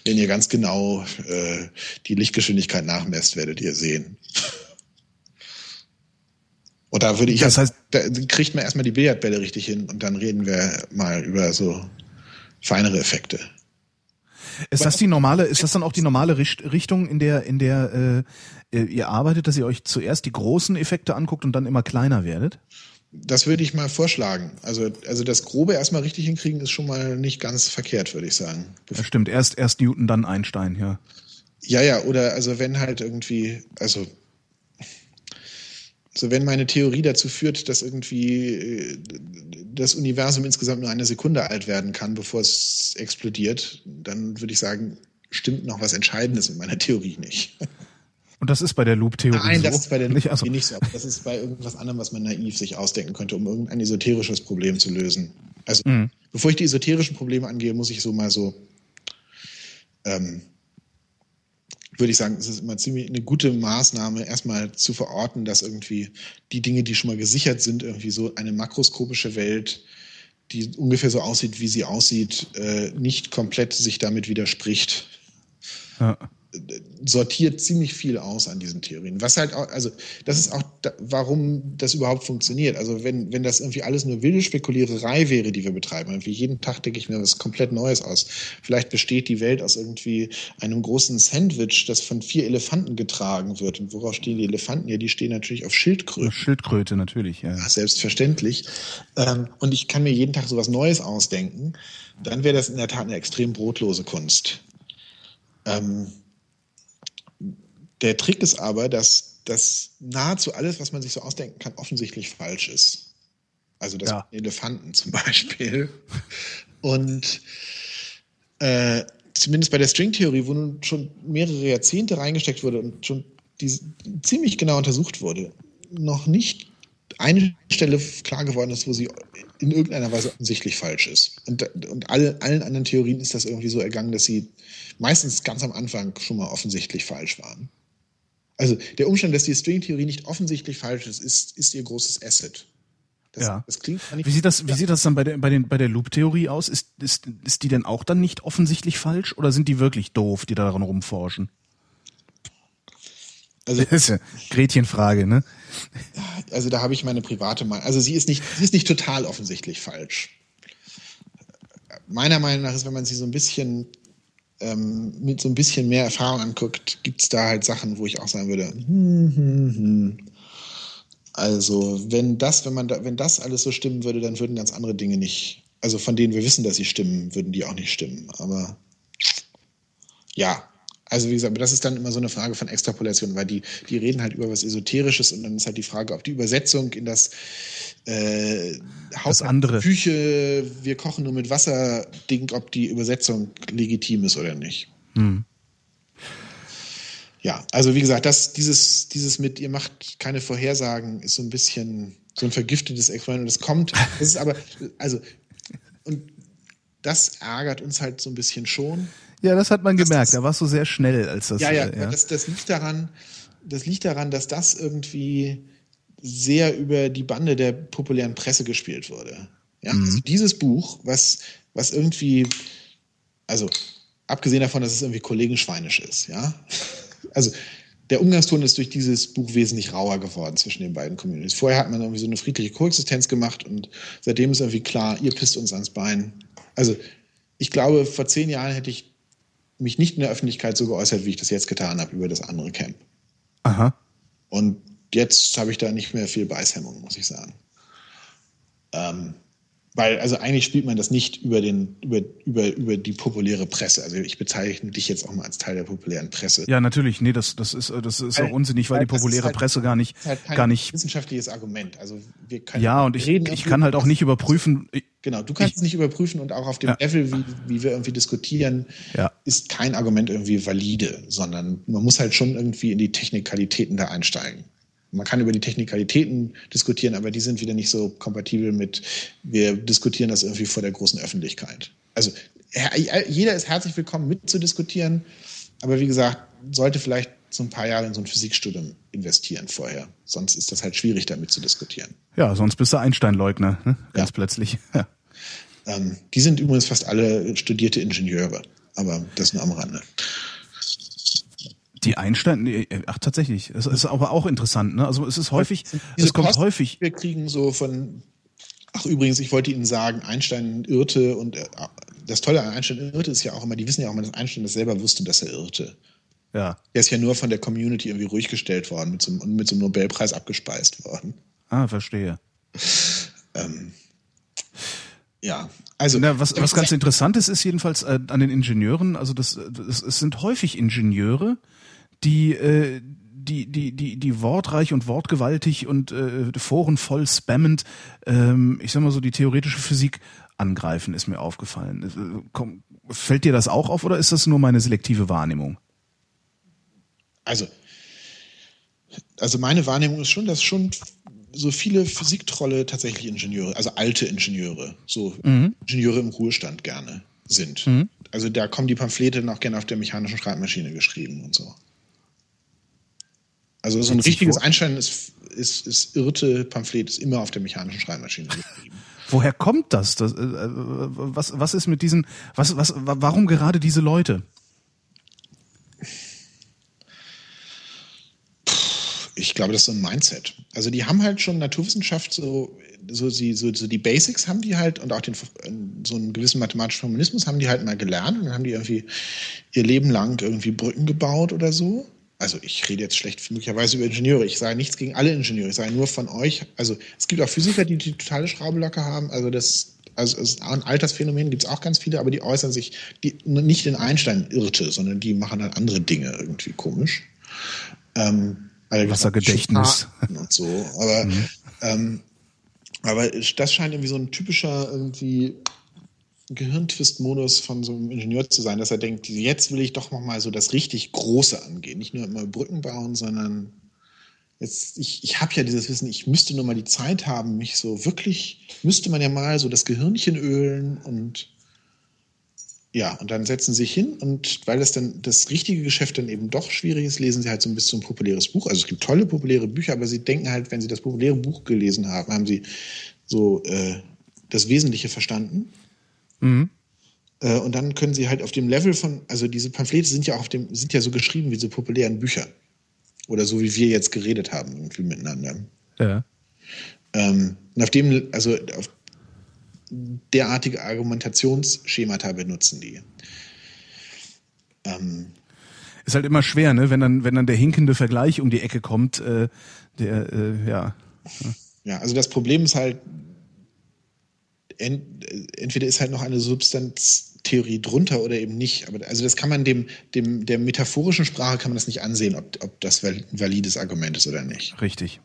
wenn ihr ganz genau äh, die Lichtgeschwindigkeit nachmesst, werdet ihr sehen. Und da würde ich, das heißt, da kriegt man erstmal die Billardbälle richtig hin und dann reden wir mal über so feinere Effekte. Ist das die normale, ist das dann auch die normale Richtung, in der, in der äh, ihr arbeitet, dass ihr euch zuerst die großen Effekte anguckt und dann immer kleiner werdet? das würde ich mal vorschlagen. Also, also das Grobe erstmal richtig hinkriegen ist schon mal nicht ganz verkehrt, würde ich sagen. Das stimmt, erst, erst Newton, dann Einstein, ja. Ja, ja, oder also wenn halt irgendwie, also, also wenn meine Theorie dazu führt, dass irgendwie äh, das Universum insgesamt nur eine Sekunde alt werden kann, bevor es explodiert, dann würde ich sagen, stimmt noch was Entscheidendes mit meiner Theorie nicht. *laughs* Und das ist bei der Loop-Theorie Nein, so? das ist bei der *laughs* Loop-Theorie also. nicht so. Das ist bei irgendwas anderem, was man naiv sich ausdenken könnte, um irgendein esoterisches Problem zu lösen. Also, mhm. bevor ich die esoterischen Probleme angehe, muss ich so mal so, ähm, würde ich sagen, es ist immer ziemlich eine gute Maßnahme, erstmal zu verorten, dass irgendwie die Dinge, die schon mal gesichert sind, irgendwie so eine makroskopische Welt, die ungefähr so aussieht, wie sie aussieht, äh, nicht komplett sich damit widerspricht. Ja sortiert ziemlich viel aus an diesen Theorien. Was halt auch, also das ist auch, da, warum das überhaupt funktioniert. Also wenn, wenn das irgendwie alles nur wilde Spekuliererei wäre, die wir betreiben, irgendwie jeden Tag denke ich mir was komplett Neues aus. Vielleicht besteht die Welt aus irgendwie einem großen Sandwich, das von vier Elefanten getragen wird. Und worauf stehen die Elefanten? Ja, die stehen natürlich auf Schildkröte. Schildkröte natürlich, ja. ja selbstverständlich. Ähm, und ich kann mir jeden Tag so was Neues ausdenken. Dann wäre das in der Tat eine extrem brotlose Kunst. Ähm, der Trick ist aber, dass, dass nahezu alles, was man sich so ausdenken kann, offensichtlich falsch ist. Also das ja. Elefanten zum Beispiel. Und äh, zumindest bei der Stringtheorie, wo nun schon mehrere Jahrzehnte reingesteckt wurde und schon die, ziemlich genau untersucht wurde, noch nicht eine Stelle klar geworden ist, wo sie in irgendeiner Weise offensichtlich falsch ist. Und, und alle, allen anderen Theorien ist das irgendwie so ergangen, dass sie meistens ganz am Anfang schon mal offensichtlich falsch waren. Also der Umstand, dass die Stringtheorie nicht offensichtlich falsch ist, ist, ist ihr großes Asset. Das, ja. das klingt wie sieht das, wie sieht das dann bei der, bei den, bei der Loop-Theorie aus? Ist, ist, ist die denn auch dann nicht offensichtlich falsch oder sind die wirklich doof, die da daran rumforschen? Also, das ist ja Gretchenfrage, ne? Also da habe ich meine private Meinung. Also sie ist nicht, sie ist nicht total offensichtlich falsch. Meiner Meinung nach ist, wenn man sie so ein bisschen ähm, mit so ein bisschen mehr Erfahrung anguckt, gibt es da halt Sachen, wo ich auch sagen würde, hm, hm, hm. also wenn das, wenn man da, wenn das alles so stimmen würde, dann würden ganz andere Dinge nicht, also von denen wir wissen, dass sie stimmen, würden die auch nicht stimmen. Aber ja, also wie gesagt, das ist dann immer so eine Frage von Extrapolation, weil die, die reden halt über was Esoterisches und dann ist halt die Frage, ob die Übersetzung in das äh, Haus andere. Küche, wir kochen nur mit Wasser, Ding, ob die Übersetzung legitim ist oder nicht. Hm. Ja, also wie gesagt, das, dieses, dieses mit, ihr macht keine Vorhersagen, ist so ein bisschen so ein vergiftetes Experiment. Und das kommt, das ist aber, also, und das ärgert uns halt so ein bisschen schon. Ja, das hat man gemerkt. da warst du sehr schnell, als das. Ja, ja, äh, ja. Das, das liegt daran, das liegt daran, dass das irgendwie sehr über die Bande der populären Presse gespielt wurde. Ja, mhm. also dieses Buch, was, was irgendwie, also abgesehen davon, dass es irgendwie kollegenschweinisch ist, ja. Also der Umgangston ist durch dieses Buch wesentlich rauer geworden zwischen den beiden Communities. Vorher hat man irgendwie so eine friedliche Koexistenz gemacht und seitdem ist irgendwie klar, ihr pisst uns ans Bein. Also ich glaube, vor zehn Jahren hätte ich mich nicht in der Öffentlichkeit so geäußert, wie ich das jetzt getan habe über das andere Camp. Aha. Und jetzt habe ich da nicht mehr viel Beißhemmung, muss ich sagen. Ähm, weil, also eigentlich spielt man das nicht über, den, über, über, über die populäre Presse. Also ich bezeichne dich jetzt auch mal als Teil der populären Presse. Ja, natürlich. Nee, das, das ist, das ist weil, auch unsinnig, weil, weil die populäre halt, Presse gar nicht, halt gar nicht. wissenschaftliches Argument. Also wir können ja, und ich, ich kann halt auch nicht überprüfen. Genau, du kannst ich, es nicht überprüfen und auch auf dem ja. Level, wie, wie wir irgendwie diskutieren, ja. ist kein Argument irgendwie valide, sondern man muss halt schon irgendwie in die Technikalitäten da einsteigen. Man kann über die Technikalitäten diskutieren, aber die sind wieder nicht so kompatibel mit, wir diskutieren das irgendwie vor der großen Öffentlichkeit. Also jeder ist herzlich willkommen mitzudiskutieren, aber wie gesagt, sollte vielleicht so ein paar Jahre in so ein Physikstudium investieren vorher. Sonst ist das halt schwierig, damit zu diskutieren. Ja, sonst bist du Einstein-Leugner, ne? ganz ja. plötzlich. *laughs* Ja. Ähm, die sind übrigens fast alle studierte Ingenieure, aber das nur am Rande. Die Einstein, äh, ach tatsächlich, es ist aber auch interessant. Ne? Also es ist häufig, es kommt Post, häufig. Wir kriegen so von, ach übrigens, ich wollte Ihnen sagen, Einstein irrte und äh, das Tolle an Einstein irrte ist ja auch immer, die wissen ja auch immer, dass Einstein das selber wusste, dass er irrte. Ja. Er ist ja nur von der Community irgendwie ruhig gestellt worden mit so, und mit so einem Nobelpreis abgespeist worden. Ah, verstehe. ähm, ja, also. Na, was, was ganz interessant ist, ist jedenfalls äh, an den Ingenieuren, also das, das, es sind häufig Ingenieure, die äh, die, die, die, die wortreich und wortgewaltig und äh, Foren voll spammend, ähm, ich sag mal so, die theoretische Physik angreifen, ist mir aufgefallen. Äh, komm, fällt dir das auch auf oder ist das nur meine selektive Wahrnehmung? Also, also meine Wahrnehmung ist schon, dass schon so viele Physiktrolle tatsächlich Ingenieure, also alte Ingenieure, so mhm. Ingenieure im Ruhestand gerne sind. Mhm. Also da kommen die Pamphlete noch gerne auf der mechanischen Schreibmaschine geschrieben und so. Also so ein richtiges Einstein ist, ist, ist irrte Pamphlet ist immer auf der mechanischen Schreibmaschine *laughs* geschrieben. Woher kommt das? das äh, was, was ist mit diesen, was, was, warum gerade diese Leute? Ich glaube, das ist so ein Mindset. Also die haben halt schon Naturwissenschaft so, so, die, so, so die Basics haben die halt und auch den, so einen gewissen mathematischen Formalismus haben die halt mal gelernt und dann haben die irgendwie ihr Leben lang irgendwie Brücken gebaut oder so also ich rede jetzt schlecht möglicherweise über Ingenieure. Ich sage nichts gegen alle Ingenieure. Ich sage nur von euch. Also es gibt auch Physiker, die die totale Schraubelocke haben. Also das also es ein Altersphänomen gibt es auch ganz viele, aber die äußern sich, die nicht in Einstein irrte, sondern die machen dann andere Dinge irgendwie komisch. Ähm, Wassergedächtnis. Und so. Aber, mhm. ähm, aber das scheint irgendwie so ein typischer irgendwie Gehirntwist-Modus von so einem Ingenieur zu sein, dass er denkt, jetzt will ich doch noch mal so das richtig Große angehen. Nicht nur immer Brücken bauen, sondern jetzt, ich, ich habe ja dieses Wissen, ich müsste nur mal die Zeit haben, mich so wirklich, müsste man ja mal so das Gehirnchen ölen und ja, und dann setzen sie sich hin und weil das dann das richtige Geschäft dann eben doch schwierig ist, lesen sie halt so ein bisschen ein populäres Buch. Also es gibt tolle populäre Bücher, aber sie denken halt, wenn sie das populäre Buch gelesen haben, haben sie so äh, das Wesentliche verstanden. Mhm. Äh, und dann können sie halt auf dem Level von, also diese Pamphlete sind ja auch auf dem, sind ja so geschrieben wie diese populären Bücher. Oder so wie wir jetzt geredet haben, irgendwie miteinander. Ja. Ähm, und auf dem, also auf derartige Argumentationsschemata benutzen die. Ähm, ist halt immer schwer, ne? Wenn dann, wenn dann der hinkende Vergleich um die Ecke kommt, äh, der, äh, ja. Ja, also das Problem ist halt, entweder ist halt noch eine Substanztheorie drunter oder eben nicht. Aber also das kann man dem, dem der metaphorischen Sprache kann man das nicht ansehen, ob, ob das ein valides Argument ist oder nicht. Richtig.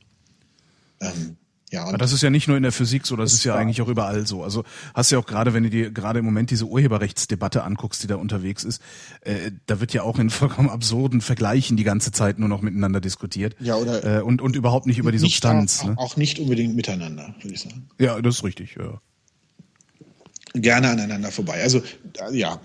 Ähm, ja, Aber das ist ja nicht nur in der Physik so, das, das ist ja eigentlich auch überall so. Also hast ja auch gerade, wenn du dir gerade im Moment diese Urheberrechtsdebatte anguckst, die da unterwegs ist, äh, da wird ja auch in vollkommen absurden Vergleichen die ganze Zeit nur noch miteinander diskutiert. Ja, oder äh, und, und überhaupt nicht über die Substanz. Auch, ne? auch nicht unbedingt miteinander, würde ich sagen. Ja, das ist richtig, ja. Gerne aneinander vorbei. Also, ja.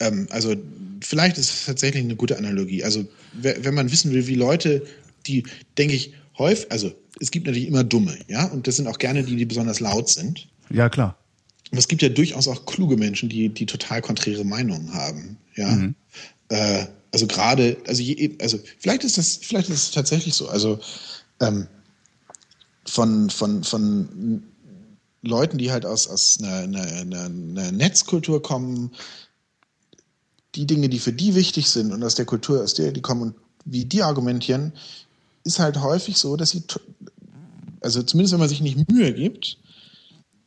Ähm, also vielleicht ist es tatsächlich eine gute Analogie. Also, wenn man wissen will, wie Leute, die, denke ich, häufig, also es gibt natürlich immer Dumme, ja, und das sind auch gerne die, die besonders laut sind. Ja, klar. Aber es gibt ja durchaus auch kluge Menschen, die, die total konträre Meinungen haben, ja. Mhm. Äh, also gerade, also, je, also vielleicht ist das, vielleicht ist es tatsächlich so. Also ähm, von, von, von Leuten, die halt aus, aus einer, einer, einer Netzkultur kommen, die Dinge, die für die wichtig sind und aus der Kultur, aus der die kommen und wie die argumentieren, ist halt häufig so, dass sie, also zumindest wenn man sich nicht Mühe gibt,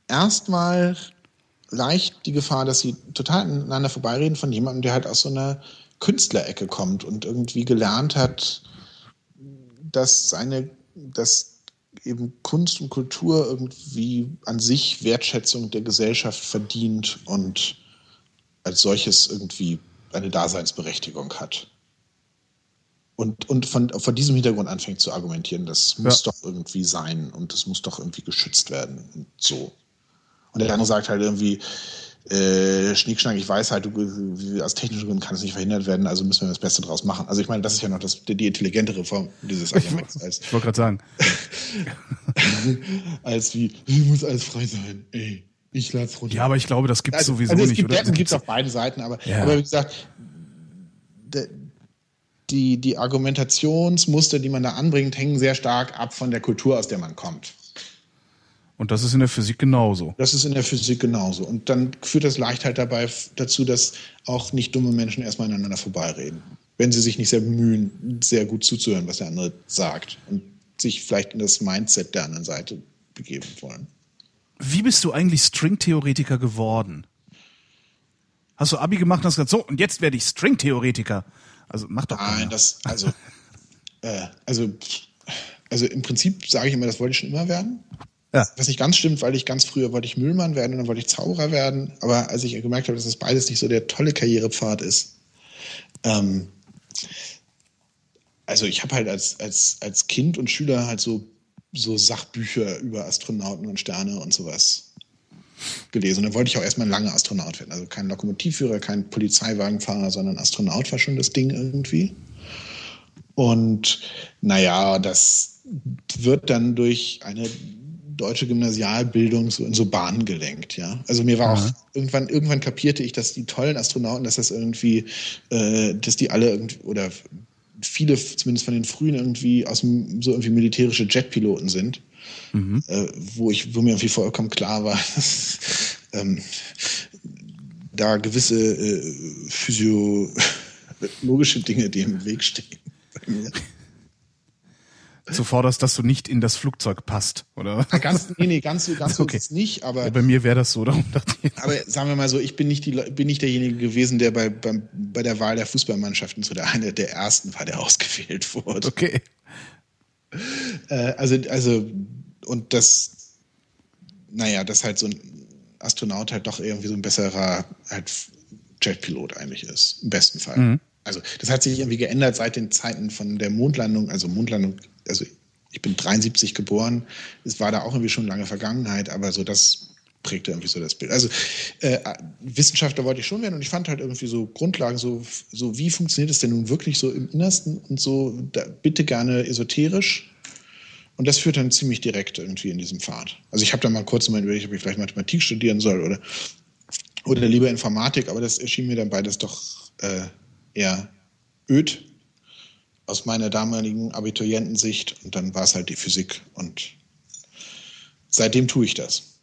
erstmal leicht die Gefahr, dass sie total aneinander vorbeireden von jemandem, der halt aus so einer Künstlerecke kommt und irgendwie gelernt hat, dass seine, dass eben Kunst und Kultur irgendwie an sich Wertschätzung der Gesellschaft verdient und als solches irgendwie eine Daseinsberechtigung hat und, und von, von diesem Hintergrund anfängt zu argumentieren, das muss ja. doch irgendwie sein und das muss doch irgendwie geschützt werden und so. Und der andere sagt halt irgendwie, äh, Schnickschnack, ich weiß halt, du, aus technischen Gründen kann es nicht verhindert werden, also müssen wir das Beste draus machen. Also ich meine, das ist ja noch das, die, intelligentere Form dieses. Als, ich wollte gerade sagen. *laughs* als wie, muss alles frei sein, ey. Ich lade es runter. Ja, aber ich glaube, das gibt es also, sowieso also es nicht. Gibt, oder? Es gibt es auf beiden Seiten, aber, ja. aber wie gesagt, die, die Argumentationsmuster, die man da anbringt, hängen sehr stark ab von der Kultur, aus der man kommt. Und das ist in der Physik genauso. Das ist in der Physik genauso. Und dann führt das leicht halt dabei dazu, dass auch nicht dumme Menschen erstmal aneinander vorbeireden. Wenn sie sich nicht sehr bemühen, sehr gut zuzuhören, was der andere sagt. Und sich vielleicht in das Mindset der anderen Seite begeben wollen. Wie bist du eigentlich Stringtheoretiker geworden? Hast du Abi gemacht und hast gesagt, so, und jetzt werde ich Stringtheoretiker. Also mach doch Nein, das, also, *laughs* äh, also, also im Prinzip sage ich immer, das wollte ich schon immer werden. Ja. Was nicht ganz stimmt, weil ich ganz früher wollte ich Müllmann werden und dann wollte ich Zauberer werden. Aber als ich gemerkt habe, dass das beides nicht so der tolle Karrierepfad ist, ähm, also ich habe halt als, als, als Kind und Schüler halt so, so Sachbücher über Astronauten und Sterne und sowas gelesen. Und dann wollte ich auch erstmal lange Astronaut werden. Also kein Lokomotivführer, kein Polizeiwagenfahrer, sondern Astronaut war schon das Ding irgendwie. Und naja, das wird dann durch eine deutsche Gymnasialbildung so in so Bahnen gelenkt, ja. Also mir war auch irgendwann, irgendwann kapierte ich, dass die tollen Astronauten, dass das irgendwie, äh, dass die alle irgendwie, oder viele, zumindest von den frühen irgendwie aus dem, so irgendwie militärische Jetpiloten sind mhm. äh, wo, ich, wo mir irgendwie vollkommen klar war, *laughs* dass ähm, da gewisse äh, physiologische Dinge dem im Weg stehen. Bei mir. Du forderst, dass du nicht in das Flugzeug passt, oder? Ganz, nee, nee, ganz so, *laughs* ganz okay. so nicht, aber. Ja, bei mir wäre das so, darum dachte ich. Aber sagen wir mal so, ich bin nicht, die, bin nicht derjenige gewesen, der bei, bei, bei der Wahl der Fußballmannschaften so der eine der ersten war, der *laughs* ausgewählt wurde. Okay. Äh, also, also und das, naja, dass halt so ein Astronaut halt doch irgendwie so ein besserer halt Jetpilot eigentlich ist, im besten Fall. Mhm. Also das hat sich irgendwie geändert seit den Zeiten von der Mondlandung, also Mondlandung, also ich bin 73 geboren, es war da auch irgendwie schon lange Vergangenheit, aber so das prägte irgendwie so das Bild. Also äh, Wissenschaftler wollte ich schon werden und ich fand halt irgendwie so Grundlagen, so, so wie funktioniert es denn nun wirklich so im Innersten und so, da, bitte gerne esoterisch, und das führt dann ziemlich direkt irgendwie in diesem Pfad. Also ich habe da mal kurz mal überlegt, ob ich vielleicht Mathematik studieren soll oder, oder lieber Informatik, aber das erschien mir dann beides doch äh, eher öd. Aus meiner damaligen Abiturientensicht. Und dann war es halt die Physik. Und seitdem tue ich das.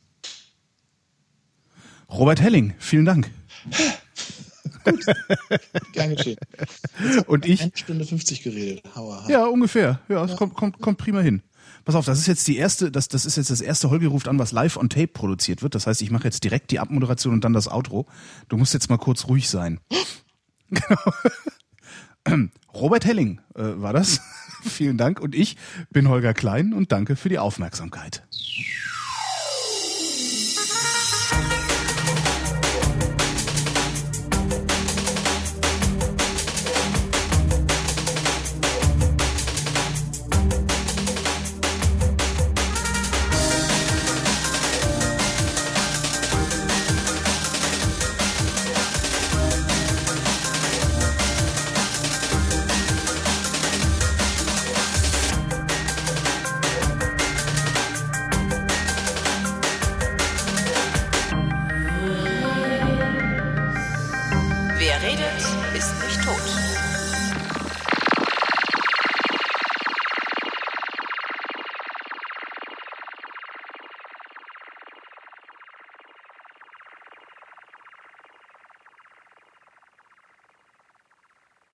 Robert Helling, vielen Dank. *laughs* Gut, gern geschehen. Und ich? Eine Stunde 50 geredet. Hauer, Ja, ungefähr. Ja, es kommt, kommt, kommt prima hin. Pass auf, das ist jetzt die erste, das, das ist jetzt das erste Holger ruft an, was live on tape produziert wird. Das heißt, ich mache jetzt direkt die Abmoderation und dann das Outro. Du musst jetzt mal kurz ruhig sein. Genau. *laughs* *clears throat* Robert Helling äh, war das. *laughs* Vielen Dank. Und ich bin Holger Klein und danke für die Aufmerksamkeit.